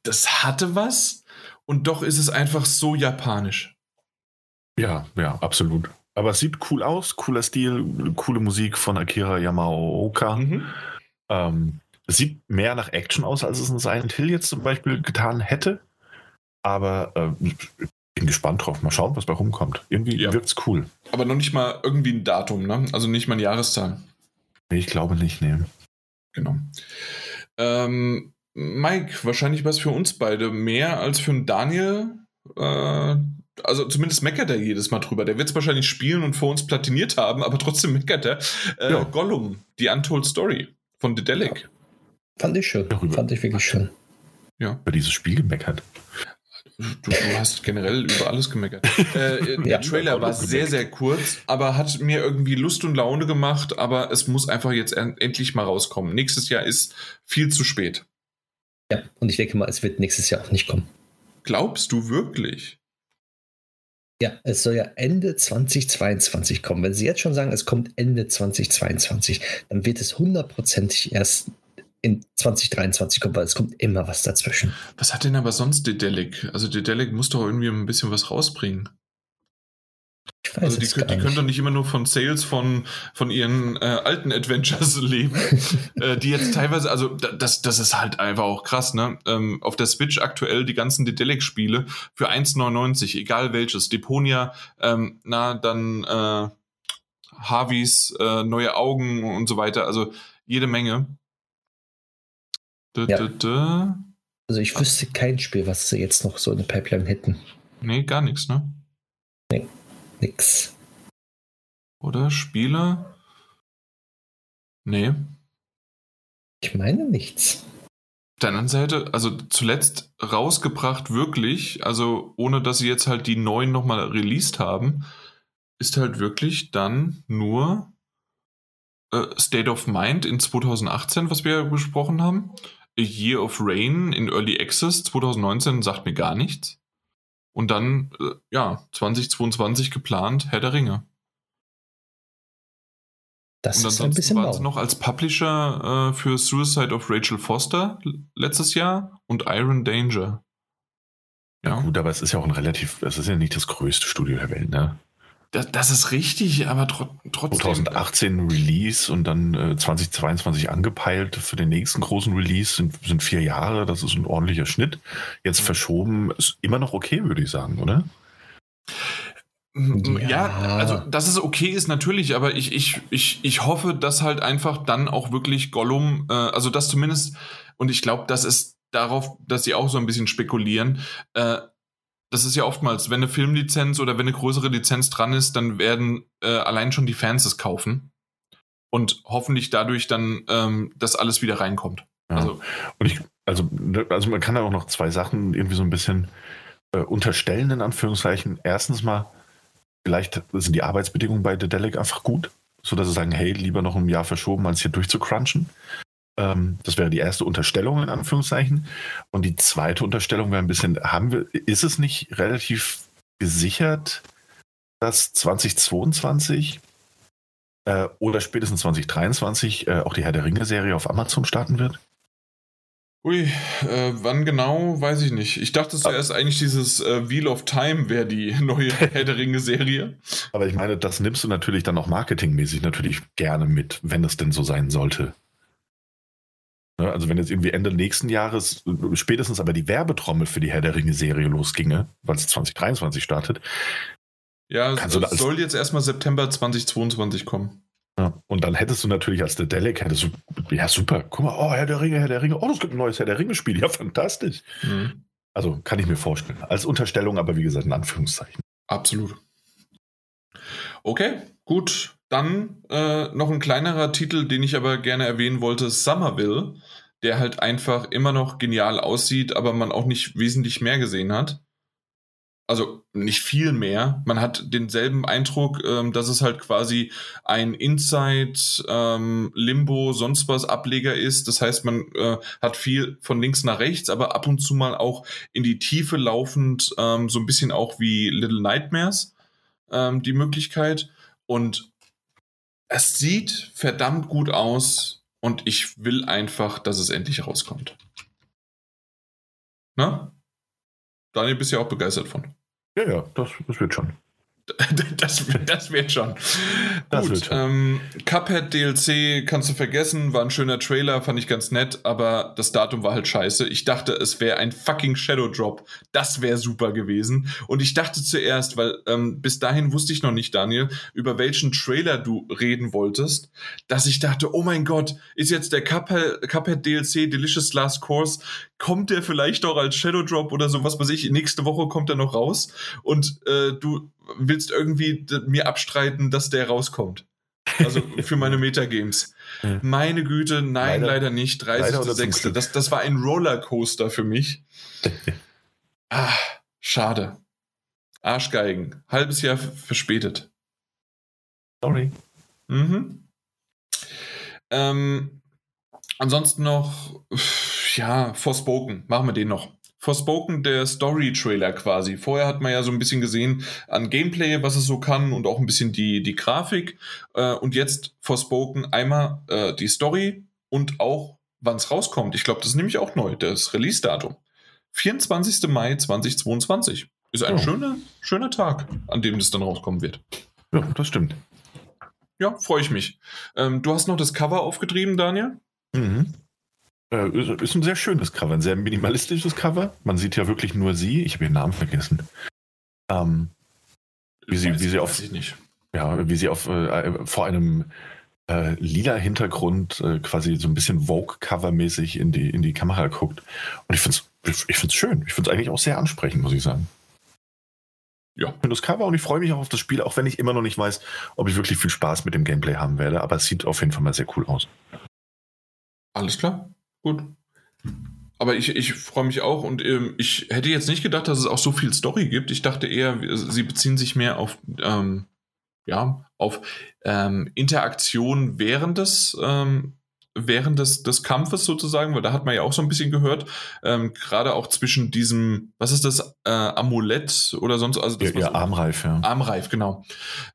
das hatte was und doch ist es einfach so japanisch. Ja, ja, absolut. Aber es sieht cool aus, cooler Stil, coole Musik von Akira Yamaoka. Mhm. Ähm, es sieht mehr nach Action aus, als es in Silent Hill jetzt zum Beispiel getan hätte. Aber äh, bin gespannt drauf. Mal schauen, was bei rumkommt. Irgendwie ja. wirkt es cool. Aber noch nicht mal irgendwie ein Datum, ne? Also nicht mal eine Jahreszahl. Nee, ich glaube nicht, nee. Genau. Ähm, Mike, wahrscheinlich was für uns beide mehr als für einen Daniel. Äh, also zumindest meckert er jedes Mal drüber. Der wird es wahrscheinlich spielen und vor uns platiniert haben, aber trotzdem meckert er. Äh, ja. Gollum, die Untold Story von The Delic. Ja. Fand ich schön. Darüber. Fand ich wirklich schön. Ja. Über dieses Spiel gemeckert. Du, du, hast generell über alles gemeckert. Äh, der ja, Trailer war sehr, sehr kurz, aber hat mir irgendwie Lust und Laune gemacht, aber es muss einfach jetzt endlich mal rauskommen. Nächstes Jahr ist viel zu spät. Ja, und ich denke mal, es wird nächstes Jahr auch nicht kommen. Glaubst du wirklich? Ja, es soll ja Ende 2022 kommen. Wenn Sie jetzt schon sagen, es kommt Ende 2022, dann wird es hundertprozentig erst in 2023 kommt, weil es kommt immer was dazwischen. Was hat denn aber sonst Dedelic? Also Dedelic muss doch irgendwie ein bisschen was rausbringen. Ich weiß also die, die können doch nicht immer nur von Sales von, von ihren äh, alten Adventures leben, äh, die jetzt teilweise, also das, das ist halt einfach auch krass, ne? Ähm, auf der Switch aktuell die ganzen Dedelic-Spiele für 1,99, egal welches. Deponia, ähm, na, dann äh, Harveys, äh, neue Augen und so weiter, also jede Menge. Da, ja. da, da. Also ich wüsste kein Spiel, was sie jetzt noch so in der Pipeline hätten. Nee, gar nichts, ne? Nee nix. Oder Spiele? Nee. Ich meine nichts. Auf der anderen Seite, also zuletzt rausgebracht wirklich, also ohne dass sie jetzt halt die neuen nochmal released haben, ist halt wirklich dann nur äh, State of Mind in 2018, was wir besprochen haben. A Year of Rain in Early Access 2019 sagt mir gar nichts. Und dann, äh, ja, 2022 geplant, Herr der Ringe. Das und ist ein bisschen waren sie noch als Publisher äh, für Suicide of Rachel Foster letztes Jahr und Iron Danger. Ja. ja. gut, aber es ist ja auch ein relativ, es ist ja nicht das größte Studio der Welt, ne? Das, das ist richtig, aber tr trotzdem. 2018 Release und dann äh, 2022 angepeilt für den nächsten großen Release sind, sind vier Jahre. Das ist ein ordentlicher Schnitt. Jetzt mhm. verschoben ist immer noch okay, würde ich sagen, oder? Ja. ja. also dass es okay ist natürlich, aber ich, ich, ich, ich hoffe, dass halt einfach dann auch wirklich Gollum, äh, also dass zumindest, und ich glaube, das ist darauf, dass sie auch so ein bisschen spekulieren, äh, das ist ja oftmals, wenn eine Filmlizenz oder wenn eine größere Lizenz dran ist, dann werden äh, allein schon die Fans es kaufen und hoffentlich dadurch dann ähm, das alles wieder reinkommt. Ja. Also, und ich, also, also man kann da auch noch zwei Sachen irgendwie so ein bisschen äh, unterstellen, in Anführungszeichen. Erstens mal, vielleicht sind die Arbeitsbedingungen bei The Delic einfach gut, sodass sie sagen, hey, lieber noch ein Jahr verschoben, als hier durchzucrunchen. Ähm, das wäre die erste Unterstellung in Anführungszeichen. Und die zweite Unterstellung wäre ein bisschen, haben wir, ist es nicht relativ gesichert, dass 2022 äh, oder spätestens 2023 äh, auch die Herr der Ringe-Serie auf Amazon starten wird? Ui, äh, wann genau, weiß ich nicht. Ich dachte zuerst eigentlich dieses äh, Wheel of Time wäre die neue Herr der Ringe-Serie. Aber ich meine, das nimmst du natürlich dann auch marketingmäßig natürlich gerne mit, wenn es denn so sein sollte. Ne, also wenn jetzt irgendwie Ende nächsten Jahres spätestens aber die Werbetrommel für die Herr der Ringe-Serie losginge, weil es 2023 startet. Ja, es soll jetzt erstmal September 2022 kommen. Ja, und dann hättest du natürlich als The Delic, hättest du, ja super, guck mal, oh, Herr der Ringe, Herr der Ringe, oh, es gibt ein neues Herr der Ringe-Spiel, ja, fantastisch. Mhm. Also kann ich mir vorstellen. Als Unterstellung, aber wie gesagt, in Anführungszeichen. Absolut. Okay, gut. Dann äh, noch ein kleinerer Titel, den ich aber gerne erwähnen wollte, Somerville, der halt einfach immer noch genial aussieht, aber man auch nicht wesentlich mehr gesehen hat. Also nicht viel mehr. Man hat denselben Eindruck, ähm, dass es halt quasi ein Inside, ähm, Limbo, sonst was Ableger ist. Das heißt, man äh, hat viel von links nach rechts, aber ab und zu mal auch in die Tiefe laufend, ähm, so ein bisschen auch wie Little Nightmares ähm, die Möglichkeit. Und es sieht verdammt gut aus und ich will einfach, dass es endlich rauskommt. Na? Daniel, bist ja auch begeistert von. Ja, ja, das, das wird schon. Das, das wird schon. Das Gut, wird schon. Ähm, Cuphead DLC kannst du vergessen, war ein schöner Trailer, fand ich ganz nett, aber das Datum war halt scheiße. Ich dachte, es wäre ein fucking Shadow Drop. Das wäre super gewesen. Und ich dachte zuerst, weil ähm, bis dahin wusste ich noch nicht, Daniel, über welchen Trailer du reden wolltest, dass ich dachte, oh mein Gott, ist jetzt der Cuphead, Cuphead DLC Delicious Last Course, kommt der vielleicht auch als Shadow Drop oder so, was weiß ich, nächste Woche kommt er noch raus und äh, du willst irgendwie mir abstreiten, dass der rauskommt. Also für meine Metagames. Meine Güte, nein, leider, leider nicht. 30.06. Das, das war ein Rollercoaster für mich. ah, schade. Arschgeigen. Halbes Jahr verspätet. Sorry. Mhm. Ähm, ansonsten noch, ja, Forspoken. Machen wir den noch. Forspoken der Story-Trailer quasi. Vorher hat man ja so ein bisschen gesehen an Gameplay, was es so kann und auch ein bisschen die, die Grafik. Äh, und jetzt Forspoken einmal äh, die Story und auch wann es rauskommt. Ich glaube, das ist nämlich auch neu, das Release-Datum. 24. Mai 2022. Ist ein oh. schöner, schöner Tag, an dem das dann rauskommen wird. Ja, das stimmt. Ja, freue ich mich. Ähm, du hast noch das Cover aufgetrieben, Daniel? Mhm. Äh, ist ein sehr schönes Cover, ein sehr minimalistisches Cover. Man sieht ja wirklich nur sie. Ich habe ihren Namen vergessen. Ähm, wie sie, wie sie auf, Ja, wie sie auf äh, vor einem äh, lila Hintergrund äh, quasi so ein bisschen Vogue-Cover-mäßig in die, in die Kamera guckt. Und ich finde es ich find's schön. Ich finde es eigentlich auch sehr ansprechend, muss ich sagen. Ja. Ich finde das Cover und ich freue mich auch auf das Spiel, auch wenn ich immer noch nicht weiß, ob ich wirklich viel Spaß mit dem Gameplay haben werde. Aber es sieht auf jeden Fall mal sehr cool aus. Alles klar. Gut. Aber ich, ich freue mich auch und ähm, ich hätte jetzt nicht gedacht, dass es auch so viel Story gibt. Ich dachte eher, sie beziehen sich mehr auf ähm, ja, auf ähm, Interaktion während des, ähm, während des, des Kampfes sozusagen, weil da hat man ja auch so ein bisschen gehört, ähm, gerade auch zwischen diesem, was ist das, äh, Amulett oder sonst, also das ja, ja Armreif, ja. Armreif, genau.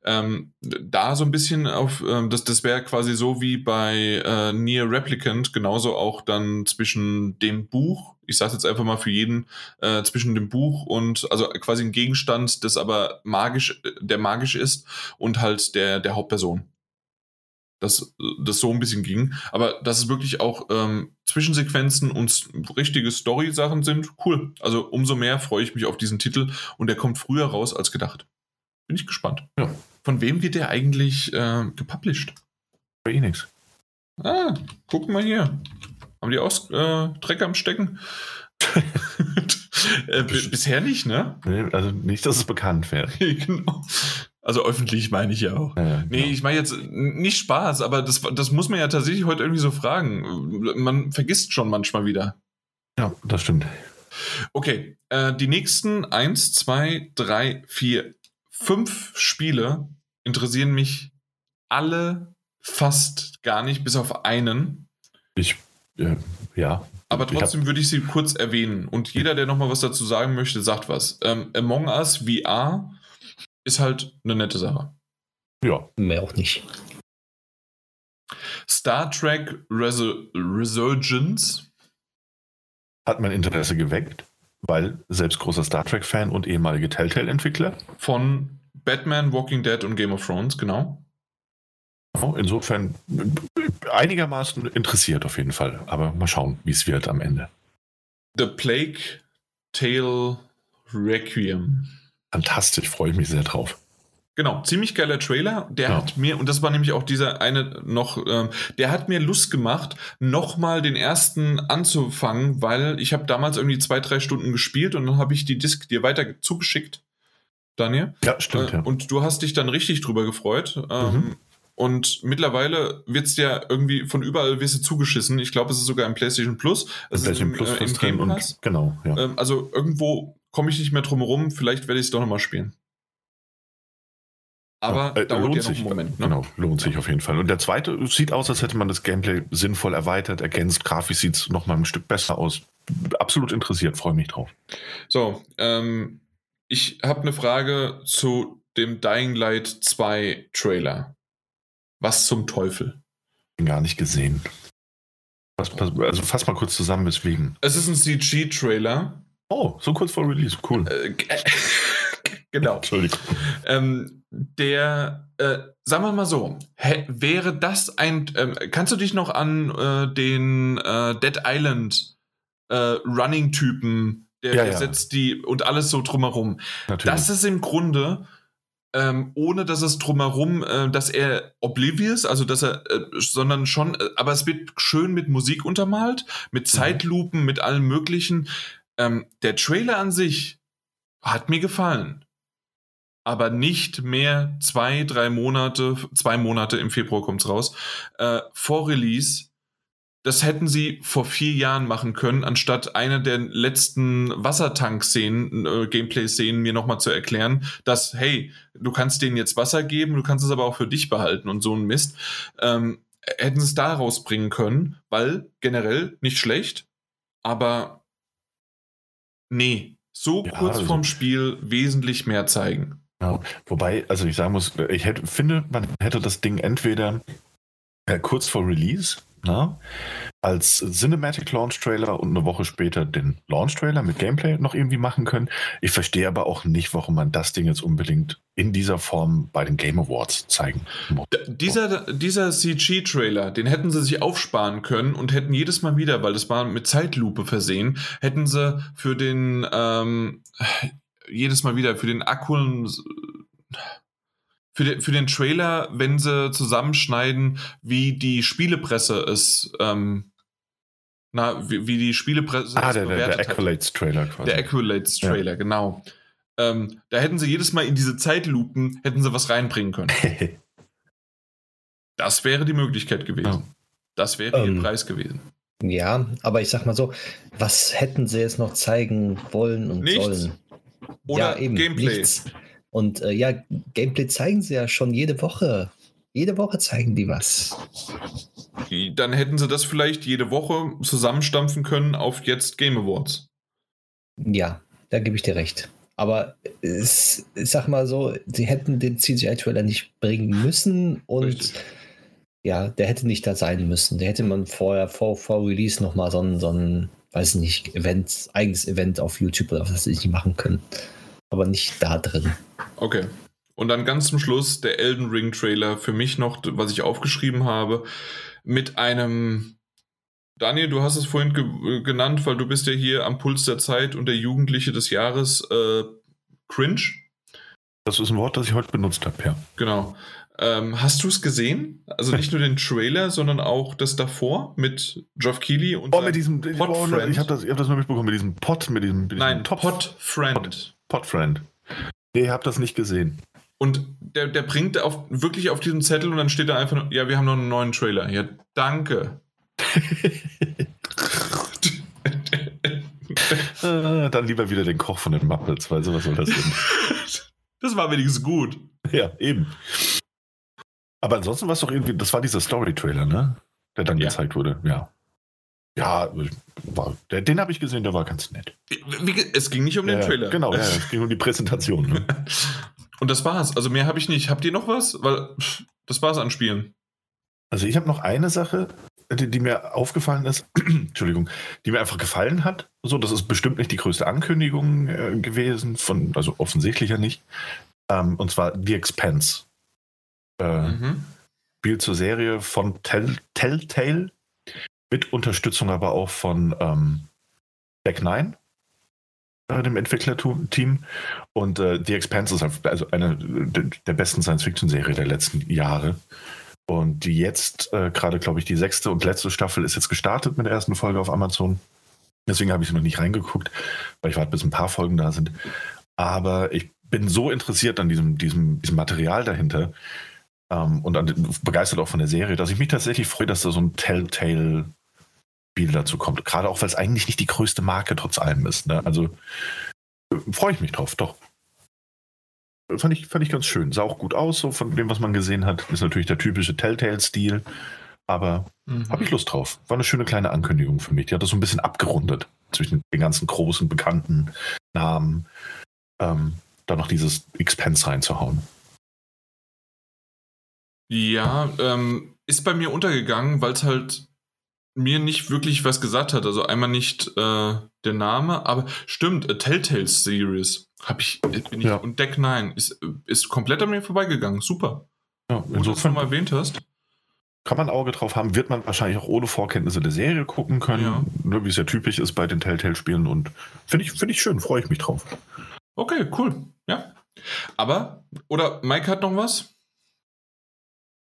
Ähm, da so ein bisschen auf, ähm, das, das wäre quasi so wie bei äh, Near Replicant, genauso auch dann zwischen dem Buch ich sage jetzt einfach mal für jeden, äh, zwischen dem Buch und, also quasi ein Gegenstand, das aber magisch, der magisch ist und halt der, der Hauptperson. Dass das so ein bisschen ging. Aber dass es wirklich auch ähm, Zwischensequenzen und richtige Story-Sachen sind, cool. Also umso mehr freue ich mich auf diesen Titel und der kommt früher raus als gedacht. Bin ich gespannt. Ja. Von wem wird der eigentlich äh, gepublished? Bei Enix. Ah, guck mal hier. Haben die auch äh, Dreck am Stecken? äh, bisher nicht, ne? Nee, also nicht, dass es bekannt wäre. genau. Also öffentlich meine ich ja auch. Ja, ja, nee, genau. ich meine jetzt nicht Spaß, aber das, das muss man ja tatsächlich heute irgendwie so fragen. Man vergisst schon manchmal wieder. Ja, das stimmt. Okay, äh, die nächsten 1, 2, 3, 4, 5 Spiele interessieren mich alle fast gar nicht, bis auf einen. Ich äh, ja. Aber trotzdem würde ich sie kurz erwähnen. Und jeder, der nochmal was dazu sagen möchte, sagt was. Ähm, Among Us VR ist halt eine nette Sache. Ja. Mehr auch nicht. Star Trek Resur Resurgence hat mein Interesse geweckt, weil selbst großer Star Trek-Fan und ehemalige Telltale-Entwickler. Von Batman, Walking Dead und Game of Thrones, genau. Insofern einigermaßen interessiert auf jeden Fall. Aber mal schauen, wie es wird am Ende. The Plague Tale Requiem. Fantastisch, freue ich mich sehr drauf. Genau, ziemlich geiler Trailer. Der ja. hat mir, und das war nämlich auch dieser eine noch, ähm, der hat mir Lust gemacht, nochmal den ersten anzufangen, weil ich habe damals irgendwie zwei, drei Stunden gespielt und dann habe ich die Disc dir weiter zugeschickt, Daniel. Ja, stimmt. Äh, ja. Und du hast dich dann richtig drüber gefreut. Ähm, mhm. Und mittlerweile wird es ja irgendwie von überall wirst du zugeschissen. Ich glaube, es ist sogar im PlayStation Plus. Es PlayStation Plus äh, im Game Pass. Und, genau, ja. Ähm, also irgendwo komme ich nicht mehr drum herum. Vielleicht werde ich es doch nochmal spielen. Aber ja, äh, dauert lohnt ja sich, Moment. Ne? Genau, lohnt sich auf jeden Fall. Und der zweite sieht aus, als hätte man das Gameplay sinnvoll erweitert, ergänzt. Grafisch sieht es nochmal ein Stück besser aus. Absolut interessiert, freue mich drauf. So, ähm, ich habe eine Frage zu dem Dying Light 2 Trailer. Was zum Teufel? Gar nicht gesehen. Also fass mal kurz zusammen, weswegen. Es ist ein CG-Trailer. Oh, so kurz vor Release, cool. Äh, genau. Entschuldigung. Ähm, der, äh, sagen wir mal so, hä, wäre das ein, ähm, kannst du dich noch an äh, den äh, Dead Island äh, Running-Typen, der, ja, der ja. setzt die und alles so drumherum. Natürlich. Das ist im Grunde ähm, ohne dass es drumherum, äh, dass er oblivious, also dass er, äh, sondern schon, äh, aber es wird schön mit Musik untermalt, mit mhm. Zeitlupen, mit allem Möglichen. Ähm, der Trailer an sich hat mir gefallen. Aber nicht mehr zwei, drei Monate, zwei Monate im Februar kommt's raus, äh, vor Release das hätten sie vor vier Jahren machen können, anstatt eine der letzten Wassertank-Szenen, äh, Gameplay-Szenen mir nochmal zu erklären, dass, hey, du kannst denen jetzt Wasser geben, du kannst es aber auch für dich behalten und so ein Mist. Ähm, hätten sie es da rausbringen können, weil generell nicht schlecht, aber nee, so ja, kurz also, vorm Spiel wesentlich mehr zeigen. Ja, wobei, also ich sagen muss, ich hätte, finde, man hätte das Ding entweder äh, kurz vor Release na? Als Cinematic Launch Trailer und eine Woche später den Launch Trailer mit Gameplay noch irgendwie machen können. Ich verstehe aber auch nicht, warum man das Ding jetzt unbedingt in dieser Form bei den Game Awards zeigen muss. Dieser, dieser CG-Trailer, den hätten sie sich aufsparen können und hätten jedes Mal wieder, weil das war mit Zeitlupe versehen, hätten sie für den ähm, jedes Mal wieder für den Akkulen für den, für den Trailer, wenn sie zusammenschneiden, wie die Spielepresse es, ähm, na, wie, wie die Spielepresse ah, der, der, der Accolades-Trailer quasi. Der Accolades-Trailer, ja. genau. Ähm, da hätten sie jedes Mal in diese Zeitlupen, hätten sie was reinbringen können. das wäre die Möglichkeit gewesen. Ja. Das wäre ähm, ihr Preis gewesen. Ja, aber ich sag mal so, was hätten sie jetzt noch zeigen wollen und nichts. sollen? Oder ja, eben, Gameplay. Nichts. Und äh, ja, Gameplay zeigen sie ja schon jede Woche. Jede Woche zeigen die was. Dann hätten sie das vielleicht jede Woche zusammenstampfen können auf jetzt Game Awards. Ja, da gebe ich dir recht. Aber es, ich sag mal so, sie hätten den CGI-Trailer nicht bringen müssen und Richtig. ja, der hätte nicht da sein müssen. Der hätte man vorher, vor, vor Release nochmal so ein, so ein, weiß nicht, Event, eigenes Event auf YouTube oder was weiß ich machen können aber nicht da drin. Okay. Und dann ganz zum Schluss der Elden Ring Trailer für mich noch, was ich aufgeschrieben habe, mit einem. Daniel, du hast es vorhin ge genannt, weil du bist ja hier am Puls der Zeit und der Jugendliche des Jahres äh, cringe. Das ist ein Wort, das ich heute benutzt habe, ja. Genau. Ähm, hast du es gesehen? Also nicht nur den Trailer, sondern auch das davor mit Geoff Keighley und oh, mit diesem Pot oh, Ich habe das, hab das nur mitbekommen mit diesem Pot, mit diesem, mit diesem Nein, Top Pot Friend. Pot. Podfriend. Nee, ich habe das nicht gesehen. Und der, der bringt auf, wirklich auf diesen Zettel und dann steht da einfach, nur, ja, wir haben noch einen neuen Trailer. Ja, danke. Ah, dann lieber wieder den Koch von den Muppets, weil sowas soll das denn? das war wenigstens gut. Ja, eben. Aber ansonsten war es doch irgendwie, das war dieser Story-Trailer, ne? Der dann ja. gezeigt wurde, ja. Ja, war, den habe ich gesehen, der war ganz nett. Es ging nicht um den ja, Trailer. Genau, ja, es ging um die Präsentation. Ne? Und das war's. Also mehr habe ich nicht. Habt ihr noch was? Weil das war's an Spielen. Also ich habe noch eine Sache, die, die, mir aufgefallen ist, Entschuldigung, die mir einfach gefallen hat. So, das ist bestimmt nicht die größte Ankündigung äh, gewesen, von, also offensichtlich ja nicht. Ähm, und zwar The Expense. Äh, mhm. Spiel zur Serie von Tell, Telltale mit Unterstützung aber auch von ähm, Back 9, äh, dem Entwicklerteam. Und äh, The Expanse ist also eine der besten Science-Fiction-Serien der letzten Jahre. Und die jetzt, äh, gerade glaube ich, die sechste und letzte Staffel ist jetzt gestartet mit der ersten Folge auf Amazon. Deswegen habe ich noch nicht reingeguckt, weil ich warte, bis ein paar Folgen da sind. Aber ich bin so interessiert an diesem, diesem, diesem Material dahinter ähm, und an, begeistert auch von der Serie, dass ich mich tatsächlich freue, dass da so ein Telltale Spiel dazu kommt. Gerade auch, weil es eigentlich nicht die größte Marke trotz allem ist. Ne? Also äh, freue ich mich drauf, doch. Fand ich, fand ich ganz schön. Sah auch gut aus, so von dem, was man gesehen hat. Ist natürlich der typische Telltale-Stil. Aber mhm. habe ich Lust drauf. War eine schöne kleine Ankündigung für mich. Die hat das so ein bisschen abgerundet zwischen den ganzen großen, bekannten Namen. Ähm, da noch dieses Expense reinzuhauen. Ja, ähm, ist bei mir untergegangen, weil es halt mir nicht wirklich was gesagt hat. Also einmal nicht äh, der Name, aber stimmt, A Telltale Series habe ich, ich ja. und Deck 9 ist, ist komplett an mir vorbeigegangen. Super. Ja, Gut, dass du mal erwähnt hast. Kann man Auge drauf haben, wird man wahrscheinlich auch ohne Vorkenntnisse der Serie gucken können, ja. ne, wie es ja typisch ist bei den Telltale-Spielen und finde ich, find ich schön, freue ich mich drauf. Okay, cool. Ja. Aber, oder Mike hat noch was?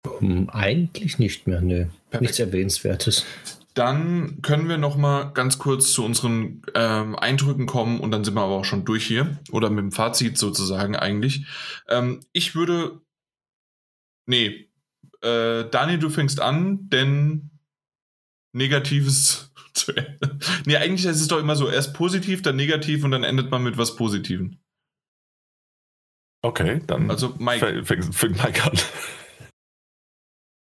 Hm, eigentlich nicht mehr, nö. Perfekt. Nichts Erwähnenswertes. Dann können wir noch mal ganz kurz zu unseren ähm, Eindrücken kommen und dann sind wir aber auch schon durch hier oder mit dem Fazit sozusagen eigentlich. Ähm, ich würde, nee, äh, Daniel, du fängst an, denn Negatives zu Ende. Nee, eigentlich ist es doch immer so, erst positiv, dann negativ und dann endet man mit was Positiven. Okay, dann also Mike. fängt Mike an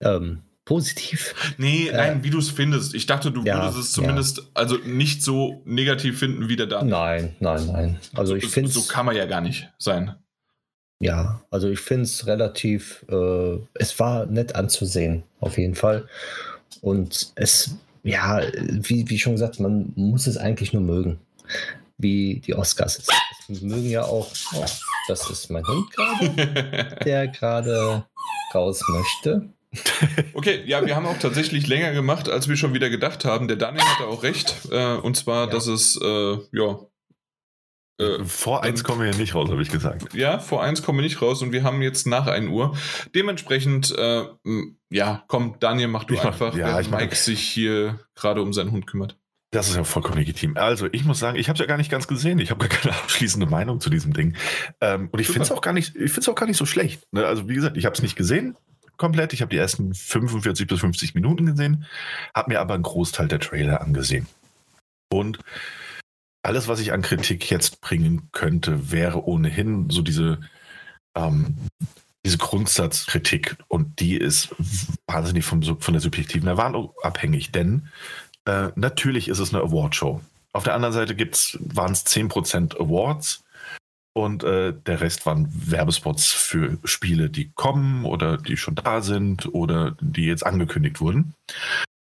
ähm, positiv. Nee, äh, nein, wie du es findest. Ich dachte, du ja, würdest es zumindest ja. also nicht so negativ finden wie der da. Nein, nein, nein. Also ich finde So kann man ja gar nicht sein. Ja, also ich finde es relativ, äh, es war nett anzusehen, auf jeden Fall. Und es ja, wie, wie schon gesagt, man muss es eigentlich nur mögen. Wie die Oscars. Es mögen ja auch, oh, das ist mein Hund gerade, der gerade raus möchte. Okay, ja, wir haben auch tatsächlich länger gemacht, als wir schon wieder gedacht haben. Der Daniel hatte auch recht. Äh, und zwar, ja. dass es, äh, ja. Äh, vor eins kommen wir ja nicht raus, habe ich gesagt. Ja, vor eins kommen wir nicht raus und wir haben jetzt nach 1 Uhr. Dementsprechend, äh, ja, komm, Daniel, mach du ich einfach, ja, während Mike sich hier gerade um seinen Hund kümmert. Das ist ja vollkommen legitim. Also, ich muss sagen, ich habe es ja gar nicht ganz gesehen. Ich habe gar keine abschließende Meinung zu diesem Ding. Ähm, und ich finde es auch gar nicht, ich finde es auch gar nicht so schlecht. Ne? Also, wie gesagt, ich habe es nicht gesehen komplett. Ich habe die ersten 45 bis 50 Minuten gesehen, habe mir aber einen Großteil der Trailer angesehen. Und alles, was ich an Kritik jetzt bringen könnte, wäre ohnehin so diese, ähm, diese Grundsatzkritik. Und die ist wahnsinnig vom, von der subjektiven Erwartung abhängig. Denn äh, natürlich ist es eine Awardshow. Auf der anderen Seite waren es 10% Awards und äh, der Rest waren Werbespots für Spiele, die kommen oder die schon da sind oder die jetzt angekündigt wurden.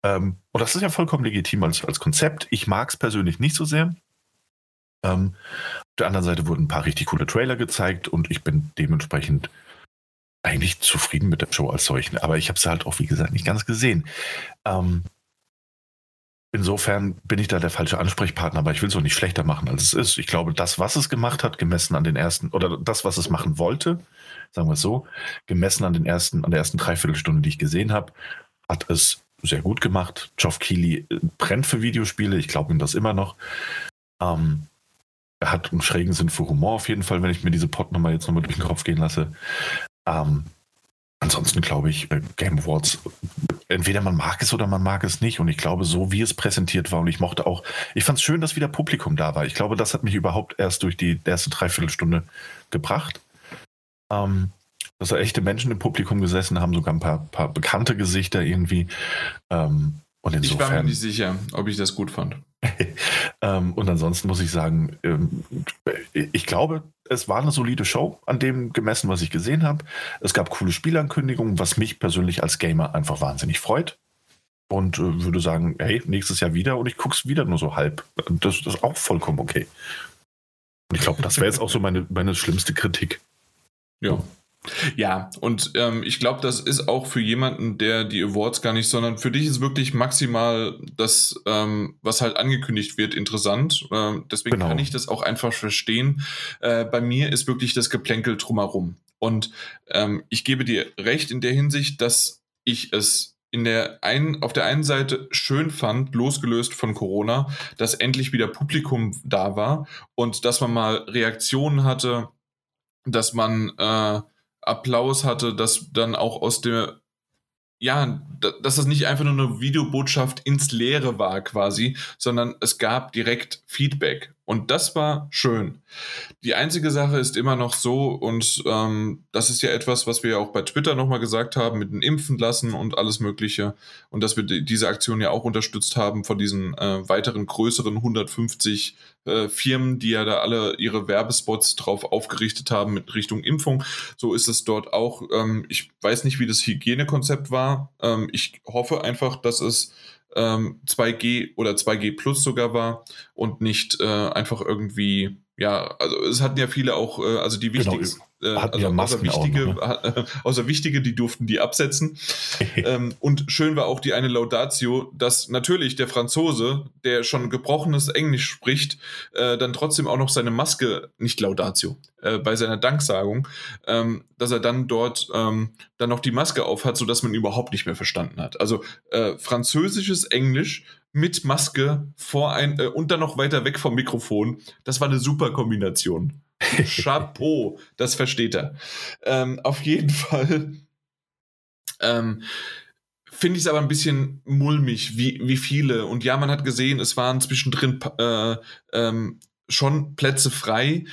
Ähm, und das ist ja vollkommen legitim als, als Konzept. Ich mag es persönlich nicht so sehr. Ähm, auf der anderen Seite wurden ein paar richtig coole Trailer gezeigt und ich bin dementsprechend eigentlich zufrieden mit der Show als solchen. Aber ich habe sie halt auch, wie gesagt, nicht ganz gesehen. Ähm, Insofern bin ich da der falsche Ansprechpartner, aber ich will es auch nicht schlechter machen, als es ist. Ich glaube, das, was es gemacht hat, gemessen an den ersten, oder das, was es machen wollte, sagen wir es so, gemessen an den ersten, an der ersten Dreiviertelstunde, die ich gesehen habe, hat es sehr gut gemacht. Geoff Keighley äh, brennt für Videospiele, ich glaube ihm das immer noch. Ähm, er hat einen schrägen Sinn für Humor auf jeden Fall, wenn ich mir diese Pot nochmal jetzt nochmal durch den Kopf gehen lasse. Ähm, ansonsten glaube ich, äh, Game Awards, entweder man mag es oder man mag es nicht. Und ich glaube, so wie es präsentiert war, und ich mochte auch, ich fand es schön, dass wieder Publikum da war. Ich glaube, das hat mich überhaupt erst durch die erste Dreiviertelstunde gebracht. Ähm, dass da echte Menschen im Publikum gesessen haben, sogar ein paar, paar bekannte Gesichter irgendwie. Ähm, und insofern, ich war mir nicht sicher, ob ich das gut fand. ähm, und ansonsten muss ich sagen, ähm, ich glaube, es war eine solide Show an dem gemessen, was ich gesehen habe. Es gab coole Spielankündigungen, was mich persönlich als Gamer einfach wahnsinnig freut. Und äh, würde sagen, hey, nächstes Jahr wieder und ich gucke es wieder nur so halb. Das, das ist auch vollkommen okay. Und ich glaube, das wäre jetzt auch so meine, meine schlimmste Kritik. Ja, ja, und ähm, ich glaube, das ist auch für jemanden, der die Awards gar nicht, sondern für dich ist wirklich maximal das, ähm, was halt angekündigt wird, interessant. Ähm, deswegen genau. kann ich das auch einfach verstehen. Äh, bei mir ist wirklich das Geplänkel drumherum. Und ähm, ich gebe dir recht in der Hinsicht, dass ich es in der einen, auf der einen Seite schön fand, losgelöst von Corona, dass endlich wieder Publikum da war und dass man mal Reaktionen hatte, dass man äh, Applaus hatte, dass dann auch aus der, ja, dass das nicht einfach nur eine Videobotschaft ins Leere war quasi, sondern es gab direkt Feedback. Und das war schön. Die einzige Sache ist immer noch so, und ähm, das ist ja etwas, was wir ja auch bei Twitter nochmal gesagt haben, mit dem Impfen lassen und alles Mögliche. Und dass wir diese Aktion ja auch unterstützt haben von diesen äh, weiteren größeren 150 äh, Firmen, die ja da alle ihre Werbespots drauf aufgerichtet haben mit Richtung Impfung. So ist es dort auch. Ähm, ich weiß nicht, wie das Hygienekonzept war. Ähm, ich hoffe einfach, dass es ähm, 2G oder 2G Plus sogar war und nicht äh, einfach irgendwie, ja, also es hatten ja viele auch, äh, also die genau, wichtigsten, äh, also außer wichtige, noch, ne? außer wichtige, die durften die absetzen. ähm, und schön war auch die eine Laudatio, dass natürlich der Franzose, der schon gebrochenes Englisch spricht, äh, dann trotzdem auch noch seine Maske, nicht Laudatio, äh, bei seiner Danksagung, ähm, dass er dann dort ähm, dann noch die Maske aufhat, sodass man ihn überhaupt nicht mehr verstanden hat. Also äh, französisches Englisch mit Maske vor ein äh, und dann noch weiter weg vom Mikrofon. Das war eine super Kombination. Chapeau, das versteht er. Ähm, auf jeden Fall ähm, finde ich es aber ein bisschen mulmig, wie, wie viele. Und ja, man hat gesehen, es waren zwischendrin äh, ähm, schon Plätze frei,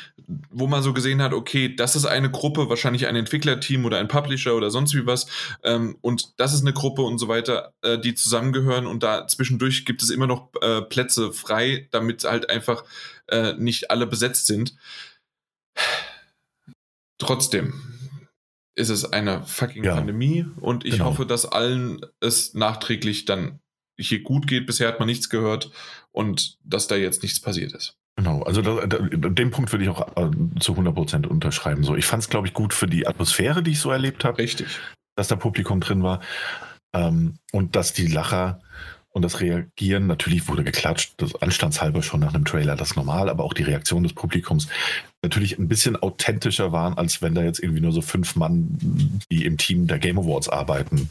wo man so gesehen hat, okay, das ist eine Gruppe, wahrscheinlich ein Entwicklerteam oder ein Publisher oder sonst wie was, ähm, und das ist eine Gruppe und so weiter, äh, die zusammengehören und da zwischendurch gibt es immer noch äh, Plätze frei, damit halt einfach äh, nicht alle besetzt sind. Trotzdem ist es eine fucking ja, Pandemie und ich genau. hoffe, dass allen es nachträglich dann hier gut geht. Bisher hat man nichts gehört und dass da jetzt nichts passiert ist. Genau, also da, da, den Punkt würde ich auch äh, zu 100% unterschreiben. So, ich fand es, glaube ich, gut für die Atmosphäre, die ich so erlebt habe. Richtig. Dass da Publikum drin war ähm, und dass die Lacher und das Reagieren, natürlich wurde geklatscht, das anstandshalber schon nach einem Trailer, das normal, aber auch die Reaktion des Publikums natürlich ein bisschen authentischer waren, als wenn da jetzt irgendwie nur so fünf Mann, die im Team der Game Awards arbeiten,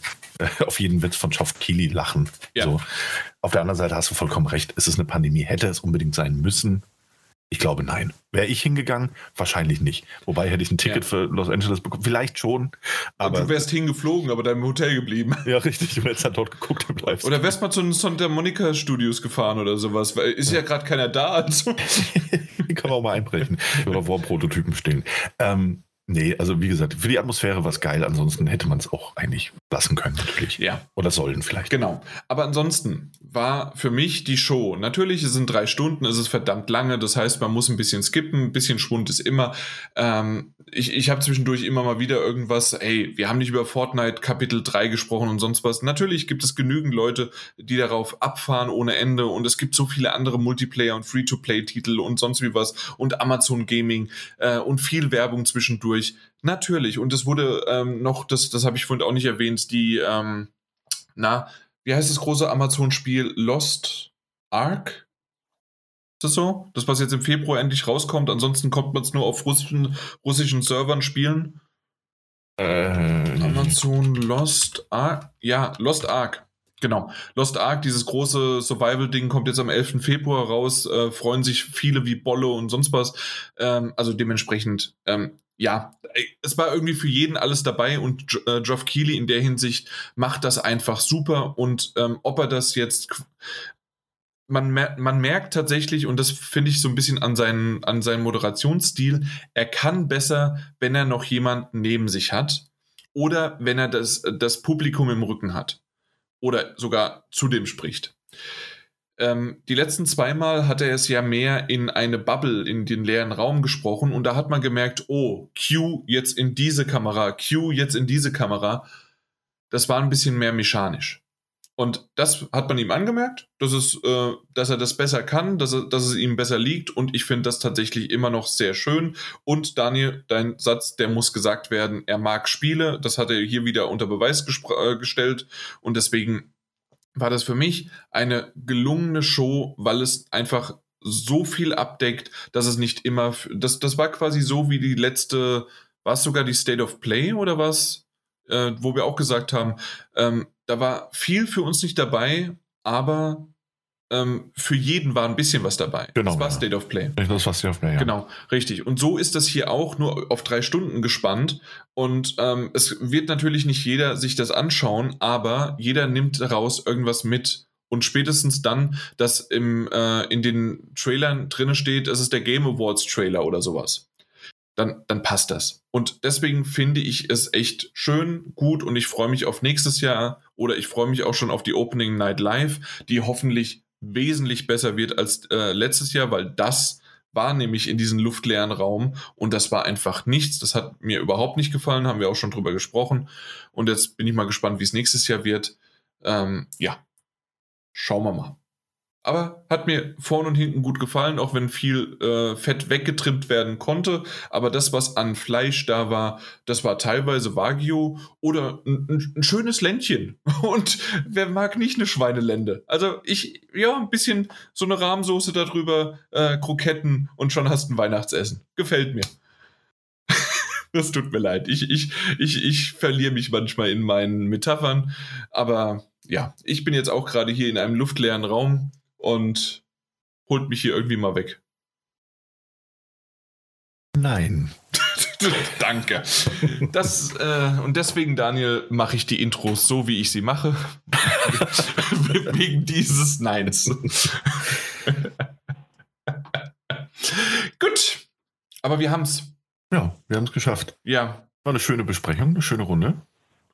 auf jeden Witz von Geoff Keighley lachen. Ja. So. Auf der anderen Seite hast du vollkommen recht, es ist eine Pandemie, hätte es unbedingt sein müssen. Ich glaube, nein. Wäre ich hingegangen? Wahrscheinlich nicht. Wobei hätte ich ein Ticket ja. für Los Angeles bekommen. Vielleicht schon. Aber Und du wärst hingeflogen, aber dann im Hotel geblieben. Ja, richtig. Du hättest dann dort geguckt und bleibst. Oder wärst mal zu den Santa Monica Studios gefahren oder sowas. Weil ist ja, ja gerade keiner da. Also. Kann man auch mal einbrechen. Oder wo Prototypen stehen. Ähm, Nee, also wie gesagt, für die Atmosphäre war es geil. Ansonsten hätte man es auch eigentlich lassen können, natürlich. Ja. Oder sollen vielleicht. Genau. Aber ansonsten war für mich die Show. Natürlich, es sind drei Stunden, es ist verdammt lange. Das heißt, man muss ein bisschen skippen. Ein bisschen Schwund ist immer. Ähm, ich ich habe zwischendurch immer mal wieder irgendwas. Ey, wir haben nicht über Fortnite Kapitel 3 gesprochen und sonst was. Natürlich gibt es genügend Leute, die darauf abfahren ohne Ende. Und es gibt so viele andere Multiplayer- und Free-to-Play-Titel und sonst wie was. Und Amazon Gaming äh, und viel Werbung zwischendurch durch. Natürlich. Und es wurde ähm, noch, das, das habe ich vorhin auch nicht erwähnt, die, ähm, na, wie heißt das große Amazon-Spiel? Lost Ark? Ist das so? Das, was jetzt im Februar endlich rauskommt. Ansonsten kommt man es nur auf russischen, russischen Servern spielen. Äh, Amazon Lost Ark. Ja, Lost Ark. Genau. Lost Ark, dieses große Survival-Ding, kommt jetzt am 11. Februar raus. Äh, freuen sich viele wie Bolle und sonst was. Ähm, also dementsprechend, ähm, ja, es war irgendwie für jeden alles dabei und äh, Geoff Keighley in der Hinsicht macht das einfach super und ähm, ob er das jetzt man, mer man merkt tatsächlich, und das finde ich so ein bisschen an seinen, an seinen Moderationsstil, er kann besser, wenn er noch jemanden neben sich hat oder wenn er das, das Publikum im Rücken hat oder sogar zu dem spricht. Ähm, die letzten zweimal hat er es ja mehr in eine Bubble, in den leeren Raum gesprochen und da hat man gemerkt, oh, Q jetzt in diese Kamera, Q jetzt in diese Kamera. Das war ein bisschen mehr mechanisch. Und das hat man ihm angemerkt, dass, es, äh, dass er das besser kann, dass, er, dass es ihm besser liegt. Und ich finde das tatsächlich immer noch sehr schön. Und Daniel, dein Satz, der muss gesagt werden, er mag Spiele. Das hat er hier wieder unter Beweis äh, gestellt. Und deswegen war das für mich eine gelungene Show, weil es einfach so viel abdeckt, dass es nicht immer, das, das war quasi so wie die letzte, war es sogar die State of Play oder was, äh, wo wir auch gesagt haben, ähm, da war viel für uns nicht dabei, aber ähm, für jeden war ein bisschen was dabei. Genau. Das war ja. State of Play. Das war State of Play, ja. Genau, richtig. Und so ist das hier auch nur auf drei Stunden gespannt. Und ähm, es wird natürlich nicht jeder sich das anschauen, aber jeder nimmt daraus irgendwas mit. Und spätestens dann, dass im, äh, in den Trailern drin steht, es ist der Game Awards Trailer oder sowas. Dann, dann passt das. Und deswegen finde ich es echt schön, gut und ich freue mich auf nächstes Jahr oder ich freue mich auch schon auf die Opening Night Live, die hoffentlich wesentlich besser wird als äh, letztes Jahr, weil das war nämlich in diesem luftleeren Raum und das war einfach nichts. Das hat mir überhaupt nicht gefallen, haben wir auch schon drüber gesprochen. Und jetzt bin ich mal gespannt, wie es nächstes Jahr wird. Ähm, ja, schauen wir mal. Aber hat mir vorn und hinten gut gefallen, auch wenn viel äh, Fett weggetrimmt werden konnte. Aber das, was an Fleisch da war, das war teilweise Wagyu oder ein, ein, schönes Ländchen. Und wer mag nicht eine Schweinelende? Also ich, ja, ein bisschen so eine Rahmsoße darüber, äh, Kroketten und schon hast ein Weihnachtsessen. Gefällt mir. das tut mir leid. Ich, ich, ich, ich verliere mich manchmal in meinen Metaphern. Aber ja, ich bin jetzt auch gerade hier in einem luftleeren Raum und holt mich hier irgendwie mal weg. Nein. Danke. Das, äh, und deswegen, Daniel, mache ich die Intros so, wie ich sie mache. Wegen dieses Neins. Gut. Aber wir haben es. Ja, wir haben es geschafft. Ja. War eine schöne Besprechung, eine schöne Runde.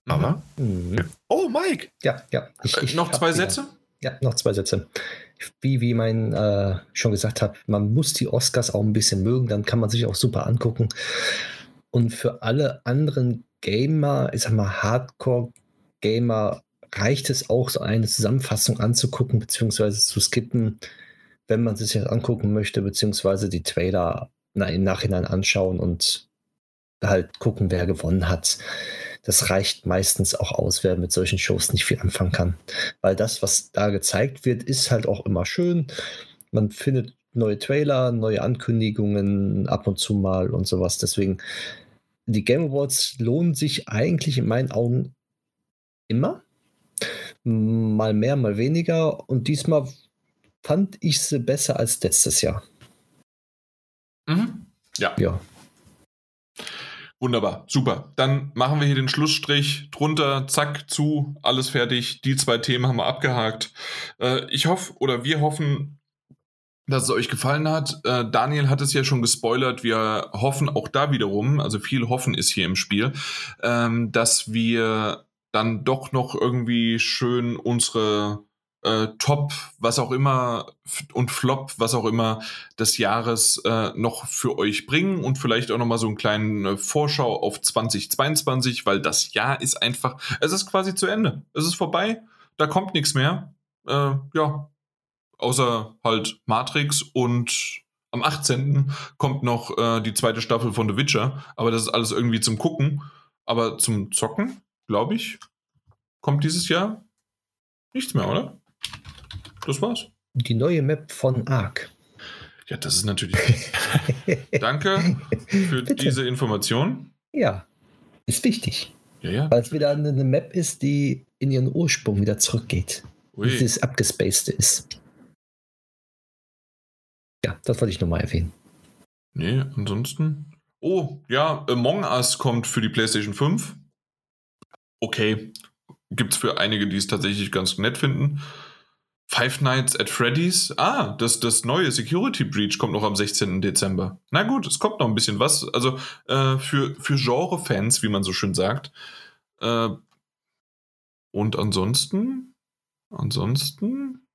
Mhm. Aber. Mhm. Oh, Mike! Ja, ja. Ich, ich Noch zwei Sätze? Ja, noch zwei Sätze. Wie, wie mein äh, schon gesagt hat, man muss die Oscars auch ein bisschen mögen, dann kann man sich auch super angucken. Und für alle anderen Gamer, ich sag mal Hardcore-Gamer, reicht es auch, so eine Zusammenfassung anzugucken, beziehungsweise zu skippen, wenn man sich das angucken möchte, beziehungsweise die Trailer im Nachhinein anschauen und halt gucken, wer gewonnen hat. Das reicht meistens auch aus, wer mit solchen Shows nicht viel anfangen kann. Weil das, was da gezeigt wird, ist halt auch immer schön. Man findet neue Trailer, neue Ankündigungen ab und zu mal und sowas. Deswegen, die Game Awards lohnen sich eigentlich in meinen Augen immer. Mal mehr, mal weniger. Und diesmal fand ich sie besser als letztes Jahr. Mhm. Ja. Ja. Wunderbar, super. Dann machen wir hier den Schlussstrich drunter, zack, zu, alles fertig. Die zwei Themen haben wir abgehakt. Äh, ich hoffe, oder wir hoffen, dass es euch gefallen hat. Äh, Daniel hat es ja schon gespoilert. Wir hoffen auch da wiederum, also viel Hoffen ist hier im Spiel, ähm, dass wir dann doch noch irgendwie schön unsere äh, Top, was auch immer und Flop, was auch immer des Jahres äh, noch für euch bringen und vielleicht auch nochmal so einen kleinen äh, Vorschau auf 2022, weil das Jahr ist einfach, es ist quasi zu Ende. Es ist vorbei, da kommt nichts mehr. Äh, ja, außer halt Matrix und am 18. kommt noch äh, die zweite Staffel von The Witcher, aber das ist alles irgendwie zum Gucken. Aber zum Zocken, glaube ich, kommt dieses Jahr nichts mehr, oder? Das war's. Die neue Map von Ark. Ja, das ist natürlich. Danke für Bitte. diese Information. Ja, ist wichtig. Ja, ja. Weil es wieder eine, Map ist, die in ihren Ursprung wieder zurückgeht. Ui. Dieses abgespacede ist. Ja, das wollte ich nochmal erwähnen. Nee, ansonsten. Oh, ja, Among Us kommt für die PlayStation 5. Okay. Gibt es für einige, die es tatsächlich ganz nett finden. Five Nights at Freddy's. Ah, das, das neue Security Breach kommt noch am 16. Dezember. Na gut, es kommt noch ein bisschen was. Also äh, für, für Genre-Fans, wie man so schön sagt. Äh, und ansonsten, ansonsten,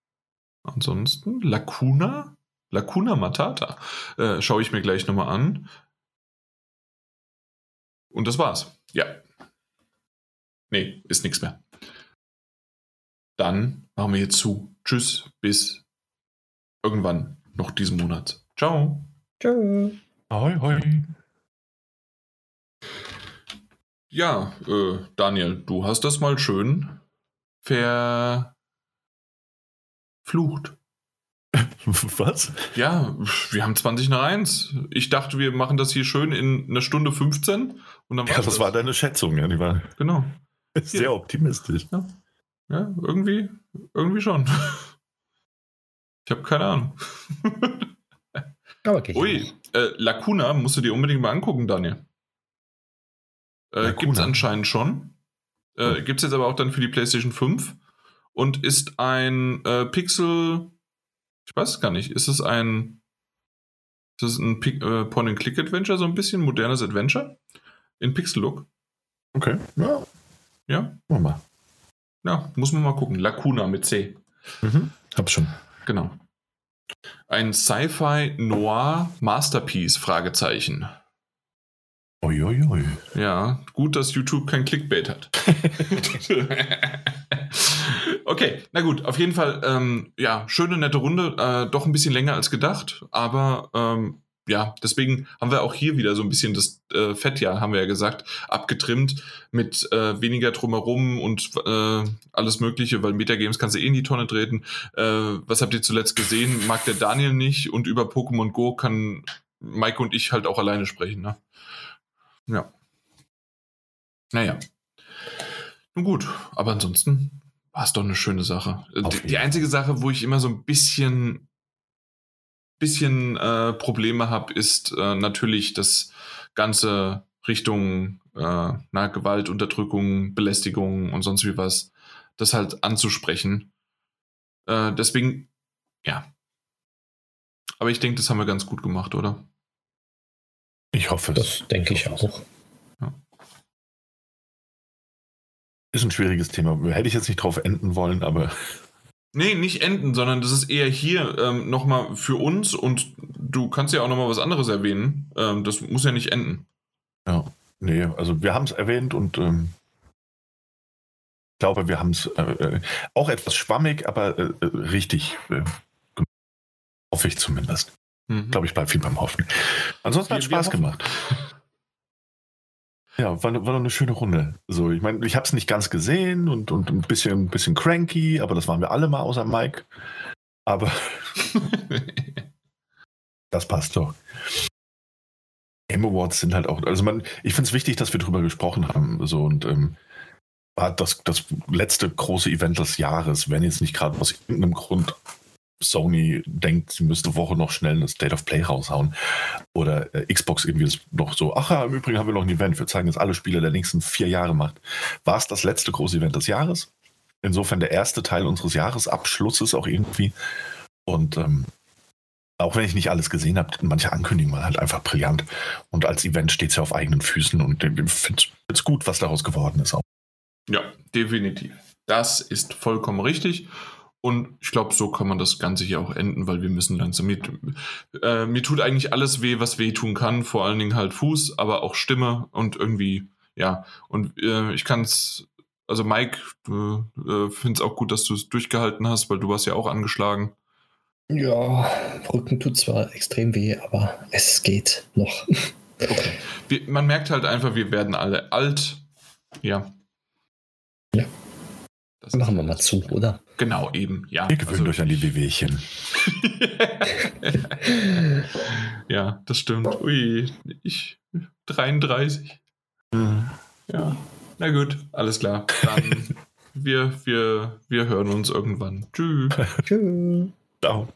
ansonsten, Lacuna? Lacuna Matata. Äh, Schaue ich mir gleich nochmal an. Und das war's. Ja. Nee, ist nichts mehr. Dann machen wir jetzt zu. Tschüss, bis irgendwann noch diesen Monat. Ciao. Ciao. Hoi, hoi. Ja, äh, Daniel, du hast das mal schön verflucht. Was? Ja, wir haben 20 nach 1. Ich dachte, wir machen das hier schön in einer Stunde 15. Und dann ja, das, das war deine Schätzung, ja, die war genau. sehr ja. optimistisch. Ja. Ja, irgendwie, irgendwie schon. Ich habe keine Ahnung. Aber okay. Ui, äh, Lacuna musst du dir unbedingt mal angucken, Daniel. Äh, Gibt es anscheinend schon. Äh, Gibt es jetzt aber auch dann für die PlayStation 5 und ist ein äh, Pixel. Ich weiß es gar nicht. Ist es ein. Ist es ein äh, Point-and-Click-Adventure, so ein bisschen modernes Adventure? In Pixel-Look. Okay. Ja. Ja? Mach mal. Ja, muss man mal gucken. Lacuna mit C. Mhm, hab's schon. Genau. Ein Sci-Fi Noir Masterpiece? Fragezeichen. Uiuiui. Ja, gut, dass YouTube kein Clickbait hat. okay, na gut, auf jeden Fall, ähm, ja, schöne, nette Runde, äh, doch ein bisschen länger als gedacht, aber ähm, ja, deswegen haben wir auch hier wieder so ein bisschen das äh, Fett, ja, haben wir ja gesagt, abgetrimmt mit äh, weniger drumherum und äh, alles Mögliche, weil Metagames kannst du eh in die Tonne treten. Äh, was habt ihr zuletzt gesehen? Mag der Daniel nicht und über Pokémon Go kann Maike und ich halt auch alleine sprechen, ne? Ja. Naja. Nun gut, aber ansonsten war es doch eine schöne Sache. Die, die einzige Sache, wo ich immer so ein bisschen bisschen äh, Probleme habe, ist äh, natürlich das ganze Richtung äh, na, Gewalt, Unterdrückung, Belästigung und sonst wie was, das halt anzusprechen. Äh, deswegen, ja. Aber ich denke, das haben wir ganz gut gemacht, oder? Ich hoffe es. Das denke ich, ich auch. Ja. Ist ein schwieriges Thema. Hätte ich jetzt nicht drauf enden wollen, aber Nee, nicht enden, sondern das ist eher hier ähm, nochmal für uns und du kannst ja auch nochmal was anderes erwähnen. Ähm, das muss ja nicht enden. Ja, nee, also wir haben es erwähnt und ähm, glaube, wir haben es äh, äh, auch etwas schwammig, aber äh, äh richtig. Äh, hoffe ich zumindest. Mhm. Glaube ich, bleibt viel beim Hoffen. Ansonsten hat es Spaß gemacht. Ja, war, war eine schöne Runde. So, ich meine, ich habe es nicht ganz gesehen und, und ein bisschen, ein bisschen cranky, aber das waren wir alle mal außer Mike. Aber das passt doch. Game Awards sind halt auch, also man, ich finde es wichtig, dass wir darüber gesprochen haben. So und ähm, war das, das letzte große Event des Jahres, wenn jetzt nicht gerade aus irgendeinem Grund Sony denkt, sie müsste Woche noch schnell eine State of Play raushauen. Oder äh, Xbox irgendwie noch so, ach ja, im Übrigen haben wir noch ein Event, wir zeigen jetzt alle Spiele der nächsten vier Jahre macht. War es das letzte große Event des Jahres? Insofern der erste Teil unseres Jahresabschlusses auch irgendwie. Und ähm, auch wenn ich nicht alles gesehen habe, manche Ankündigungen waren halt einfach brillant. Und als Event steht es ja auf eigenen Füßen und ich finde es gut, was daraus geworden ist. Auch. Ja, definitiv. Das ist vollkommen richtig. Und ich glaube, so kann man das Ganze hier auch enden, weil wir müssen langsam. Mir, äh, mir tut eigentlich alles weh, was weh tun kann. Vor allen Dingen halt Fuß, aber auch Stimme und irgendwie, ja. Und äh, ich kann es, also Mike, äh, findest auch gut, dass du es durchgehalten hast, weil du warst ja auch angeschlagen. Ja, Rücken tut zwar extrem weh, aber es geht noch. Okay. Wir, man merkt halt einfach, wir werden alle alt. Ja. Ja. Das Machen wir mal zu, oder? Genau, eben, ja. Ihr gewöhnt also, euch an die Wehwehchen. ja, das stimmt. Ui, ich 33. Mhm. Ja, na gut, alles klar. Dann wir, wir, wir hören uns irgendwann. Tschüss. Tschüss. Ciao.